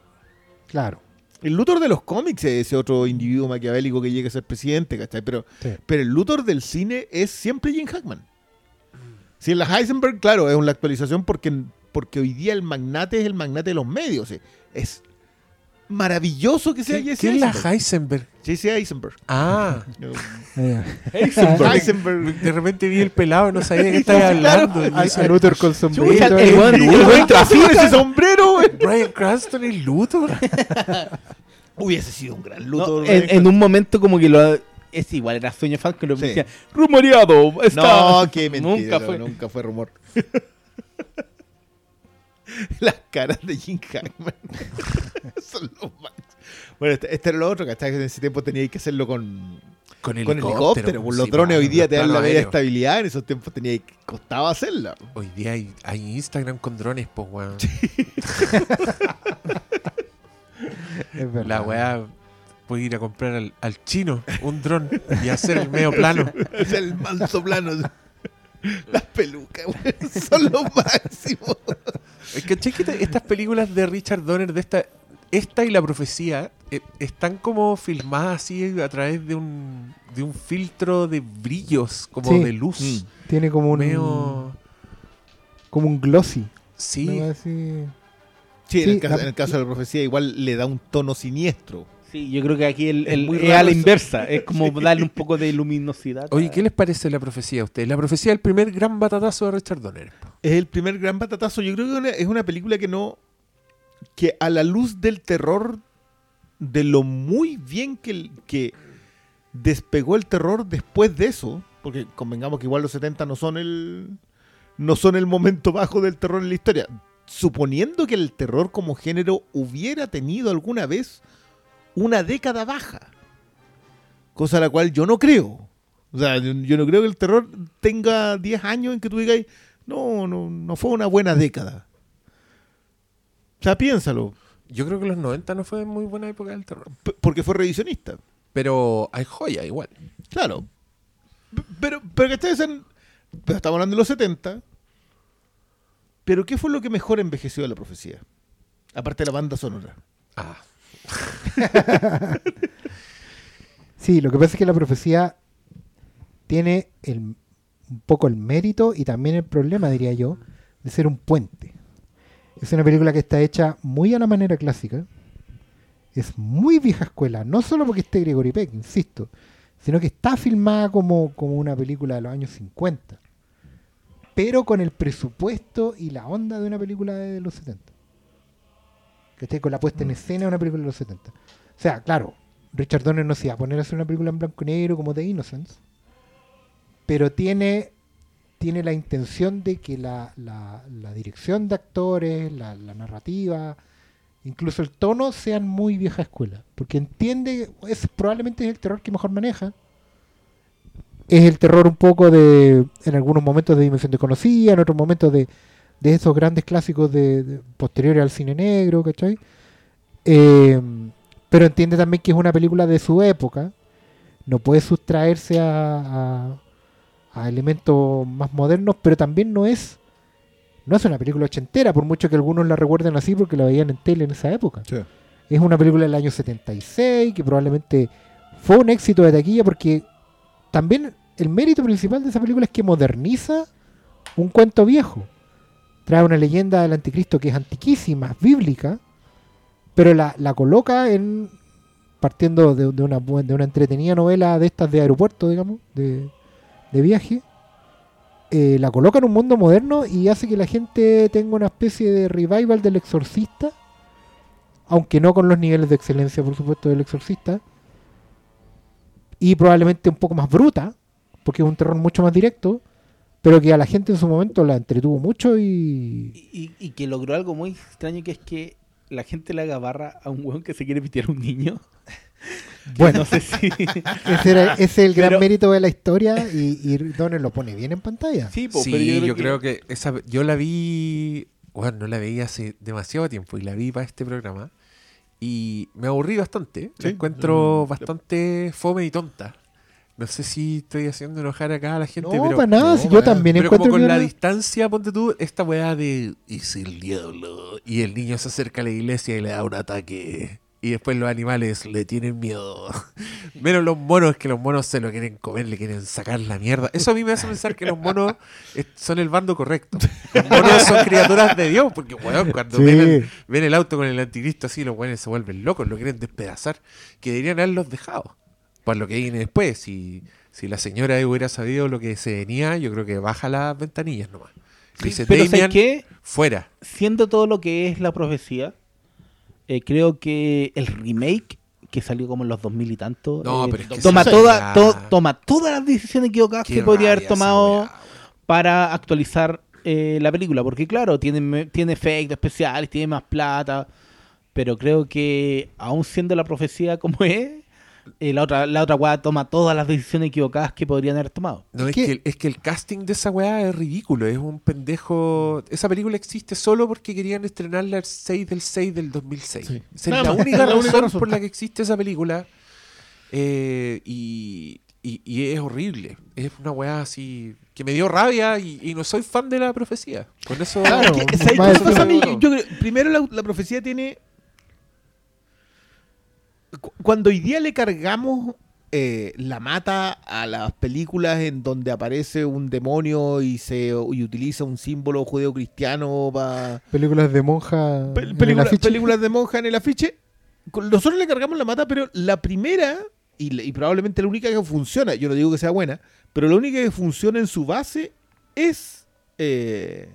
Claro. El Luthor de los cómics es ese otro individuo maquiavélico que llega a ser presidente, ¿cachai? Pero, Sí. pero el Luthor del cine es siempre Jim Hackman. Si en la Heisenberg, claro, es una actualización porque, porque hoy día el magnate es el magnate de los medios. Es maravilloso que sea ¿Qué, Jesse qué es la Eisenberg. Heisenberg? Jesse Eisenberg. Ah, Eh, Heisenberg. de repente vi el pelado y no sabía de qué estaba hablando. A Luthor con sombrero. el buen- ¿Y el qué buen pasó con ese sombrero? Brian Cranston y Luthor. Hubiese sido un gran No, Luthor. en, un momento como que lo es igual, era sueño fan que lo Sí. decía, rumoreado, está... No, qué mentira. Nunca fue. nunca fue rumor. Las caras de Jim Hackman son los máximos. Bueno, este, este era lo otro, ¿cachai? Que en ese tiempo teníais que hacerlo con, Con con helicóptero. pues, los drones hoy día te dan la media estabilidad. En esos tiempos tenía que costaba hacerla. Hoy día hay, hay Instagram con drones, pues, weón. Es verdad. La weá puede ir a comprar al, al chino un dron y hacer el medio plano. Es el manso plano. Las pelucas, güey, son los máximos. Es que te- estas películas de Richard Donner, de esta, esta y la profecía, eh, están como filmadas así a través de un, de un filtro de brillos, como Sí. de luz. Tiene como un, Medio. como un glossy. Sí. ¿no? Así- Sí, en, el caso, la- en el caso de la profecía, igual le da un tono siniestro. Sí, yo creo que aquí el, Es el- muy es a la inversa, es como darle un poco de luminosidad. Oye, ¿qué les parece la profecía a ustedes? La profecía es el primer gran batatazo de Richard Donner. Es el primer gran batatazo. Yo creo que es una película que no. Que a la luz del terror de lo muy bien que, que despegó el terror después de eso, porque convengamos que igual los 70 no son el no son el momento bajo del terror en la historia. Suponiendo que el terror como género hubiera tenido alguna vez una década baja. Cosa a la cual yo no creo. O sea, yo, yo no creo que el terror tenga 10 años en que tú digas, no, no, no fue una buena década. Sea, piénsalo. Yo creo que los 90 no fue muy buena época del terror. P- porque fue revisionista. Pero hay joya igual. Claro. P- Pero, pero que ustedes en- Pero estamos hablando de los 70. Pero ¿qué fue lo que mejor envejeció de la profecía? Aparte de la banda sonora. Ah, Sí, lo que pasa es que la profecía tiene el- un poco el mérito y también el problema, diría yo, de ser un puente. Es una película que está hecha muy a la manera clásica. Es muy vieja escuela, no solo porque esté Gregory Peck, insisto, sino que está filmada como, como una película de los años 50, pero con el presupuesto y la onda de una película de los 70. Que esté con la puesta en escena de una película de los 70. O sea, claro, Richard Donner no se iba a poner a hacer una película en blanco y negro como The Innocence, pero tiene, tiene la intención de que la, la- dirección de actores, la, narrativa, incluso el tono sean muy vieja escuela, porque entiende, es probablemente es el terror que mejor maneja. Es el terror un poco de, en algunos momentos de Dimensión Desconocida, en otros momentos de, de esos grandes clásicos de, de- posteriores al cine negro, ¿cachai? Eh, pero entiende también que es una película de su época, no puede sustraerse a- a elementos más modernos, pero también no es no es una película ochentera, por mucho que algunos la recuerden así porque la veían en tele en esa época. Es una película del año 76 que probablemente fue un éxito de taquilla porque también el mérito principal de esa película es que moderniza un cuento viejo. Trae una leyenda del anticristo que es antiquísima, bíblica, pero la, la coloca en partiendo de, de una, de una entretenida novela de estas de aeropuerto, digamos, de, de viaje, eh, la coloca en un mundo moderno y hace que la gente tenga una especie de revival del exorcista, aunque no con los niveles de excelencia, por supuesto, del exorcista, y probablemente un poco más bruta, porque es un terror mucho más directo, pero que a la gente en su momento la entretuvo mucho y... Y, y que logró algo muy extraño que es que la gente le haga barra a un weón que se quiere pitear a un niño. Bueno, no sé si. ese, era- ese es el gran Pero- mérito de la historia y, y Donner lo pone bien en pantalla. sí, po, sí, pero yo, creo, que... esa, yo la vi, bueno, no la veí hace demasiado tiempo y la vi para este programa y me aburrí bastante. La Sí. encuentro Mm. bastante fome y tonta. No sé si estoy haciendo enojar acá a la gente, no, pero... para nada, no, si yo nada. también Pero encuentro como con la distancia, ponte tú, esta weá de es el diablo. Y el niño se acerca a la iglesia y le da un ataque. Y después los animales le tienen miedo. Menos los monos, que los monos se lo quieren comer, le quieren sacar la mierda. Eso a mí me hace pensar que los monos es- son el bando correcto. Los monos son criaturas de Dios, porque weón, cuando Sí. ven, el, ven el auto con el anticristo así, los weones se vuelven locos, lo quieren despedazar. Que deberían haberlos dejado. Para lo que viene después. Si, si la señora hubiera sabido lo que se venía, yo creo que baja las ventanillas nomás. Dice, Pero Damian, ¿sabes qué? fuera. Siendo todo lo que es la profecía, eh, creo que el remake que salió como en los 2000 y tanto No, eh, pero es que toma, toda, to- toma todas las decisiones equivocadas Qué que podría haber tomado para actualizar eh, la película. Porque claro, tiene, tiene efectos especiales, tiene más plata. Pero creo que aún siendo la profecía como es, eh, la otra la otra weá toma todas las decisiones equivocadas que podrían haber tomado. No, es, que, el- es que el casting de esa weá es ridículo. Es un pendejo. Esa película existe solo porque querían estrenarla el 6 del 6 del 2006. Sí. Nada es la más. única, La razón por la que existe esa película. Eh, y, y- y es horrible. Es una weá así que me dio rabia y, y no soy fan de la profecía. Con eso. Claro. Es que, ¿sabes más qué me pasa a mí? eso- Yo creo- primero, la, la profecía tiene. Cu- Cuando hoy día le cargamos eh, la mata a las películas en donde aparece un demonio y se y utiliza un símbolo judeo-cristiano para. Películas de monja. el películas, de monja en el afiche. Nosotros le cargamos la mata, pero la primera, y, probablemente la única que funciona, yo no digo que sea buena, pero la única que funciona en su base es eh,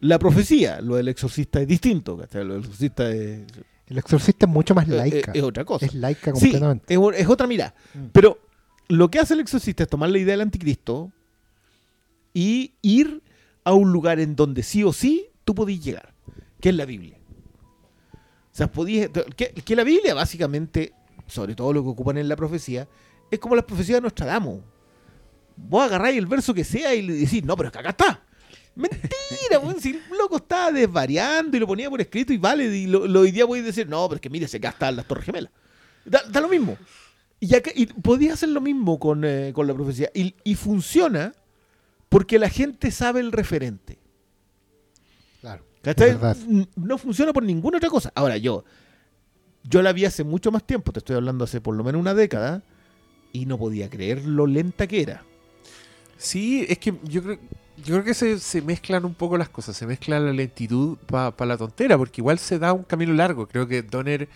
la profecía. Lo del exorcista es distinto, ¿cachai? Lo del exorcista es... El exorcista es mucho más eh, laica. eh, es otra cosa. es laica Sí, completamente. es, o- es otra mirada. Mm. Pero lo que hace el exorcista es tomar la idea del anticristo y ir a un lugar en donde sí o sí tú podís llegar, que es la Biblia. O sea, podís, que, que la Biblia básicamente, sobre todo lo que ocupan en la profecía, es como las profecías de Nostradamus. Vos agarráis el verso que sea y le decís, no, pero es que acá está. Mentira, si el loco estaba desvariando y lo ponía por escrito y vale, y lo, lo hoy día podéis decir, no, pero es que mire, se acá están las Torres Gemelas. Da, da lo mismo. Y, acá, y podía hacer lo mismo con, eh, con la profecía. Y, y funciona porque la gente sabe el referente. Claro. ¿Cachai? No funciona por ninguna otra cosa. Ahora, yo, yo la vi hace mucho más tiempo, te estoy hablando hace por lo menos una década, y no podía creer lo lenta que era. Sí, es que yo creo, yo creo que se, se mezclan un poco las cosas, se mezcla la lentitud para la tontera, porque igual se da un camino largo. Creo que Donner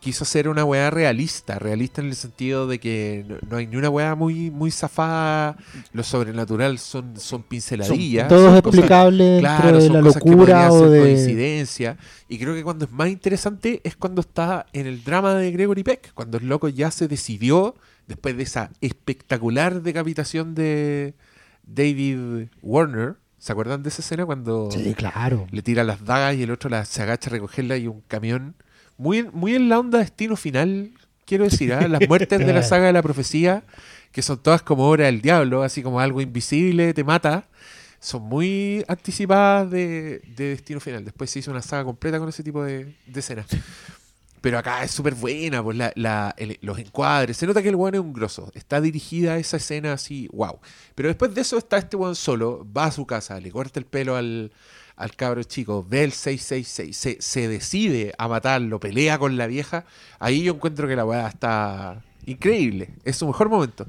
quiso hacer una weá realista, realista en el sentido de que no, no hay ni una weá muy, muy zafada, lo sobrenatural son, son pinceladillas. Todo son es cosas- explicable Claro, de son la locura o de. coincidencia. Y creo que cuando es más interesante es cuando está en el drama de Gregory Peck, cuando el loco ya se decidió, después de esa espectacular decapitación de David Warner. ¿Se acuerdan de esa escena cuando Sí, claro. le tira las dagas y el otro la, se agacha a recogerla y un camión? Muy, en- muy en la onda destino final, quiero decir, ¿ah? las muertes de la saga de la profecía, que son todas como obra del diablo, así como algo invisible te mata son muy anticipadas de, de Destino Final. Después se hizo una saga completa con ese tipo de, de escenas. Pero acá es súper buena, pues la, la- el- los encuadres. Se nota que el weón es un grosso. Está dirigida esa escena así, wow. Pero después de eso está este weón solo, va a su casa, le corta el pelo al, al cabro chico, ve el 666, se, se decide a matarlo, pelea con la vieja. Ahí yo encuentro que la weá está increíble. Es su mejor momento.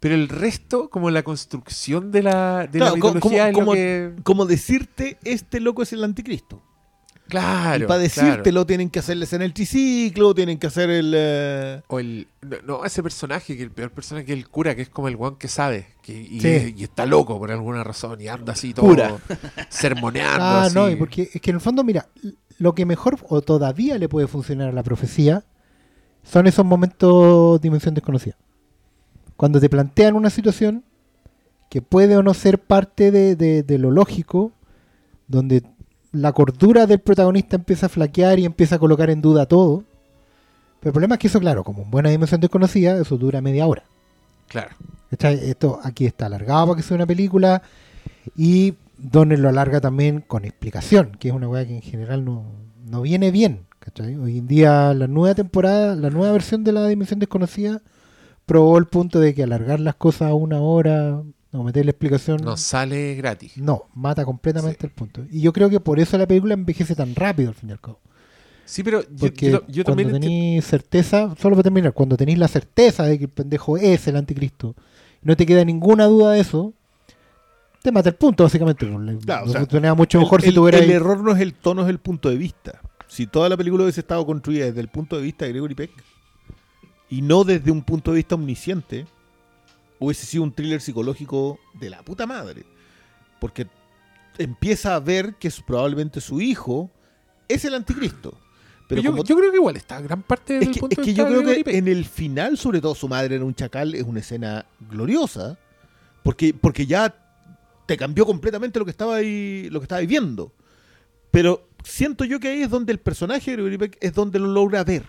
Pero el resto, como la construcción de la, de la Claro, mitología, es lo como- que- Como decirte, este loco es el anticristo. Claro. y para claro. decírtelo tienen que hacerles en el triciclo, tienen que hacer el... eh, O el. No, no, ese personaje, que el peor personaje que el cura, que es como el guan que sabe. Que, y, Sí. y está loco por alguna razón. Y anda así todo Cura. sermoneando. Ah, así. no, y porque es que en el fondo, mira, lo que mejor o todavía le puede funcionar a la profecía son esos momentos dimensión desconocida. Cuando te plantean una situación que puede o no ser parte de, de- de lo lógico, donde la cordura del protagonista empieza a flaquear y empieza a colocar en duda todo. Pero el problema es que eso, claro, como en buena dimensión desconocida, eso dura media hora. Claro. Esto aquí está alargado para que sea una película y Donner lo alarga también con explicación, que es una weá que en general no, no viene bien. ¿cachai? Hoy en día la nueva temporada, la nueva versión de la Dimensión Desconocida probó el punto de que alargar las cosas a una hora o meterle explicación No sale gratis. no, mata completamente el punto. Y yo creo que por eso la película envejece tan rápido al fin y al cabo. Sí, pero yo, Porque yo- yo cuando también. tenéis certeza, solo para terminar, cuando tenéis la certeza de que el pendejo es el anticristo, no te queda ninguna duda de eso, te mata el punto, básicamente. Claro, o le sea, mucho mejor el, si el- tuviera el error no es el tono, es el punto de vista. Si toda la película hubiese estado construida desde el punto de vista de Gregory Peck y no desde un punto de vista omnisciente, hubiese sido un thriller psicológico de la puta madre. Porque empieza a ver que su- probablemente su hijo es el anticristo. Pero yo, como- yo creo que igual está gran parte del es que, punto es que yo creo que en el final, sobre todo, su madre era un chacal, es una escena gloriosa. Porque, porque ya te cambió completamente lo que estaba ahí, lo que estaba viendo. Pero siento yo que ahí es donde el personaje de Peck es donde lo logra ver.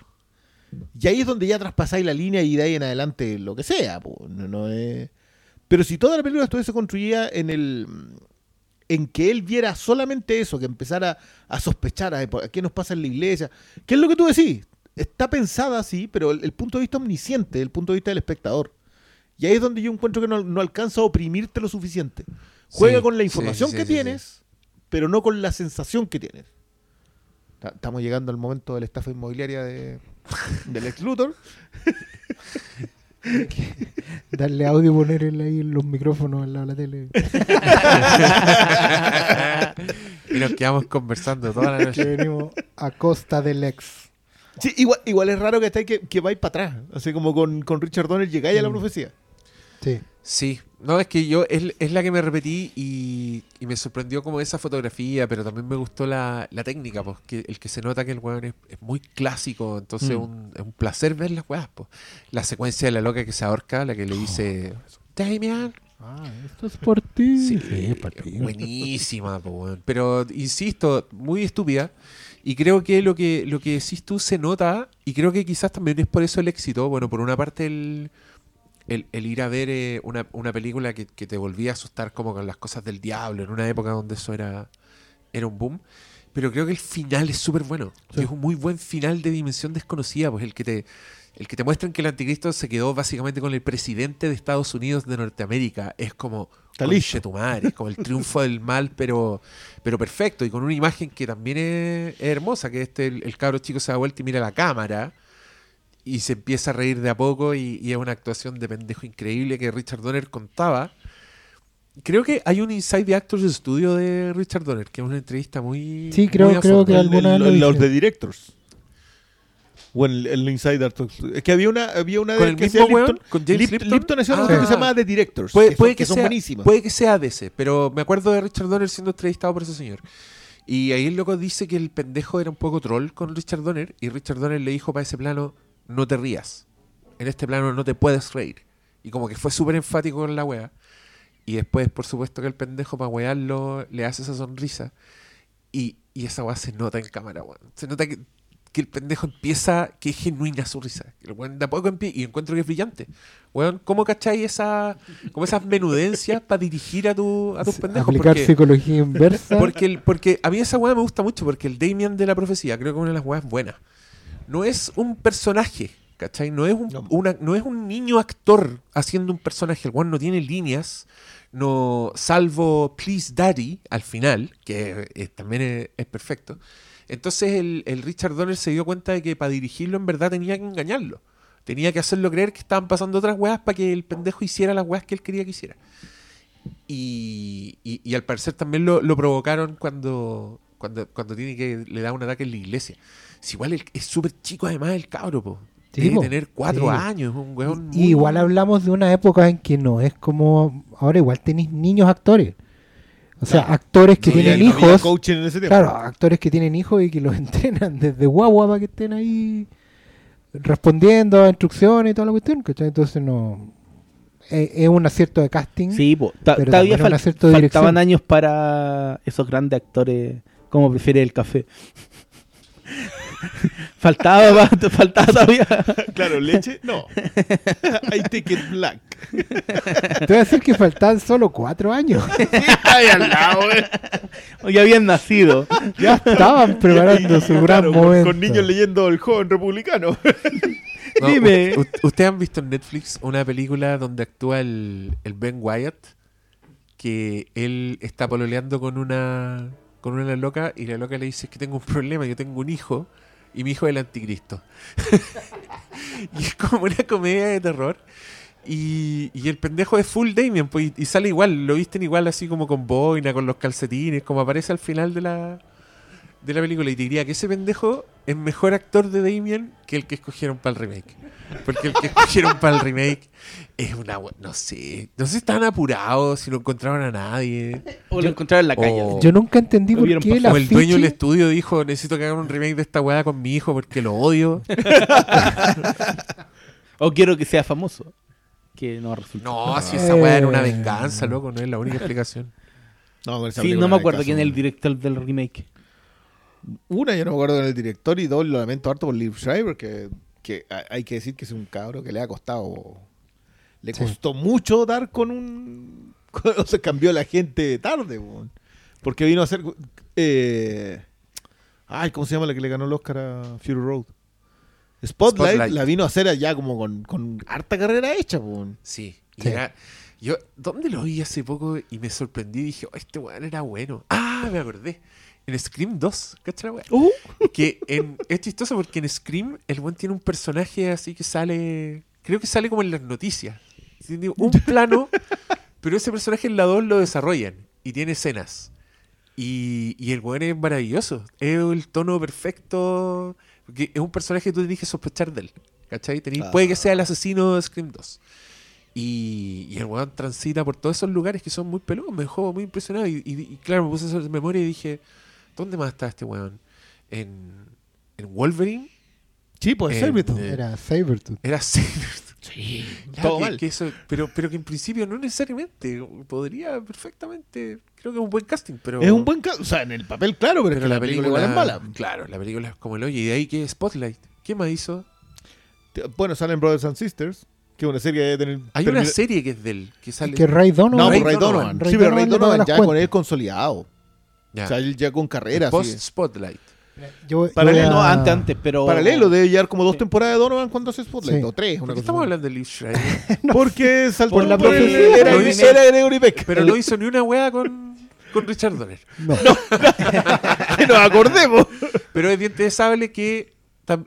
Y ahí es donde ya traspasáis la línea y de ahí en adelante lo que sea. No, no es- Pero si toda la película estuviese construida en el en que él viera solamente eso, que empezara a sospechar a, a qué nos pasa en la iglesia, ¿qué es lo que tú decís? Está pensada así, pero el, el punto de vista omnisciente, el punto de vista del espectador. Y ahí es donde yo encuentro que no, no alcanza a oprimirte lo suficiente. Juega Sí, con la información sí, que sí, tienes, pero no con la sensación que tienes. Ta- Estamos llegando al momento de la estafa inmobiliaria de, del ex Luthor. darle audio y ponerle ahí los micrófonos al lado de la tele. y nos quedamos conversando toda la que noche. venimos a costa del ex. Sí, igual, igual es raro que, estáis que, que vais para atrás. Así como con, con Richard Donner llegáis a la Mm. profecía. Sí. Sí, no, es que yo es, es la que me repetí y, y me sorprendió como esa fotografía, pero también me gustó la, la técnica, pues, que el que se nota que el weón es, es muy clásico, entonces Mm. un- es un placer ver las weas, pues. La secuencia de la loca que se ahorca, la que le dice, Damian, Ah, esto es por ti. Sí, es por ti. buenísima, po, weón. pero insisto, muy estúpida. Y creo que lo que lo que decís tú se nota, y creo que quizás también es por eso el éxito. Bueno, por una parte el, el, el ir a ver eh, una, una película que, que te volvía a asustar como con las cosas del diablo, en una época donde eso era, era un boom. Pero creo que el final es súper bueno. Sí. Es un muy buen final de Dimensión Desconocida, pues el que te el que te muestran que el anticristo se quedó básicamente con el presidente de Estados Unidos de Norteamérica. Es como tu madre, es como el triunfo del mal, pero, pero perfecto. Y con una imagen que también es, es hermosa, que este, el, el cabro chico se da vuelta y mira la cámara y se empieza a reír de a poco y, y es una actuación de pendejo increíble que Richard Donner contaba. Creo que hay un Inside the Actors Studio de Richard Donner, que es una entrevista muy... Sí, creo- muy creo que El- alguna el- lo los de Directors. O el, el Insider Talks. Es que había una, había una ¿Con de el que mismo weón? Lipton. ¿Con James Lip- Lipton? Lipton hacía una Ah. cosa que se llama The Directors. Puede, que puede son, que, que son sea, buenísimas. puede que sea de ese, pero me acuerdo de Richard Donner siendo entrevistado por ese señor. Y ahí el loco dice que el pendejo era un poco troll con Richard Donner y Richard Donner le dijo para ese plano, no te rías. En este plano no te puedes reír. Y como que fue súper enfático con la wea. Y después, por supuesto, que el pendejo para wearlo le hace esa sonrisa. Y, y esa weá se nota en cámara, weón. Se nota que, que el pendejo empieza, que es genuina su risa. El weón de a poco y encuentro que es brillante. Weón, ¿cómo cacháis esa, como esas menudencias para dirigir a, tu, a tus pendejos? Aplicar Porque, psicología inversa. porque, el- porque a mí esa weá me gusta mucho, porque el Damien de la profecía creo que es una de las weas buenas. No es un personaje, ¿cachai? No es un, No. una- no es un niño actor haciendo un personaje. El weón no tiene líneas, no salvo Please Daddy al final, que eh, también es, es perfecto. Entonces el, el Richard Donner se dio cuenta de que para dirigirlo en verdad tenía que engañarlo. Tenía que hacerlo creer que estaban pasando otras weas para que el pendejo hiciera las weas que él quería que hiciera. Y, y- y al parecer también lo, lo provocaron cuando, cuando, cuando tiene que le da un ataque en la iglesia. Si igual el- es súper chico además el cabro, po. Sí, Debe po. tener cuatro Sí. años, un weón Y igual hablamos de una época en que no es como. Ahora igual tenéis niños actores. O sea, Claro. actores que No tienen había hijos. coaching en ese. Claro, actores que tienen hijos y que los entrenan desde guagua para que estén ahí respondiendo a instrucciones y toda la cuestión. ¿cachai? Entonces no. Es, es un acierto de casting. Sí, po. Ta- Pero todavía un faltaban dirección. años para esos grandes actores como prefiere el café. faltaba, faltaba todavía. Claro, leche, no. Take it black. Te voy a decir que faltaban solo cuatro años. Ahí al lado, eh. ya habían nacido. ya estaban preparando su gran Claro, momento. Con niños leyendo El joven republicano. No, Dime. ¿Ustedes han visto en Netflix una película donde actúa el, el Ben Wyatt? Que él está pololeando con una con una loca y la loca le dice "Es que tengo un problema, yo tengo un hijo y mi hijo es el anticristo. y es como una comedia de terror. Y, y el pendejo es full Damien, pues, y, sale igual, lo visten igual así como con boina, con los calcetines, como aparece al final de la, de la película. Y te diría que ese pendejo es mejor actor de Damien que el que escogieron para el remake. Porque el que escogieron para el remake es una... No sé, no sé si estaban apurados, si no encontraron a nadie. O lo encontraron en la calle. O- Yo nunca entendí por qué el O el dueño del estudio dijo, necesito que hagan un remake de esta weá con mi hijo porque lo odio. O quiero que sea famoso. Que no resulta. No, si esa weá era una Eh. venganza, loco, no es la única explicación. No, con esa Sí, no me acuerdo quién es el director del remake. Una, yo no me acuerdo con el director y dos, lo lamento harto por Liv Schreiber, que, que ha- hay que decir que es un cabro que le ha costado. Le Sí. costó mucho dar con un. con- o sea, cambió la gente tarde, weón. Porque vino a hacer. Eh, ay, ¿cómo se llama la que le ganó el Oscar a Fury Road? Spotlight, Spotlight. la vino a hacer allá como con, con harta carrera hecha, weón. Sí. y Sí. era- yo, ¿dónde lo vi hace poco y me sorprendí? Dije, oh, este weón era bueno. Ah, me acordé. En Scream 2, ¿cachai, weón? Uh, Que en, es chistoso porque en Scream el buen tiene un personaje así que sale. Creo que sale como en las noticias. Tiene un plano, pero ese personaje en la 2 lo desarrollan y tiene escenas. Y, y el buen es maravilloso. Es el tono perfecto. Porque es un personaje que tú tienes que sospechar de él. ¿Cachai? Ah. Puede que sea el asesino de Scream 2. Y, y el weón transita por todos esos lugares que son muy peludos. Me dejó muy impresionado. Y, y- y claro, me puse eso en memoria y dije, ¿dónde más está este weón? ¿En, en Wolverine? Sí, ser, Vito. eh, Era Sabertooth. Era Sabertooth. Sí, todo que- mal. que eso- pero, pero que en principio no necesariamente. Podría perfectamente. Creo que es un buen casting, pero. Es un buen caso. O sea, en el papel, claro, pero, Pero es que la película, igual es mala. Claro, la película es como el hoyo. Y de ahí que Spotlight. ¿Qué más hizo? Bueno, salen Brothers and Sisters, que es una serie debe tener. Hay una serie que es del. Que sale. Que Ray Donovan. No, Ray por Ray Donovan. Donovan. Ray Sí, pero Ray Donovan ya con él consolidado. Ya. O sea, él ya con carrera. Post. Spotlight. Yo, yo Paralelo, voy No, a- antes, antes, pero. Paralelo, debe llevar como dos Sí. temporadas de Donovan cuando hace Spotlight. Sí. O tres, ¿Por una qué cosa estamos hablando de Liv Schreiber? Porque saltó Por la por el- profesión. era, Lo hizo- era Gregory Peck. Pero no hizo ni una wea con, con Richard Donner. No. que nos acordemos. Pero es bien interesable que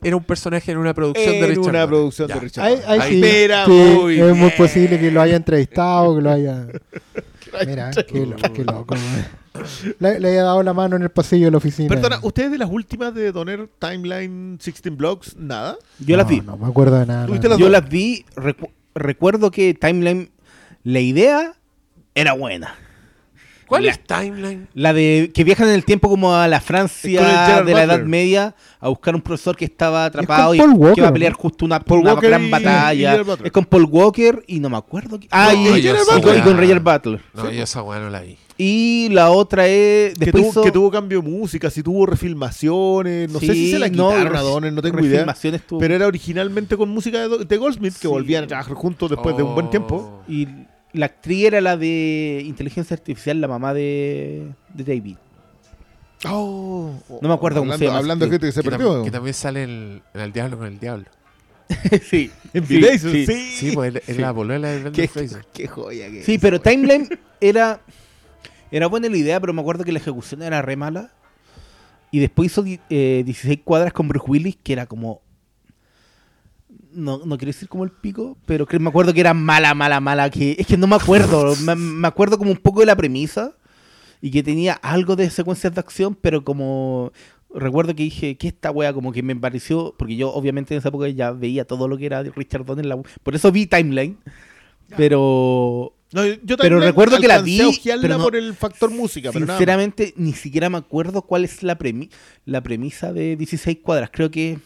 era un personaje en una producción de En Richard una Donner. producción Ya. de Richard Ahí, ahí Ahí sí, Mira, sí, muy es muy bien. posible que lo haya entrevistado, que lo haya... Mira, qué, lo- qué loco. Le, le haya dado la mano en el pasillo de la oficina. Perdona, ¿ustedes de las últimas de Donner Timeline 16 Blocks? Nada. Yo las vi. No me acuerdo de nada. ¿Tuviste nada. las Yo dos? las vi. recu- recuerdo que Timeline. La idea era buena. ¿Cuál La- es Timeline? La de que viajan en el tiempo como a la Francia de la. Edad Media a buscar un profesor que estaba con atrapado y que va a pelear justo una, Paul una gran y- batalla. Es con Paul Walker y no me acuerdo. qui- Ah, No, y, y con, esa y con weá- Roger Butler. No, yo esa weá no la vi. Y la otra es. Que tuvo, hizo- que tuvo cambio de música, si tuvo refilmaciones, no sé si Sí, se la no, quitaron a ref- Donner, no tengo idea. refilmaciones tuvo. Pero era originalmente con música de, de Goldsmith, que Sí. volvían a trabajar juntos después de un buen tiempo. Oh. Y la actriz era la de inteligencia artificial, la mamá de, de David. Oh, No me acuerdo cómo hablando, se llama Hablando de gente que se que, tam- perdió. que también sale en, en El Diablo con el Diablo. sí. En sí, sí. sí. Sí, pues es Sí. la polola de Brendan Qué, Fraser. qué joya que Sí, es, pero. Timeline era. Era buena la idea, pero me acuerdo que la ejecución era re mala. Y después hizo eh, 16 cuadras con Bruce Willis, que era como. No, no quiero decir como el pico, pero me acuerdo que era mala, mala, mala. Que, es que no me acuerdo. me, me acuerdo como un poco de la premisa. Y que tenía algo de secuencias de acción, pero como. Recuerdo que dije que esta wea como que me pareció. Porque yo, obviamente, en esa época ya veía todo lo que era de Richard Donner. la- por eso vi Timeline. Pero No, yo- yo pero recuerdo que la vi, pero no- por el factor música, pero nada. Sinceramente, ni siquiera me acuerdo cuál es la, premi- la premisa de 16 cuadras. Creo que,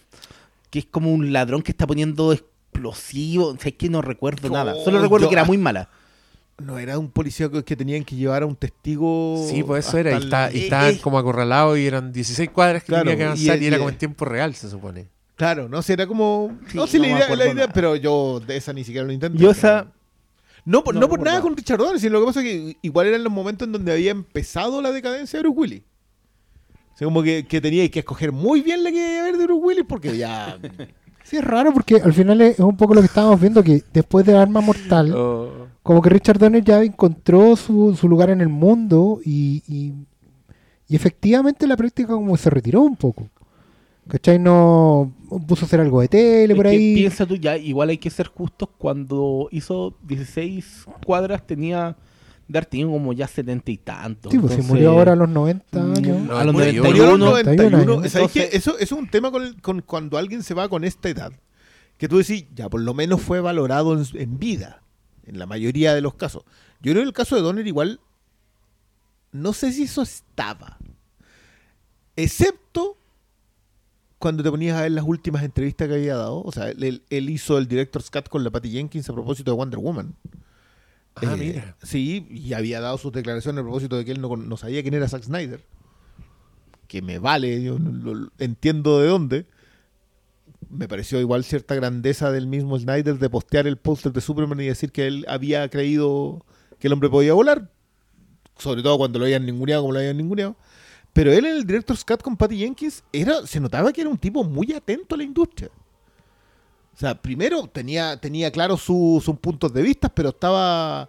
que es como un ladrón que está poniendo explosivos. O sea, es que no recuerdo nada. Solo recuerdo yo- que era muy mala. No, era un policía que, que tenían que llevar a un testigo. Sí, pues eso era. Y, está- y eh, estaban eh, como acorralados y eran 16 cuadras que Claro, tenía que y avanzar y, era como en tiempo real, se supone. Claro, no, sí, era como. Sí, no, no la idea, la idea pero yo de esa ni siquiera lo intenté. Yo esa... No, por, no no por nada. con Richard Donner, sino lo que pasa es que igual eran los momentos en donde había empezado la decadencia de Bruce Willis. O sea, como que, que tenía que escoger muy bien la que iba a ver de Bruce Willis porque ya. Sí, es raro porque al final es un poco lo que estábamos viendo, que después de Arma Mortal, Oh. como que Richard Donner ya encontró su, su lugar en el mundo y, y, y efectivamente la práctica como se retiró un poco. ¿Cachai? No puso a hacer algo de tele Es por ahí. piensa tú ya, igual hay que ser justos. Cuando hizo 16 cuadras tenía... Dar tenía como ya 70 y tantos. Sí, pues entonces- murió ahora a los 90 Mm, años. No, a los murió. 91. Murió a los 91. 91, ¿Sabes entonces-? Eso, eso es un tema con, cuando alguien se va con esta edad. Que tú decís, ya por lo menos fue valorado en, en vida. En la mayoría de los casos. Yo creo que en el caso de Donner igual. No sé si eso estaba. Excepto cuando te ponías a ver las últimas entrevistas que había dado. O sea, él, él hizo el director's cut con la Patty Jenkins a propósito de Wonder Woman. Ah, Eh, mira. Sí, y había dado sus declaraciones a propósito de que él no, no sabía quién era Zack Snyder. Que me vale, yo lo- entiendo de dónde. Me pareció igual cierta grandeza del mismo Snyder de postear el póster de Superman y decir que él había creído que el hombre podía volar. Sobre todo cuando lo habían ninguneado como lo habían ninguneado. Pero él en el Director's Cut con Patty Jenkins era, se notaba que era un tipo muy atento a la industria. O sea, primero tenía, tenía claro su- sus puntos de vista, pero estaba,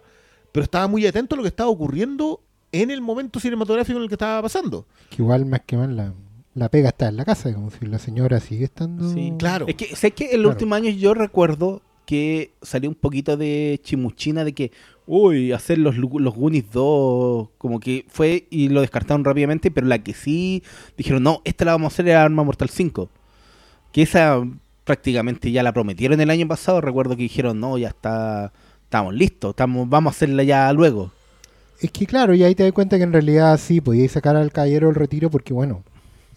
pero estaba muy atento a lo que estaba ocurriendo en el momento cinematográfico en el que estaba pasando. Que igual más que más la, la pega está en la casa, como si la señora sigue estando. Sí. Claro. Es que, sé que en los Claro. últimos años yo recuerdo que salió un poquito de chimuchina de que, uy, hacer los, los Goonies 2, como que fue y lo descartaron rápidamente, pero la que sí dijeron, no, esta la vamos a hacer es Arma Mortal 5. Que esa prácticamente ya la prometieron el año pasado, recuerdo que dijeron, no, ya está estamos listos, estamos, vamos a hacerla ya luego. Es que claro, y ahí te das cuenta que en realidad sí, podíais sacar al caballero del retiro porque bueno,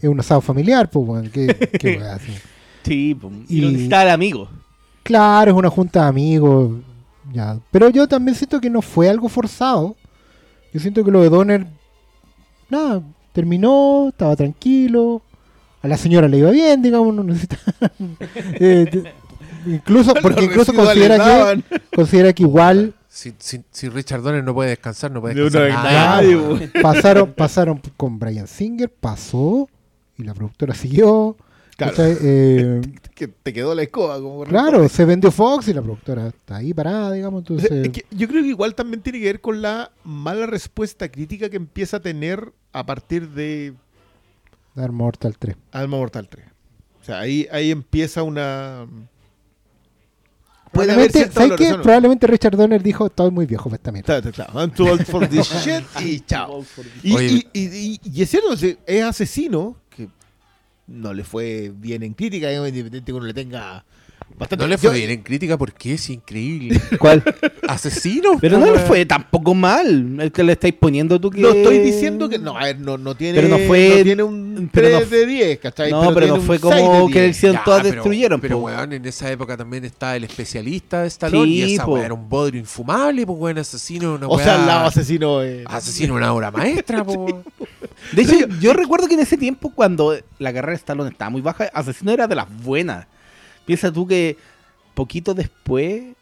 es un asado familiar, pues bueno, ¿qué, qué? Sí, pues, y, Y- el amigo. Claro, es una junta de amigos. Ya. Pero yo también siento que no fue algo forzado. Yo siento que lo de Donner, nada, terminó, estaba tranquilo. A la señora le iba bien, digamos, no necesita. eh, incluso, porque incluso considera que, considera que igual Si, si, si Richard Donner no puede descansar, no puede No, descansar no, nadie. nadie, po. pasaron, pasaron con Brian Singer, pasó, y la productora siguió. Claro. Eh, Que te quedó la escoba. Como claro, se vendió Fox y la productora está ahí parada, digamos. O sea, Entonces, es que yo creo que igual también tiene que ver con la mala respuesta crítica que empieza a tener a partir de Dar Mortal 3. Alma Mortal 3. O sea, ahí, ahí empieza una... Probablemente. Probablemente Richard Donner dijo, estoy muy viejo para esta mierda. Claro, claro, I'm too old for this shit y chao. Y, Oye. y- y- y- y es cierto, es asesino, no le fue bien en crítica, digamos, independiente que uno le tenga bastante... No le fue Yo- bien en crítica porque es increíble. ¿Cuál? Asesino. Pero no le fue tampoco mal. El que le estáis poniendo tú que. No estoy diciendo que... No, a ver, no, no tiene, Pero no fue- no tiene un pero 3 no de 10, ¿cachai? No, pero, tiene no un fue 6 de como que le 10. hicieron Ya, todas pero- destruyeron. Pero, po. weón, en esa época también está el especialista de Stallone y Sí, esa po. weá era un bodrio infumable, pues, weón, asesino, una O sea, al lado asesino... eh, Asesino, una obra maestra, po. De hecho, yo recuerdo que en ese tiempo, cuando la carrera de Stallone estaba muy baja, Asesino era de las buenas. Piensa tú que poquito después.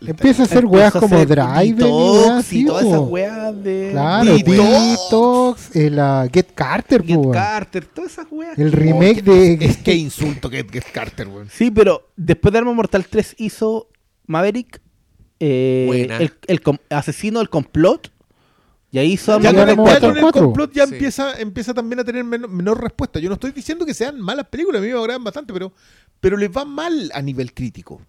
Empieza a hacer weas como hacer Drive y Detox todas esas weas de. Claro, Detox. El ah, Get Carter, Get po. Carter, todas esas weas. el remake de... Es que insulto es Carter, weón. Sí, pero después de Arma Mortal 3 hizo Maverick, eh, Buena. el, el asesino del complot. Y ahí hizo Ya con, ya con el 4. complot ya Sí. empieza, empieza también a tener menor, menor respuesta. Yo no estoy diciendo que sean malas películas, a mí me agradan bastante, pero, pero les va mal a nivel crítico.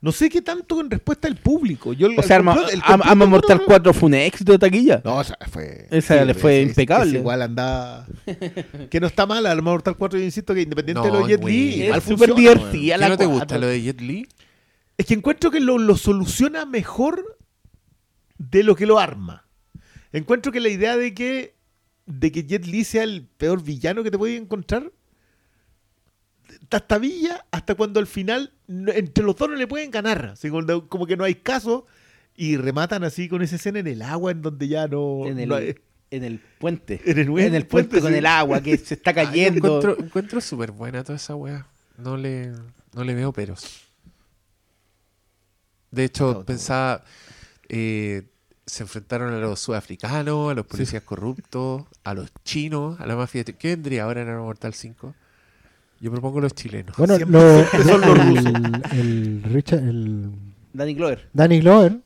No sé qué tanto en respuesta al público. Yo, O sea, Arma, complot- el Arma- complot Arma no- Mortal no- 4 fue un éxito de taquilla. No, o sea, fue. Esa le fue es- impecable. es igual anda. que no está mal, Arma Mortal 4, yo insisto que independiente de No, los Jet Li, Es súper divertida ¿Qué la no te gusta lo de Jet Li? Es que encuentro que lo, lo soluciona mejor de lo que lo arma. Encuentro que la idea de que, de que Jet Li sea el peor villano que te puedes encontrar, tastabilla hasta cuando al final entre los dos no le pueden ganar. Así como que no hay caso y rematan así con esa escena en el agua en donde ya no, En el, no hay- en el puente. En el- en el puente puente, con el agua que se está cayendo. encuentro encuentro súper buena toda esa weá. No le, no le veo peros. De hecho, no. pensaba. eh, se enfrentaron a los sudafricanos, a los policías corruptos, a los chinos, a la mafia. ¿Qué vendría ahora en Arma Mortal 5? Yo propongo los chilenos. Bueno, lo- son los rusos. el, el Richard, el Danny Glover. Danny Glover,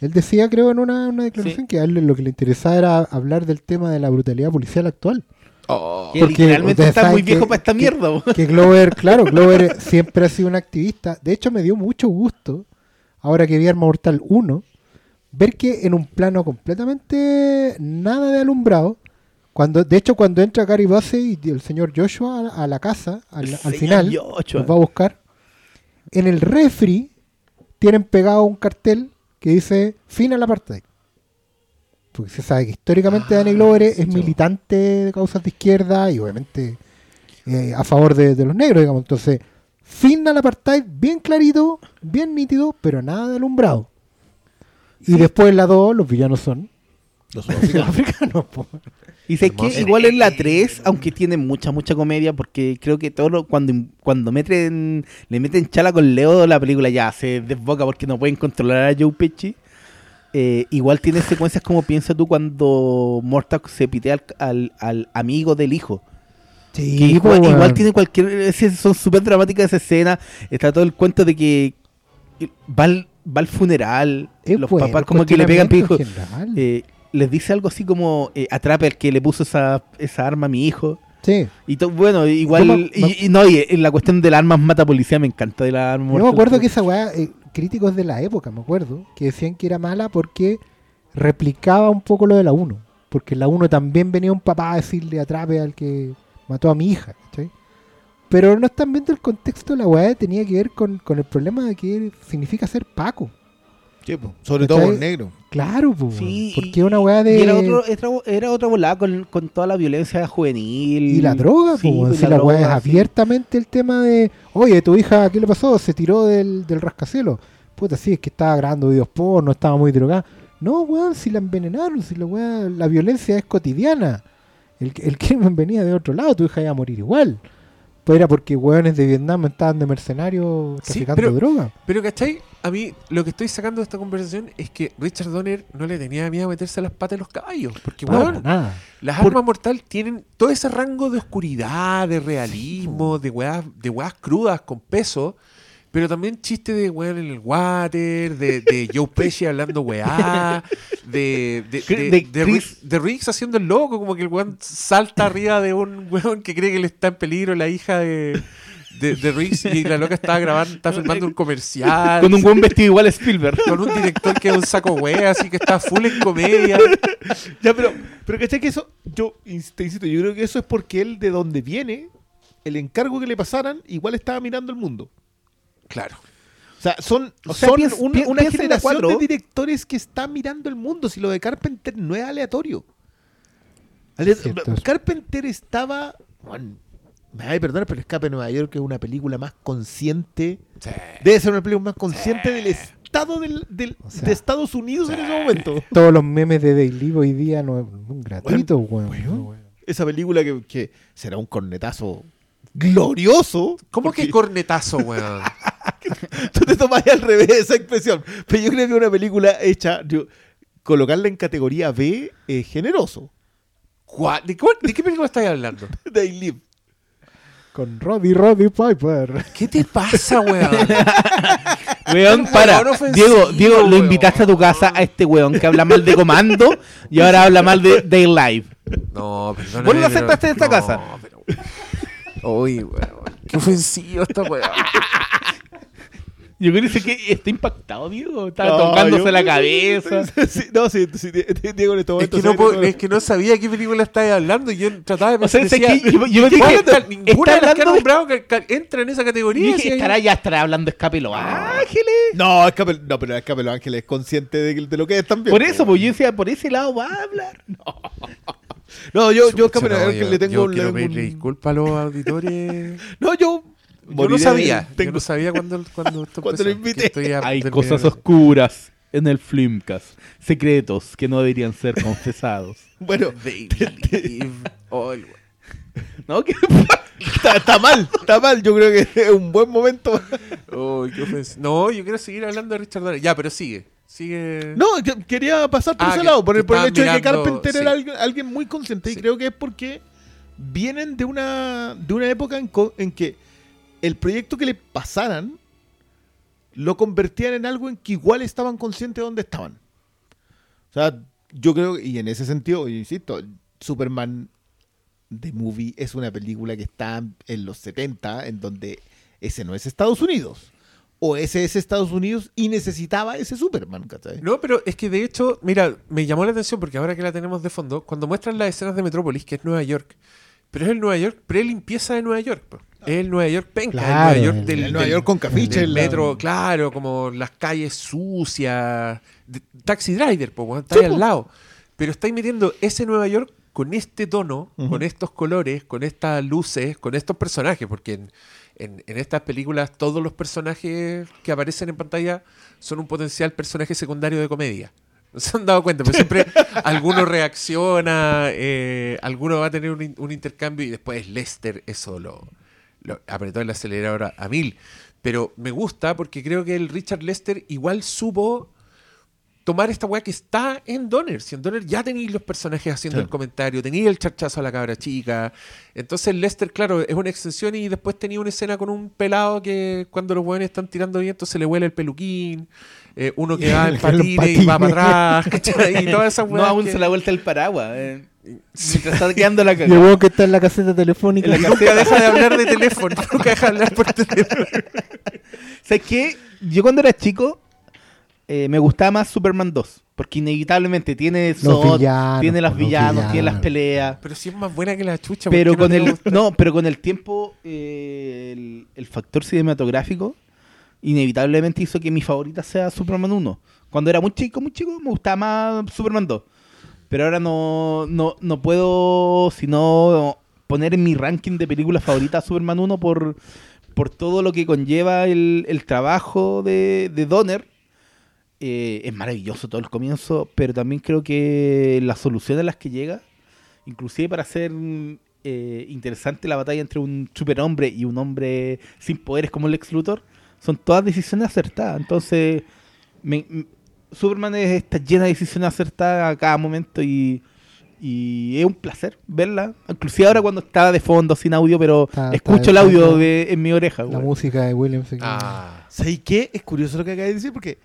él decía, creo, en una, una declaración que a él lo que le interesaba era hablar del tema de la brutalidad policial actual. Oh, Que Porque literalmente está muy viejo que- para esta que- mierda. bo. Que Glover, claro, Glover siempre ha sido un activista. De hecho, me dio mucho gusto, ahora que vi Arma Mortal 1, ver que en un plano completamente nada de alumbrado, cuando de hecho cuando entra Gary Busey y el señor Joshua a, la casa, al, final, Joshua. los va a buscar, en el refri tienen pegado un cartel que dice fin al apartheid. Porque se sabe que históricamente Ah, Danny Glover es, militante de causas de izquierda y obviamente eh, a favor de, de los negros, digamos. Entonces, fin al apartheid, bien clarito, bien nítido, pero nada de alumbrado. Y después en la 2, los villanos son Los los sudafricanos. africanos. po. Y sé que igual en la 3, aunque tiene mucha, mucha comedia, porque creo que todo lo- cuando, cuando meten, le meten chala con Leo, la película ya se desboca porque no pueden controlar a Joe Pesci. Eh, igual tiene secuencias como piensa tú cuando Mortal se pitea al, al- al amigo del hijo. Sí, igual, po, igual tiene cualquier. son súper dramáticas esa escena. Está todo el cuento de que va al, va al funeral. Es los bueno, papás como que le pegan pijo. Eh, les dice algo así como eh, atrape al que le puso esa, esa arma a mi hijo. sí. Y to- bueno, igual. Y, y no, y en la cuestión de las armas mata policía me encanta de la arma. Yo me acuerdo que esa weá, eh, críticos de la época, me acuerdo, que decían que era mala porque replicaba un poco lo de la 1. Porque en la 1 también venía un papá a decirle atrape al que mató a mi hija, ¿cachai? Pero no están viendo el contexto de la weá, tenía que ver con, con el problema de que significa ser Paco. Sí, po. Sobre todo por negro. Claro, pues. Sí, porque una weá de. Y era, otro, era, era otra volada con, con toda la violencia juvenil. Y la droga, Sí, pues, weón. pues, Si la, weá es abiertamente el tema de, oye, tu hija, ¿qué le pasó? Se tiró del, del rascacielos. Puta, sí, es que estaba grabando videos porno, estaba muy drogada. No, weón, si la envenenaron, si la weá, la violencia es cotidiana. El, el crimen venía de otro lado, tu hija iba a morir igual. Pues era porque weones de Vietnam estaban de mercenarios Sí, traficando pero- droga. Pero, ¿cachai? A mí lo que estoy sacando de esta conversación es que Richard Donner no le tenía miedo a meterse las patas de los caballos. Porque, No, weón, nada. las Por- armas mortal tienen todo ese rango de oscuridad, de realismo, de weas, de weas crudas con peso. Pero también chiste de weón en el water, de, de Joe Pesci hablando weá, de, de, de, Riggs- de Riggs haciendo el loco, como que el weón salta arriba de un weón que cree que le está en peligro la hija de, de, de Riggs y la loca está grabando, está filmando un comercial. Con un buen vestido igual a Spielberg. con un director que es un saco wea, así que está full en comedia. Ya, pero, pero ¿cachai que eso? Yo te insisto, yo creo que eso es porque él, de donde viene, el encargo que le pasaran, igual estaba mirando el mundo. Claro. O sea, son, O sea, son piensa- un- una piensa generación cuatro. de directores que está mirando el mundo. Si lo de Carpenter no es aleatorio. Ale-. Carpenter estaba. bueno, me va a perdonar, pero Escape de Nueva York es una película más consciente. Debe ser una película más consciente del estado del, del- O sea, de Estados Unidos en ese momento. Todos los memes de Daily hoy día no es gratuito, weón. ¿no? Esa película que, que será un cornetazo glorioso. ¿Cómo porque que cornetazo, weón? Tú te tomas al revés esa expresión. Pero yo creo que una película hecha, yo- colocarla en categoría B es generoso. ¿Cuál- ¿De, cuál- de qué película estáis hablando? They Live. Con Roddy Roddy Piper. ¿Qué te pasa, weón? Weón, para. Diego, Diego, lo weón. invitaste a tu casa a este weón que habla mal de comando y ahora habla mal de Day Live. No, perdóname. ¿Vos lo aceptaste en esta no, casa? pero- Uy, weón. Qué ofensivo esta weón. Yo creo que, que está impactado, Diego. Está No, tocándose yo- la cabeza. Sí, no, sí, sí, Diego en este Es momento. que, se no puedo- es que no sabía qué película estáis hablando. y Yo trataba de O sea, pensar. es que yo, yo me ¿qué dije, onda? Ninguna está de las que han de- nombrado que, que entra en esa categoría. dije, yo. estará ya estará hablando Escape Los Ángeles. No, Escape, no, pero Escape Los Ángeles es consciente de, que- de lo que es también. Por eso, pues yo decía, por ese lado va a hablar. No, yo, yo Chucha, Escape Los no, Ángeles yo- le tengo yo le quiero pedirle un- disculpas a los auditores. No, yo. Yo moriré no de- sabía. Yo tengo- no sabía cuando, cuando, esto Cuando lo empezó, que invité. Hay cosas oscuras en el Flimcast. Secretos que no deberían ser confesados. Bueno, Dave, oh, ¿No? ¿Qué? está, está mal, está mal. Yo creo que es un buen momento. oh, qué. No, yo quiero seguir hablando de Richard Donner. Ya, pero sigue. Sigue. No, que- quería pasar por Ah, ese que- lado, por el, que por el hecho de que Carpenter sí. era alguien, alguien muy consciente. Sí. Y creo que es porque vienen de una, de una época en, co- en que el proyecto que le pasaran lo convertían en algo en que igual estaban conscientes de dónde estaban. O sea, yo creo, y en ese sentido, insisto, Superman The Movie es una película que está en los 70, en donde ese no es Estados Unidos. O ese es Estados Unidos y necesitaba ese Superman, ¿cachai? No, pero es que de hecho, mira, me llamó la atención porque ahora que la tenemos de fondo, cuando muestran las escenas de Metrópolis, que es Nueva York, pero es el Nueva York pre-limpieza de Nueva York. po. El Nueva York penca, Claro, el Nueva York el- del, El Nueva del- York con cafiche. la- metro, claro, como las calles sucias, de- Taxi Driver, weón, está ahí al lado. Pero estáis metiendo ese Nueva York con este tono, con estos colores, con estas luces, con estos personajes, porque en, en- en estas películas todos los personajes que aparecen en pantalla son un potencial personaje secundario de comedia. ¿No se han dado cuenta? Pero siempre alguno reacciona, eh, alguno va a tener un, un intercambio y después Lester eso lo, lo apretó el acelerador a, mil. Pero me gusta porque creo que el Richard Lester igual supo tomar esta weá que está en Donner. Si en Donner ya tenéis los personajes haciendo Sí. el comentario, tenéis el charchazo a la cabra chica. Entonces Lester, claro, es una extensión y después tenía una escena con un pelado que cuando los weones están tirando viento se le huele el peluquín. Eh, uno que va en El patines y va para atrás. ¿cachai? Y todas esas No, aún que- se la vuelta el paraguas. eh. Mientras está quedando la cagada. weón que está en la caseta telefónica. En la nunca deja de hablar de teléfono. Nunca deja de hablar por teléfono. ¿Sabes qué? Yo cuando era chico eh, me gustaba más Superman 2. Porque inevitablemente tiene villanos, tiene los los villanos, villanos. tiene las peleas. Pero si es más buena que la chucha. Pero ¿por con no el no, pero con el tiempo eh, el, el factor cinematográfico inevitablemente hizo que mi favorita sea Superman 1. Cuando era muy chico, muy chico, me gustaba más Superman 2. Pero ahora no, no, no puedo sino poner en mi ranking de películas favoritas Superman 1 por, por todo lo que conlleva el, el trabajo de, Donner. Eh, es maravilloso todo el comienzo, pero también creo que las soluciones a las que llega, inclusive para hacer eh, interesante la batalla entre un superhombre y un hombre sin poderes como el ex Luthor, son todas decisiones acertadas. Entonces, me- Superman es- está llena de decisiones acertadas a cada momento y, y es un placer verla. Inclusive ahora cuando está de fondo, sin audio, pero Está- escucho está el audio de, en mi oreja. La güey. música de Williams. Ah, ¿Sabes qué? Es curioso lo que acabas de decir porque,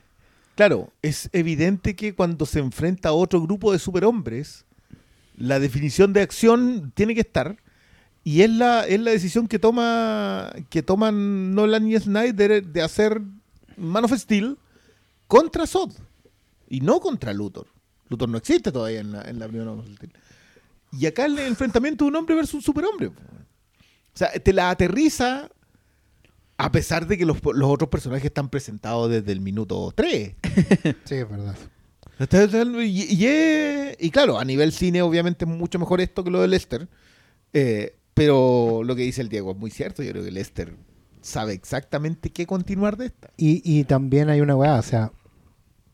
claro, es evidente que cuando se enfrenta a otro grupo de superhombres, la definición de acción tiene que estar. Y es la, es la decisión que toma que toman Nolan y Snyder de hacer Man of Steel contra Zod. Y no contra Luthor. Luthor no existe todavía en la, en la primera Man of Steel. Y acá el enfrentamiento de un hombre versus un superhombre. O sea, te la aterriza a pesar de que los, los otros personajes están presentados desde el minuto 3. Sí, es verdad. Y, y claro, a nivel cine obviamente es mucho mejor esto que lo de Lester. Eh, pero lo que dice el Diego es muy cierto. Yo creo que Lester sabe exactamente qué continuar de esta. Y, y también hay una weá, o sea,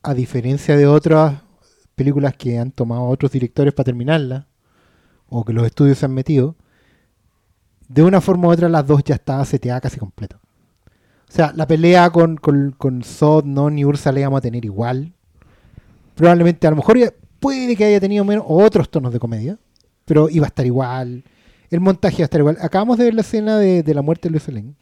a diferencia de otras películas que han tomado otros directores para terminarla, o que los estudios se han metido, de una forma u otra las dos ya estaba seteada casi completa. O sea, la pelea con, con, con Zod, Non y Ursa la íbamos a tener igual. Probablemente, a lo mejor puede que haya tenido menos, otros tonos de comedia, pero iba a estar igual. El montaje iba a estar igual. Acabamos de ver la escena de, de la muerte de Luis Lane.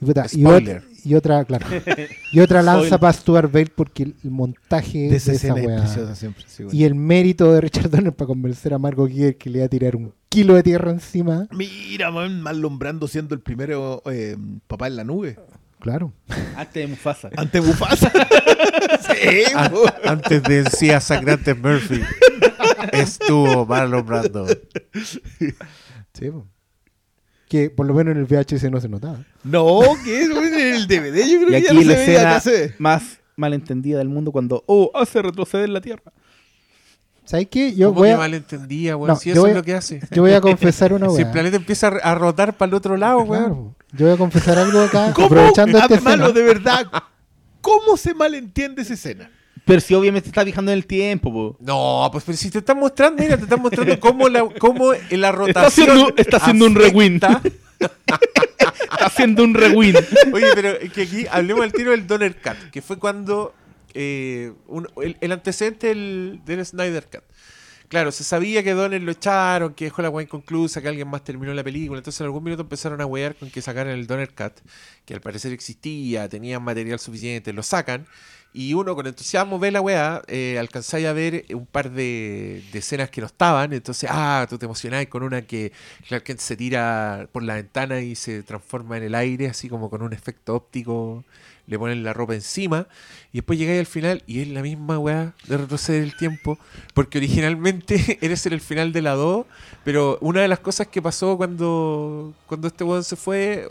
Y, puta, y Spoiler. otra, y otra, claro. Y otra lanza para Stuart Bale porque el, el montaje de, De esa esa escena es weá. preciosa siempre. sí, bueno. Y el mérito de Richard Donner para convencer a Margot Kidder que le iba a tirar un kilo de tierra encima. Mira, man, Marlon siendo el primero eh, papá en la nube. Claro. Antes de Mufasa. Ante Bufasa. sí, An- po. antes de decía Sangrante Murphy, estuvo Marlon Brando. Sí, po. Que por lo menos en el VHS no se notaba. No, que es en el DVD. Yo creo Y que ya aquí no se la veía, escena más malentendida del mundo cuando, oh, hace retroceder la Tierra. ¿Sabes qué? Yo ¿Cómo voy que a, malentendía, weón? No, si eso voy es lo que hace. yo voy a confesar una Si el weá. planeta empieza a rotar para el otro lado, weón. Claro. Yo voy a confesar algo acá, ¿Cómo? aprovechando esta escena. de verdad. ¿Cómo se malentiende esa escena? Pero si obviamente está fijando en el tiempo, po. No, pues pero si te están mostrando, mira, te están mostrando cómo la, cómo la rotación. haciendo- está haciendo un rewind. Está haciendo un rewind. Oye, pero es que aquí hablemos al tiro del Donner Cut, que fue cuando eh, un- el, el antecedente del, del Snyder Cut. Claro, se sabía que Donner lo echaron, que dejó la weá inconclusa, que alguien más terminó la película. Entonces en algún minuto empezaron a wear con que sacaran el Donner Cut, que al parecer existía, tenían material suficiente, lo sacan. Y uno con entusiasmo ve la weá, eh, alcanzáis a ver un par de, escenas que no estaban. Entonces, ah, tú te emocionáis con una que Clark se tira por la ventana y se transforma en el aire, así como con un efecto óptico. Le ponen la ropa encima. Y después llegáis al final y es la misma weá de retroceder el tiempo. Porque originalmente eres en el final de la 2. Pero una de las cosas que pasó cuando, cuando este weón se fue.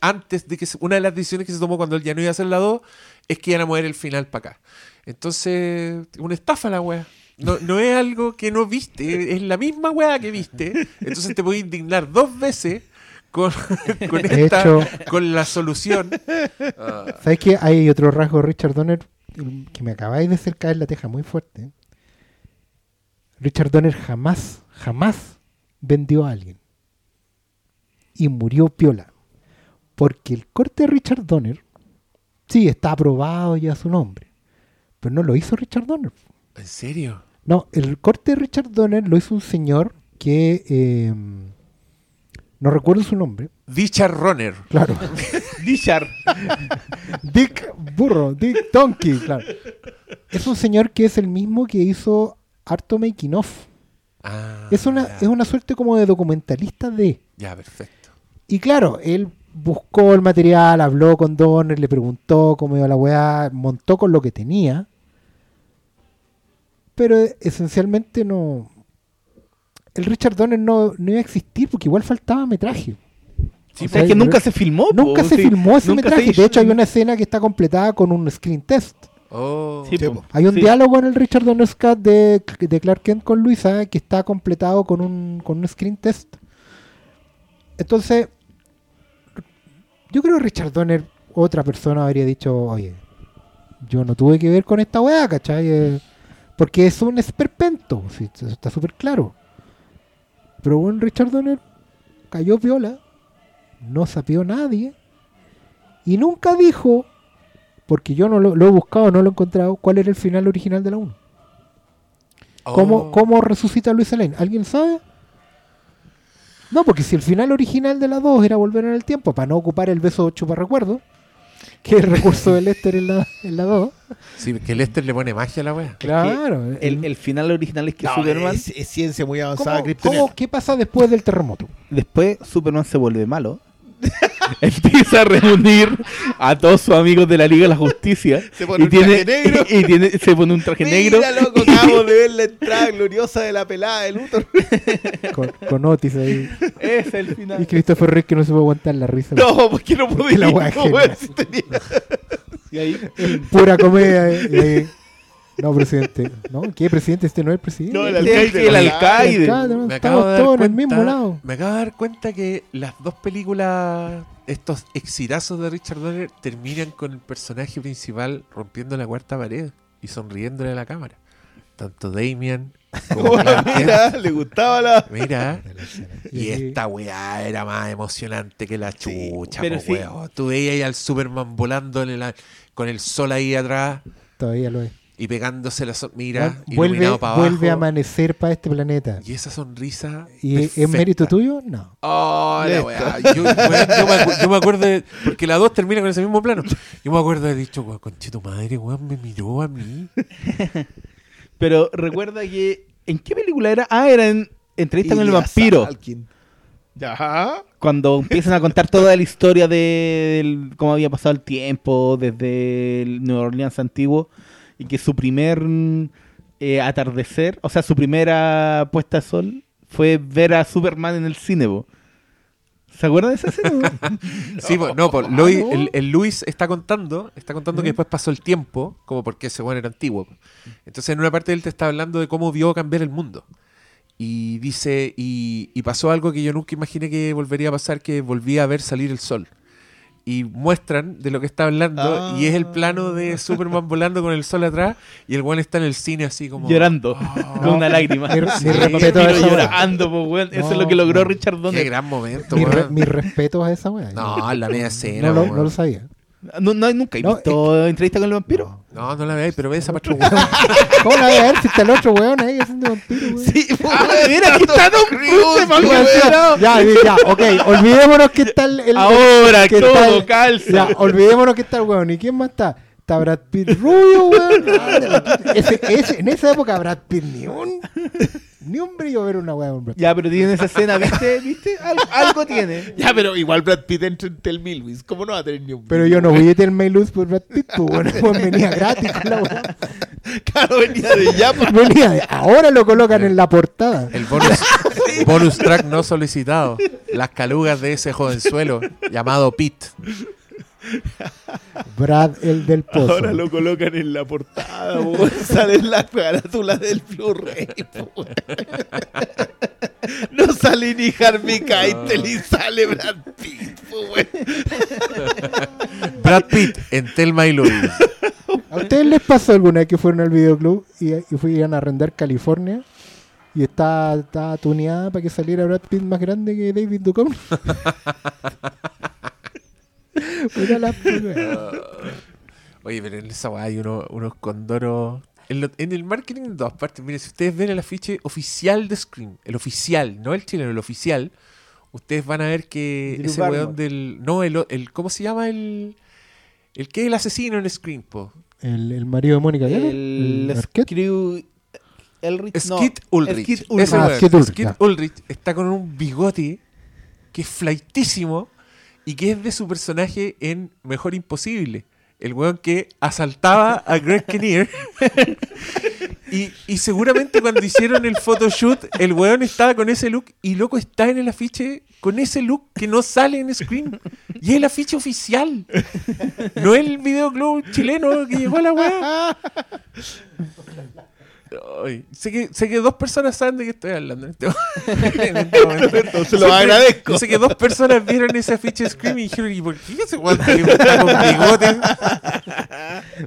antes de que una de las decisiones que se tomó cuando él ya no iba a hacer la 2 es que iban a mover el final para acá. Entonces, una estafa la weá. No, no es algo que no viste, es la misma weá que viste. Entonces te puedes indignar dos veces con, con, esta- hecho- con la solución. ¿Sabes qué? Hay otro rasgo de Richard Donner que me acabáis de hacer caer la teja muy fuerte. Richard Donner jamás, jamás vendió a alguien. Y murió piola. Porque el corte de Richard Donner, sí, está aprobado ya su nombre. Pero no lo hizo Richard Donner. ¿En serio? No, el corte de Richard Donner lo hizo un señor que... eh, no recuerdo su nombre. Dicha Runner. Claro. Dishar. Dick Burro, Dick Donkey, claro. Es un señor que es el mismo que hizo harto making of. Ah, Es una, ya. es una suerte como de documentalista de. Ya, perfecto. Y claro, él buscó el material, habló con Donner, le preguntó cómo iba la weá, montó con lo que tenía. Pero esencialmente no. El Richard Donner no, no iba a existir porque igual faltaba metraje. Sí, O pues sea, es que nunca se filmó. po, Nunca se sí. filmó ese Nunca se metraje. De hecho, hay una escena que está completada con un screen test. Oh. Sí, Sí, po. po. Hay un Sí. diálogo en el Richard Donner Scott de, de Clark Kent con Luisa que está completado con un, con un screen test. Entonces, yo creo que Richard Donner, otra persona habría dicho, oye, yo no tuve que ver con esta weá, ¿cachai? Eh, porque es un esperpento, sí, eso está súper claro. Pero bueno, Richard Donner cayó viola, no sapió nadie, y nunca dijo, porque yo no lo, lo he buscado, no lo he encontrado, cuál era el final original de la 1. ¿Cómo, Oh. ¿Cómo resucita Luis Lane? ¿Alguien sabe? No, porque si el final original de la 2 era volver en el tiempo para no ocupar el beso chupa recuerdo, que es el recurso de Lester en la, en la 2. Sí, que Lester le pone magia a la wea. Claro. El, el final original es que No, Superman, es, es ciencia muy ¿Cómo- avanzada, cómo- Kryptoniana. ¿Qué pasa después del terremoto? después Superman se vuelve malo. Empieza a reunir a todos sus amigos de la Liga de la Justicia. Se pone y un tiene, traje negro. Y, tiene, se pone un traje negro. Mira, loco, acabamos de ver la entrada gloriosa de la pelada de Luthor. Con, con Otis ahí. Ese es el Y final. Christopher Reeve que no se puede aguantar la risa. No, porque no pude Que la no, si tenía- Y ahí, Pura comedia. eh, y ahí, no, presidente. No, ¿qué presidente? Este no es el presidente. No, el Este es alcaide. el alcaide. No, Me acabo estamos de dar todos en el cuenta, mismo lado. Me acabo de dar cuenta que las dos películas, estos exitazos de Richard Donner, terminan con el personaje principal rompiendo la cuarta pared y sonriéndole a la cámara. Tanto Damian como. Mira, le gustaba la. Mira, y esta weá era más emocionante que la Sí, chucha, pero po, sí. weón. Tú veías ahí al Superman volando en el- con el sol ahí atrás Todavía lo es. Y pegándose la sol- mira, vuelve iluminado para abajo. vuelve a amanecer para este planeta. Y esa sonrisa. ¿Y es mérito tuyo? No. Oh, la Lesta. weá. Yo, me, acu- yo me acuerdo de, Porque la 2 termina con ese mismo plano. Yo me acuerdo de haber dicho, weón, conche tu madre, weón, me miró a mí. Pero recuerda que. ¿En qué película era? Ah, era en Entrevista con el vampiro. Salkin. Ya. Cuando empiezan a contar toda la historia de cómo había pasado el tiempo desde el New Orleans antiguo y que su primer eh, atardecer, o sea, su primera puesta de sol fue ver a Superman en el cine. po. ¿Se acuerdan de esa escena? Sí, no, Luis- no. el, el Luis está contando, está contando que después pasó el tiempo, como porque ese weón era antiguo. Entonces, en una parte él te está hablando de cómo vio cambiar el mundo. Y dice, y, y pasó algo que yo nunca imaginé que volvería a pasar, que volvía a ver salir el sol. Y muestran de lo que está hablando, Ah. y es el plano de Superman volando con el sol atrás, y el weón está en el cine así como... llorando, con una lágrima. Mi, respeto a esa llorando, po, weón. Eso es lo que logró no. Richard Qué Donner. gran momento, Mi, re- weón. mi respeto a esa weá. No, la media escena, no, no lo sabía. No, no, nunca he No, visto entrevista con el vampiro. No, no la veáis, pero ve esa parte. ¿Cómo la ver si está el otro weón ahí haciendo vampiro, weón? Sí, Ah, mira, aquí está Don Cruise, weón, weón. ya, ya, ok, olvidémonos que está el, el- Ahora que todo está el- calza. Ya, olvidémonos que está el weón. ¿Y quién más está? Está Brad Pitt rubio, weón. Ese, ese- en esa época Brad Pitt ni un ni un brillo ver una weá Brad Pitt. Ya, pero tiene esa escena, ¿viste? ¿Viste? Algo, algo tiene. Ya, pero igual Brad Pitt entra en Tel Milwis. ¿Cómo no va a tener ni un Pero yo no voy a tener my luz por Brad Pitt, pues bueno, weón, venía gratis con la weá. Claro, venía de Yapa. Venía de- ahora lo colocan en la portada. El bonus, bonus track no solicitado. Las calugas de ese jovenzuelo llamado Pete. Brad el del pozo. Ahora lo colocan en la portada, po. sale en la carátula del Blu-ray. No sale ni Harvey Keitel y sale Brad Pitt. Brad Pitt en Telma y Louise. ¿A ustedes les pasó alguna vez que fueron al videoclub y, y fueron a arrendar California? Y está, está tuneada para que saliera Brad Pitt más grande que David Duchovny. Puta la. Oye, pero en esa weá hay uno- unos condoros. En, lo- en el marketing en dos partes. Miren, si ustedes ven el afiche oficial de Scream, el oficial, no el chileno, el oficial, ustedes van a ver que Drew ese Barrymore. weón del. No, el, el. ¿Cómo se llama el. El que es el asesino en Scream, po? el, el marido de Mónica El no. Skid Ulrich. Skid Ulrich. Ah. Ulrich está con un bigote que es flaitísimo y que es de su personaje en Mejor Imposible. El weón que asaltaba a Greg Kinnear. y, seguramente cuando hicieron el photoshoot, el weón estaba con ese look y loco está en el afiche con ese look que no sale en Scream. Y es el afiche oficial. No es el videoclub chileno que llegó a la weá. Ay, sé, que, sé que dos personas saben de qué estoy hablando en este, en este momento. Entonces lo agradezco. Sé que dos personas vieron ese afiche de Scream y dijeron, ¿y por qué ese weón está con bigote?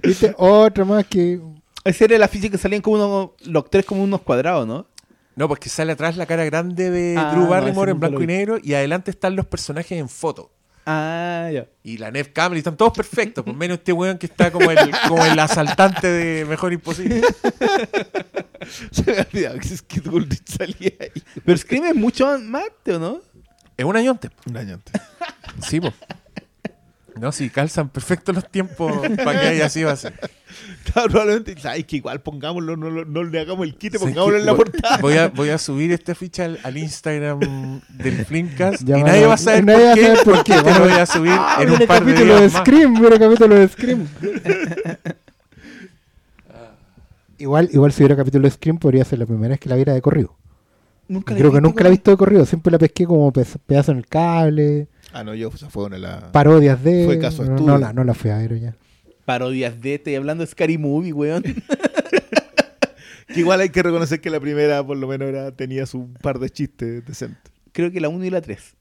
¿Viste? Otro más que. Ese era el afiche que salían como unos, los tres como unos cuadrados, ¿no? No, pues que sale atrás la cara grande de Ah, Drew Barrymore en blanco y negro y adelante están los personajes en foto. Ah, ya. Y la Neve Campbell, y están todos perfectos, por menos este weón que está como el, como el asaltante de Mejor Imposible. Se me olvidaba que Skid Goldrich salía ahí. Pero Scream es mucho más, ¿o no? Es un año antes. Un año antes. Sí, po. No, sí, calzan perfectos los tiempos para que haya sido así. Claro, probablemente. Ay, que igual pongámoslo, no, lo- no le hagamos el quite, ¿Sabes pongámoslo en la Voy- portada. Voy a, voy a subir esta ficha al, al Instagram del Flimcast y nadie a- va a saber nadie va a por qué, saber por qué. te lo voy a subir Ah, en un par de capítulo de días más. Scream, viene capítulo de Scream. igual, igual si hubiera capítulo de Scream podría ser la primera vez que la viera de corrido. Nunca Creo que nunca la he visto de corrido, siempre la pesqué como pe- pedazo en el cable, Ah, no, yo, o sea, fue una de las. parodias de... Fue caso no, estudio. no, la, no la fui a ver ya. Parodias de estoy hablando de Scary Movie, weón. Que igual hay que reconocer que la primera, por lo menos, era, tenía su par de chistes decentes. Creo que la 1 y la 3.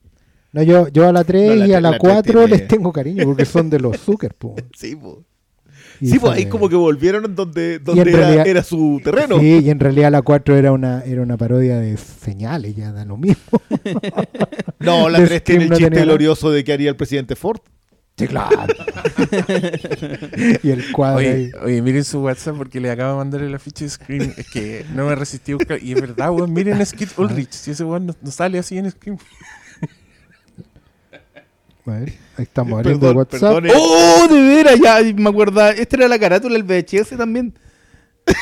No, yo, yo a la 3 No, la y a la la tres 4 tiene- les tengo cariño porque son de los Zucker, po. Sí, pues. Y Sí, pues ahí como que volvieron donde, era, realidad- era su terreno. Sí, y en realidad la 4 era una, era una parodia de señales, ya da lo mismo. No, la de 3 tiene el chiste tenía glorioso de que haría el presidente Ford. Sí, claro. y el cuadro ahí. Oye, oye, miren su WhatsApp porque le acabo de mandar el afiche de Scream. Es que no me resistí a buscar. Y es verdad, weón. Miren a Skid Ulrich. Si ese weón no, no sale así en Scream. A ver, ahí estamos abriendo Perdón, WhatsApp. eh. ¡Oh, de veras! Ya me acuerdo. Esta era la carátula del VHS también.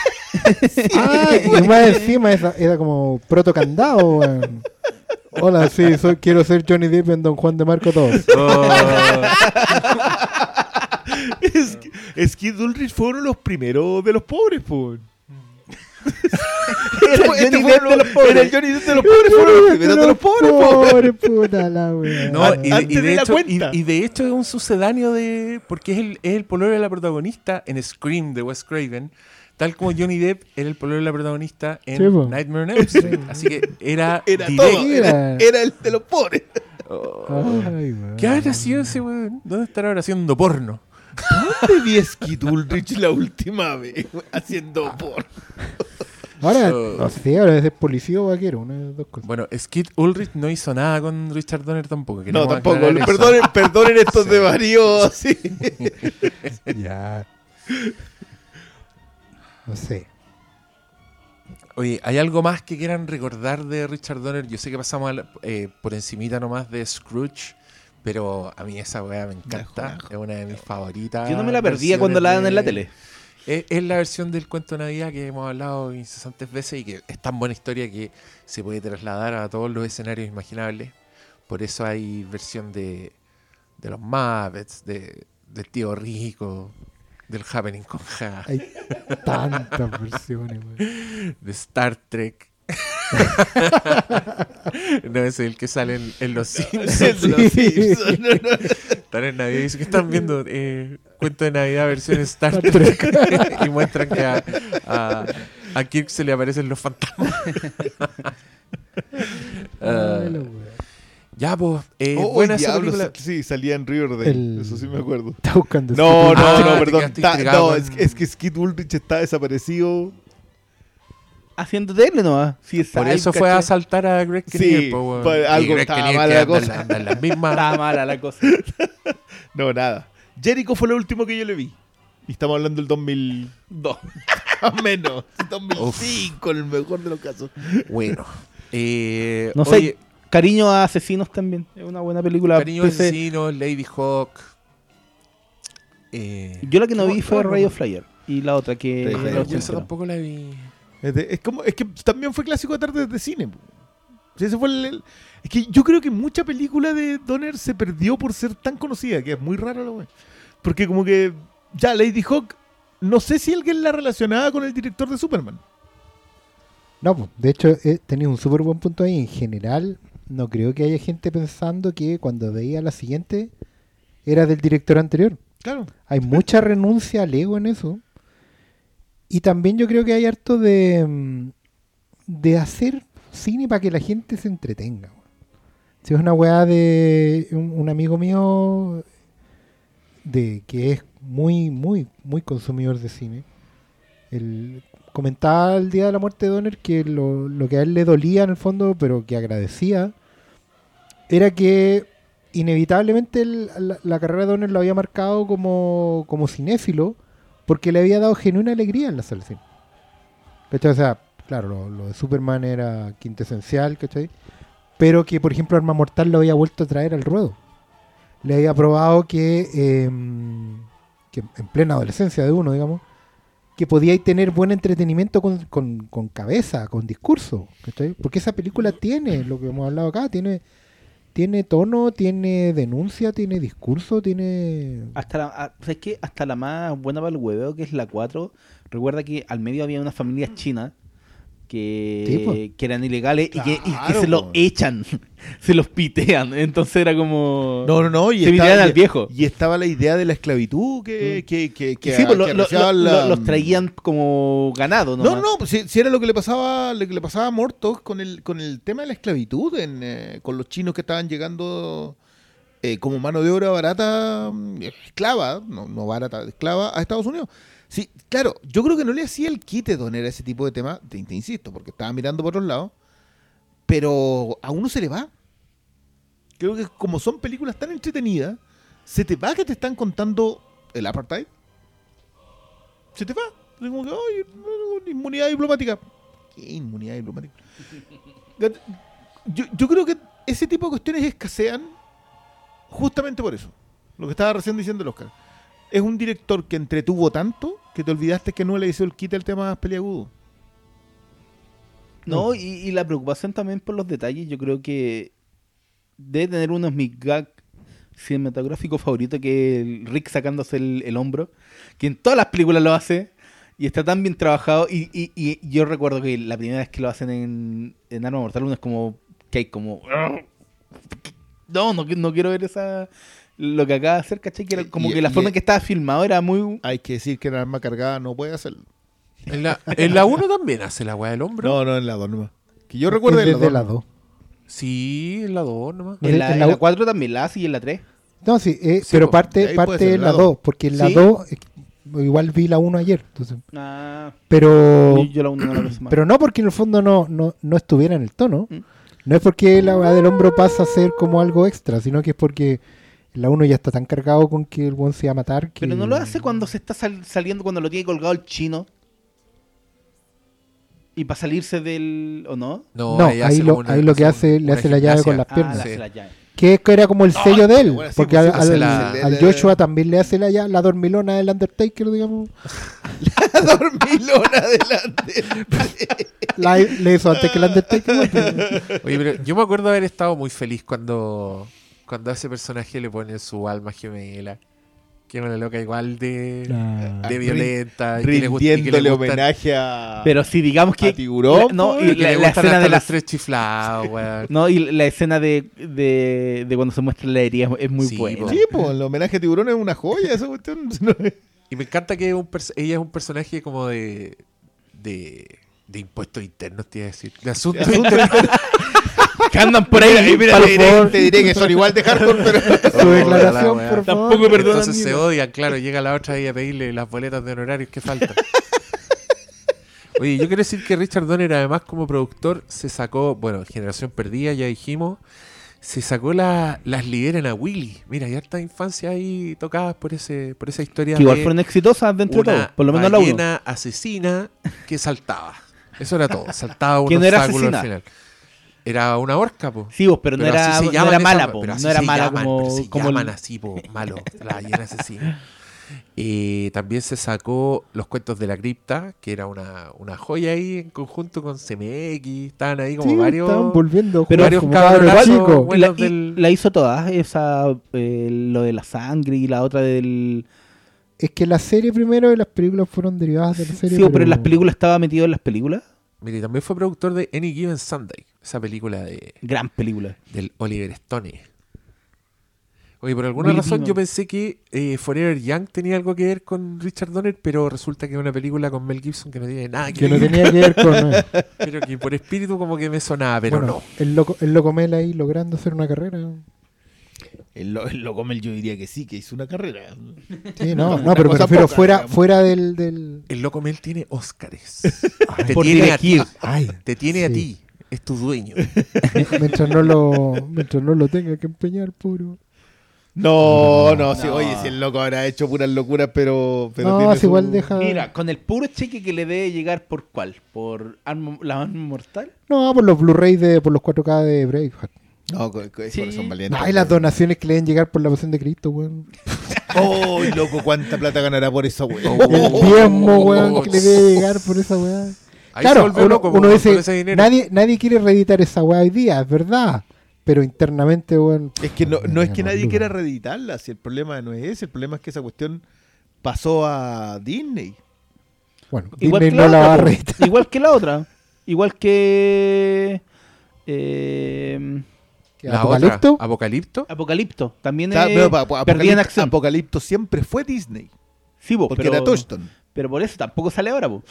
Ah, y más encima esa, era como proto candado. weón. Hola, sí, soy, quiero ser Johnny Depp en Don Juan de Marco 2. Es que Skid Ulrich fue uno de los primeros de los pobres, pues. Era el Este Johnny Depp de los pobres. Era el Johnny Depp de los pobres, fue uno de los primeros de los pobres, po. Pobre puta la wea. No, y y de hecho, y, cuenta. y de hecho es un sucedáneo de. Porque es el, es el pololo de la protagonista en Scream de Wes Craven. Tal como Johnny Depp era el pololo de la protagonista en Sí, po. Nightmare on Elm Street. Así que era, Era directo. todo, era, era el de los pobres. Ay, weón. ¿Qué habrá sido ese weón? ¿Dónde estará ahora haciendo porno? ¿Dónde vi a Skid Ulrich la última vez haciendo por? Ahora, Oh. no sé, ahora es policía o vaquero, una de dos cosas. Bueno, Skid Ulrich no hizo nada con Richard Donner tampoco. No, tampoco. Perdonen, perdonen estos de varios. Sí. Ya. No sé. Oye, ¿hay algo más que quieran recordar de Richard Donner? Yo sé que pasamos eh, por encimita nomás de Scrooge, pero a mí esa weá me encanta. Mejor. Es una de mis favoritas. Yo no me la perdía cuando la dan en la tele. Es, es la versión del cuento de Navidad que hemos hablado incesantes veces y que es tan buena historia que se puede trasladar a todos los escenarios imaginables. Por eso hay versión de, de los Muppets, de, del tío rico, del Happening con Ja, Hay tantas versiones, de Star Trek. No, es el que sale en, en Los Simpsons. De los Simpsons. No, no. Están en Navidad y dicen que están viendo eh, cuento de Navidad versión Star Trek y muestran que a, a, a Kirk se le aparecen los fantasmas. Wea. ya, pues, eh, Oh, buena esa diablo, película. Sí, salía en Riverdale. El- Eso sí me acuerdo. Está buscando No, no, Ah, no, perdón. intrigado no, es, que- es que Skid Ulrich está desaparecido. Haciendo tele nomás. Sí, Por eso fue a asaltar a Greg Sí, Kinnear, po, Y algo Greg estaba mala la cosa. anda. Estaba mala la cosa. No, nada. Jericho fue lo último que yo le vi. Y estamos hablando del 2000. Dos. Más menos. 2005, en el mejor de los casos. Bueno. Eh, No sé. Cariño a asesinos también. Es una buena película. Cariño PC. Asesino, Lady Hawk. Eh, Yo la que no ¿qué vi fue Radio Flyer. Y la otra que. Sí, sí, Yo esa tampoco la vi. Es, de- es como, es que también fue clásico de tarde de cine. po. Sí, ese fue el- el- es que yo creo que mucha película de Donner se perdió por ser tan conocida, que es muy raro la wea. Porque como que ya Lady Hawk, no sé si alguien la relacionaba con el director de Superman. No, de hecho, eh, tenéis un súper buen punto ahí. En general, no creo que haya gente pensando que cuando veía la siguiente era del director anterior. Claro. Hay mucha renuncia al ego en eso. Y también yo creo que hay harto de, mm, de hacer cine para que la gente se entretenga. Si es una weá de un, amigo mío de que es muy, muy, muy consumidor de cine. Él comentaba el día de la muerte de Donner que lo, lo que a él le dolía en el fondo, pero que agradecía, era que inevitablemente el- la, la carrera de Donner lo había marcado como, como cinéfilo porque le había dado genuina alegría en la sala. ¿Cachai? O sea, claro, lo, de Superman era quintesencial, ¿cachai? Pero que, por ejemplo, Arma Mortal lo había vuelto a traer al ruedo. Le había probado que, em, en plena adolescencia de uno, digamos, que podíais tener buen entretenimiento con- con cabeza, con discurso, ¿cachai? Porque esa película tiene, lo que hemos hablado acá, tiene, tiene tono, tiene denuncia, tiene discurso, tiene... Hasta la, ah, ¿sabes qué? Hasta la más buena para el hueveo, que es la 4. Recuerda que al medio había unas familias chinas que, Sí, po. que eran ilegales y que, y que Claro, se los echan, se los pitean. Entonces era como. No, no, no. Y Se estaba, al y- viejo. Y estaba la idea de la esclavitud que, Mm. que, que, que, sí, pues, lo- lo- la- los traían como ganado, ¿no? No, no, pues si, si era lo que le pasaba, lo que le pasaba a Mortos con el, con el tema de la esclavitud, en, eh, con los chinos que estaban llegando eh, como mano de obra barata, mm, esclava, no, no barata, esclava, a Estados Unidos. Sí, claro, yo creo que no le hacía el quite Donner a ese tipo de temas, te, insisto, porque estaba mirando por otros lados, pero a uno se le va. Creo que como son películas tan entretenidas, se te va que te están contando el apartheid. Se te va. Es como que, no, inmunidad diplomática. ¿Qué inmunidad diplomática? Yo, yo creo que ese tipo de cuestiones escasean justamente por eso. Lo que estaba recién diciendo el Oscar. Es un director que entretuvo tanto que te olvidaste que no le hizo el quite el tema peliagudo. No, y, la preocupación también por los detalles, yo creo que debe tener unos mis gag cinematográficos favoritos que el Rick sacándose el, el hombro, que en todas las películas lo hace y está tan bien trabajado. Y, yo recuerdo que la primera vez que lo hacen en, en Arma Mortal 1 es como que hay como. No, no, qui- no quiero ver esa. Lo que acaba de hacer, ¿cachai? Que era como Y- que la y- forma en que estaba filmado era muy. Hay que decir que en arma cargada no puede hacerlo. En la, en la 1 también hace la weá del hombro. No, no, en la 2 nomás. Que yo recuerdo en la desde 2. la 2. Sí, en la 2 nomás. No, En la, en en la la u- 4 también la hace y en la 3. No, sí, eh, Sí, pero po, de parte, parte en la la dos. 2, porque en la ¿Sí? 2, eh, igual vi la 1 ayer, entonces, Ah, pero yo la 1 no la pero no porque en el fondo no, no, no estuviera en el tono, Mm. no es porque la weá del hombro pasa a ser como algo extra, sino que es porque la 1 ya está tan cargado con que el buen se va a matar que... Pero no lo hace cuando se está sal- saliendo, cuando lo tiene colgado el chino. Y para salirse del. ¿O no? No, No, ahí, lo- una- ahí lo que hace le hace la llave con las Ah, piernas. la Sí. hace la llave. Que era como el sello de él, bueno, sí, porque pues, al, la- Joshua también le hace la, lla- la dormilona del Undertaker, digamos. dormilona adelante. La, le hizo antes que el Undertaker. Oye, pero yo me acuerdo haber estado muy feliz cuando, cuando a ese personaje le pone su alma gemela. Que es una loca igual de, Ah. de violenta. y que le gust- y que le gustan- homenaje a, Pero sí, digamos que. a Tiburón. la- no, y la- la escena de las- tres chiflados, weón. No, y la escena de, de, de cuando se muestra la herida es, muy Sí, buena. po. Sí, pues el homenaje a Tiburón es una joya. Esa cuestión. Y me encanta que un ella es un personaje como de. de. de impuestos internos, te iba a decir. De asuntos internos. Que andan por ahí. Mira, te, diré, por- te diré que son igual de hardcore, pero. Su declaración, weá. por favor. Tampoco perdonan Entonces ni se una. odian, claro. Llega la otra y a pedirle las boletas de honorarios que faltan. Oye, yo quiero decir que Richard Donner, además, como productor, se sacó, bueno, Generación Perdida, ya dijimos, se sacó la- las lideren a Willy. Mira, ya está infancia ahí tocadas por ese por esa historia. Que igual de fueron exitosas dentro de una todo. Por lo menos la 1. ballena asesina que saltaba. Eso era todo. Saltaba un obstáculo al asesina. final. Era una horca, po. Sí, vos, pero, no era, no era esa- mala, po. pero así No era se mala llaman, como, pero se como llaman el- así, po, malo, la ballena asesina. Eh, también se sacó Los Cuentos de la Cripta, que era una, una joya ahí en conjunto con CMX. Estaban ahí como Sí, varios. estaban volviendo Pero varios como cabros chicos. del- la hizo todas, esa, eh, lo de la sangre y la otra del... Es que la serie primero y las películas fueron derivadas de la serie. Sí, pero en las películas estaba metido en las películas. Mire, también fue productor de Any Given Sunday, esa película de, Gran película. del Oliver Stone. Oye, por alguna Will razón yo pensé que eh, Forever Young tenía algo que ver con Richard Donner, pero resulta que es una película con Mel Gibson que no tiene nada que, Que no ver. tenía que ver con. eh, Pero que por espíritu como que me sonaba, pero bueno, el loco, el loco Mel ahí logrando hacer una carrera. El, lo- el loco Mel yo diría que sí, que hizo una carrera. Sí, no, no, pero me cosa refiero poca, fuera, digamos. fuera del. del... no. El loco Mel tiene Óscares. Te tiene a ti. ay, Te tiene a ti. Es tu dueño. mientras no lo mientras no lo tenga que empeñar puro. No, no, sí, No. oye, si el loco habrá hecho puras locuras, pero. pero no, tiene si su- igual deja. Mira, con el puro cheque que le debe llegar por cuál? ¿Por la arma mortal? No, por los Blu-ray de por los 4K de Braveheart. No, co- co- Sí. son valientes. No, y las donaciones que le deben llegar por la pasión de Cristo, weón. Oh, loco, cuánta plata ganará por esa weá. El diezmo, weón, que le debe llegar por esa weá. Ahí claro, se uno, dice, ese dinero. nadie, nadie quiere reeditar esa weá hoy día, es verdad. Pero internamente, weón. Es que no, no es que nadie quiera reeditarla, si el problema no es ese, el problema es que esa cuestión pasó a Disney. Bueno, Igual Disney que, no la va a reeditar. Igual que la otra. Igual que. eh, La ¿Apocalipto? otra, Apocalipto. Apocalipto. También Está- eh, pero en Apocalipto- acción. Apocalipto siempre fue Disney, Sí, po, porque pero, era Touchstone. pero por eso tampoco sale ahora, po.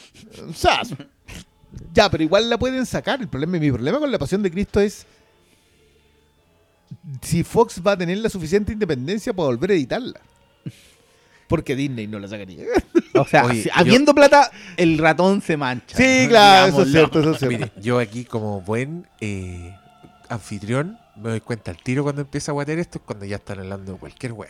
Ya, pero igual la pueden sacar. El problema, mi problema con la Pasión de Cristo es si Fox va a tener la suficiente independencia para volver a editarla. Porque Disney no la saca ni cagando. O sea, Oye, si- yo- habiendo plata, el ratón se mancha. Sí, claro, eso es cierto, eso es cierto. Mire, yo aquí como buen eh, anfitrión me doy cuenta al tiro cuando empieza a guatear esto es cuando ya están hablando de cualquier Yo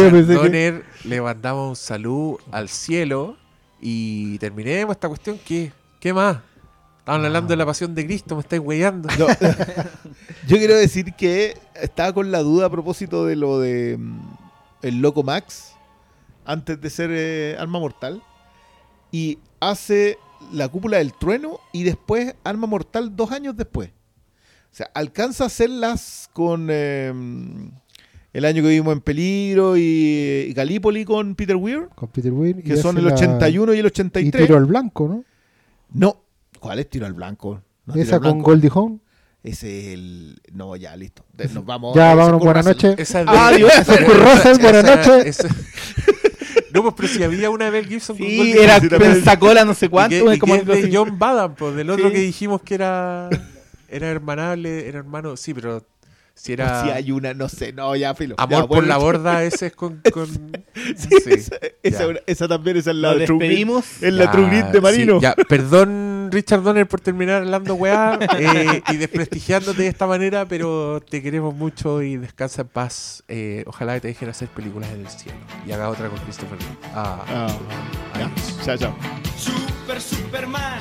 Richard pensé que- Donner le mandamos un saludo al cielo y terminemos esta cuestión que ¿qué más? Estaban hablando de la pasión de Cristo, me estáis weyando. No. Yo quiero decir que estaba con la duda a propósito de lo de mm, el loco Max antes de ser eh, Arma Mortal y hace la cúpula del trueno y después Arma Mortal dos años después. O sea, alcanza a hacerlas con eh, el año que vimos en Peligro y, y Galípoli con Peter Weir, Con Peter Weir. y que son el la- 81 y el Y 83. tiro al blanco, ¿no? No, ¿cuál es tiro al blanco? No, Esa con Blanco. Goldie Hawn. Ese es el. No, ya, listo. Nos vamos. Ya, vámonos, buenas noches. Esa es de- Adiós. Kurt Russell, buenas noches. no, pues pero si había una de Mel Gibson con Sí, Goldie era. Pensacola no sé Y cuánto. que- y como que algo es de. John Badham, pues, del otro Sí. que dijimos que era era hermanable, era hermano, sí, pero si era Si hay una, no sé, no, ya, filo. amor Ya, por bueno, la borda, ese es con, con Sí, sí, esa, esa, también esa es la de despedimos. Es la True de sí, Marino. ya, perdón Richard Donner por terminar hablando weá eh, y desprestigiándote de esta manera, pero te queremos mucho y descansa en paz. Eh, ojalá que te dejen hacer películas en el cielo y haga otra con Christopher. Ah, Ah, ya, chao, chao. Super Superman,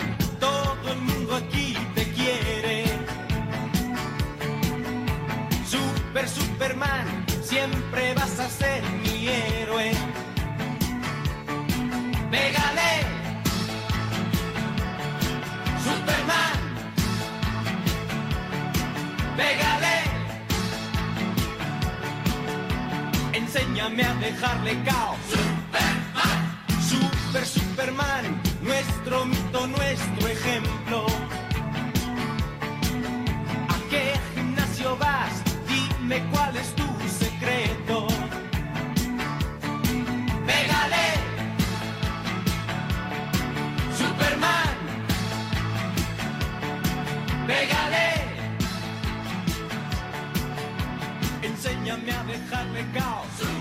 Pégale. Enséñame a dejarle caos. Super Superman, nuestro mito, nuestro ejemplo. ¿A qué gimnasio vas? Dime cuál es tu secreto. Pégale, Superman. Pégale. enséñame a dejar pecado.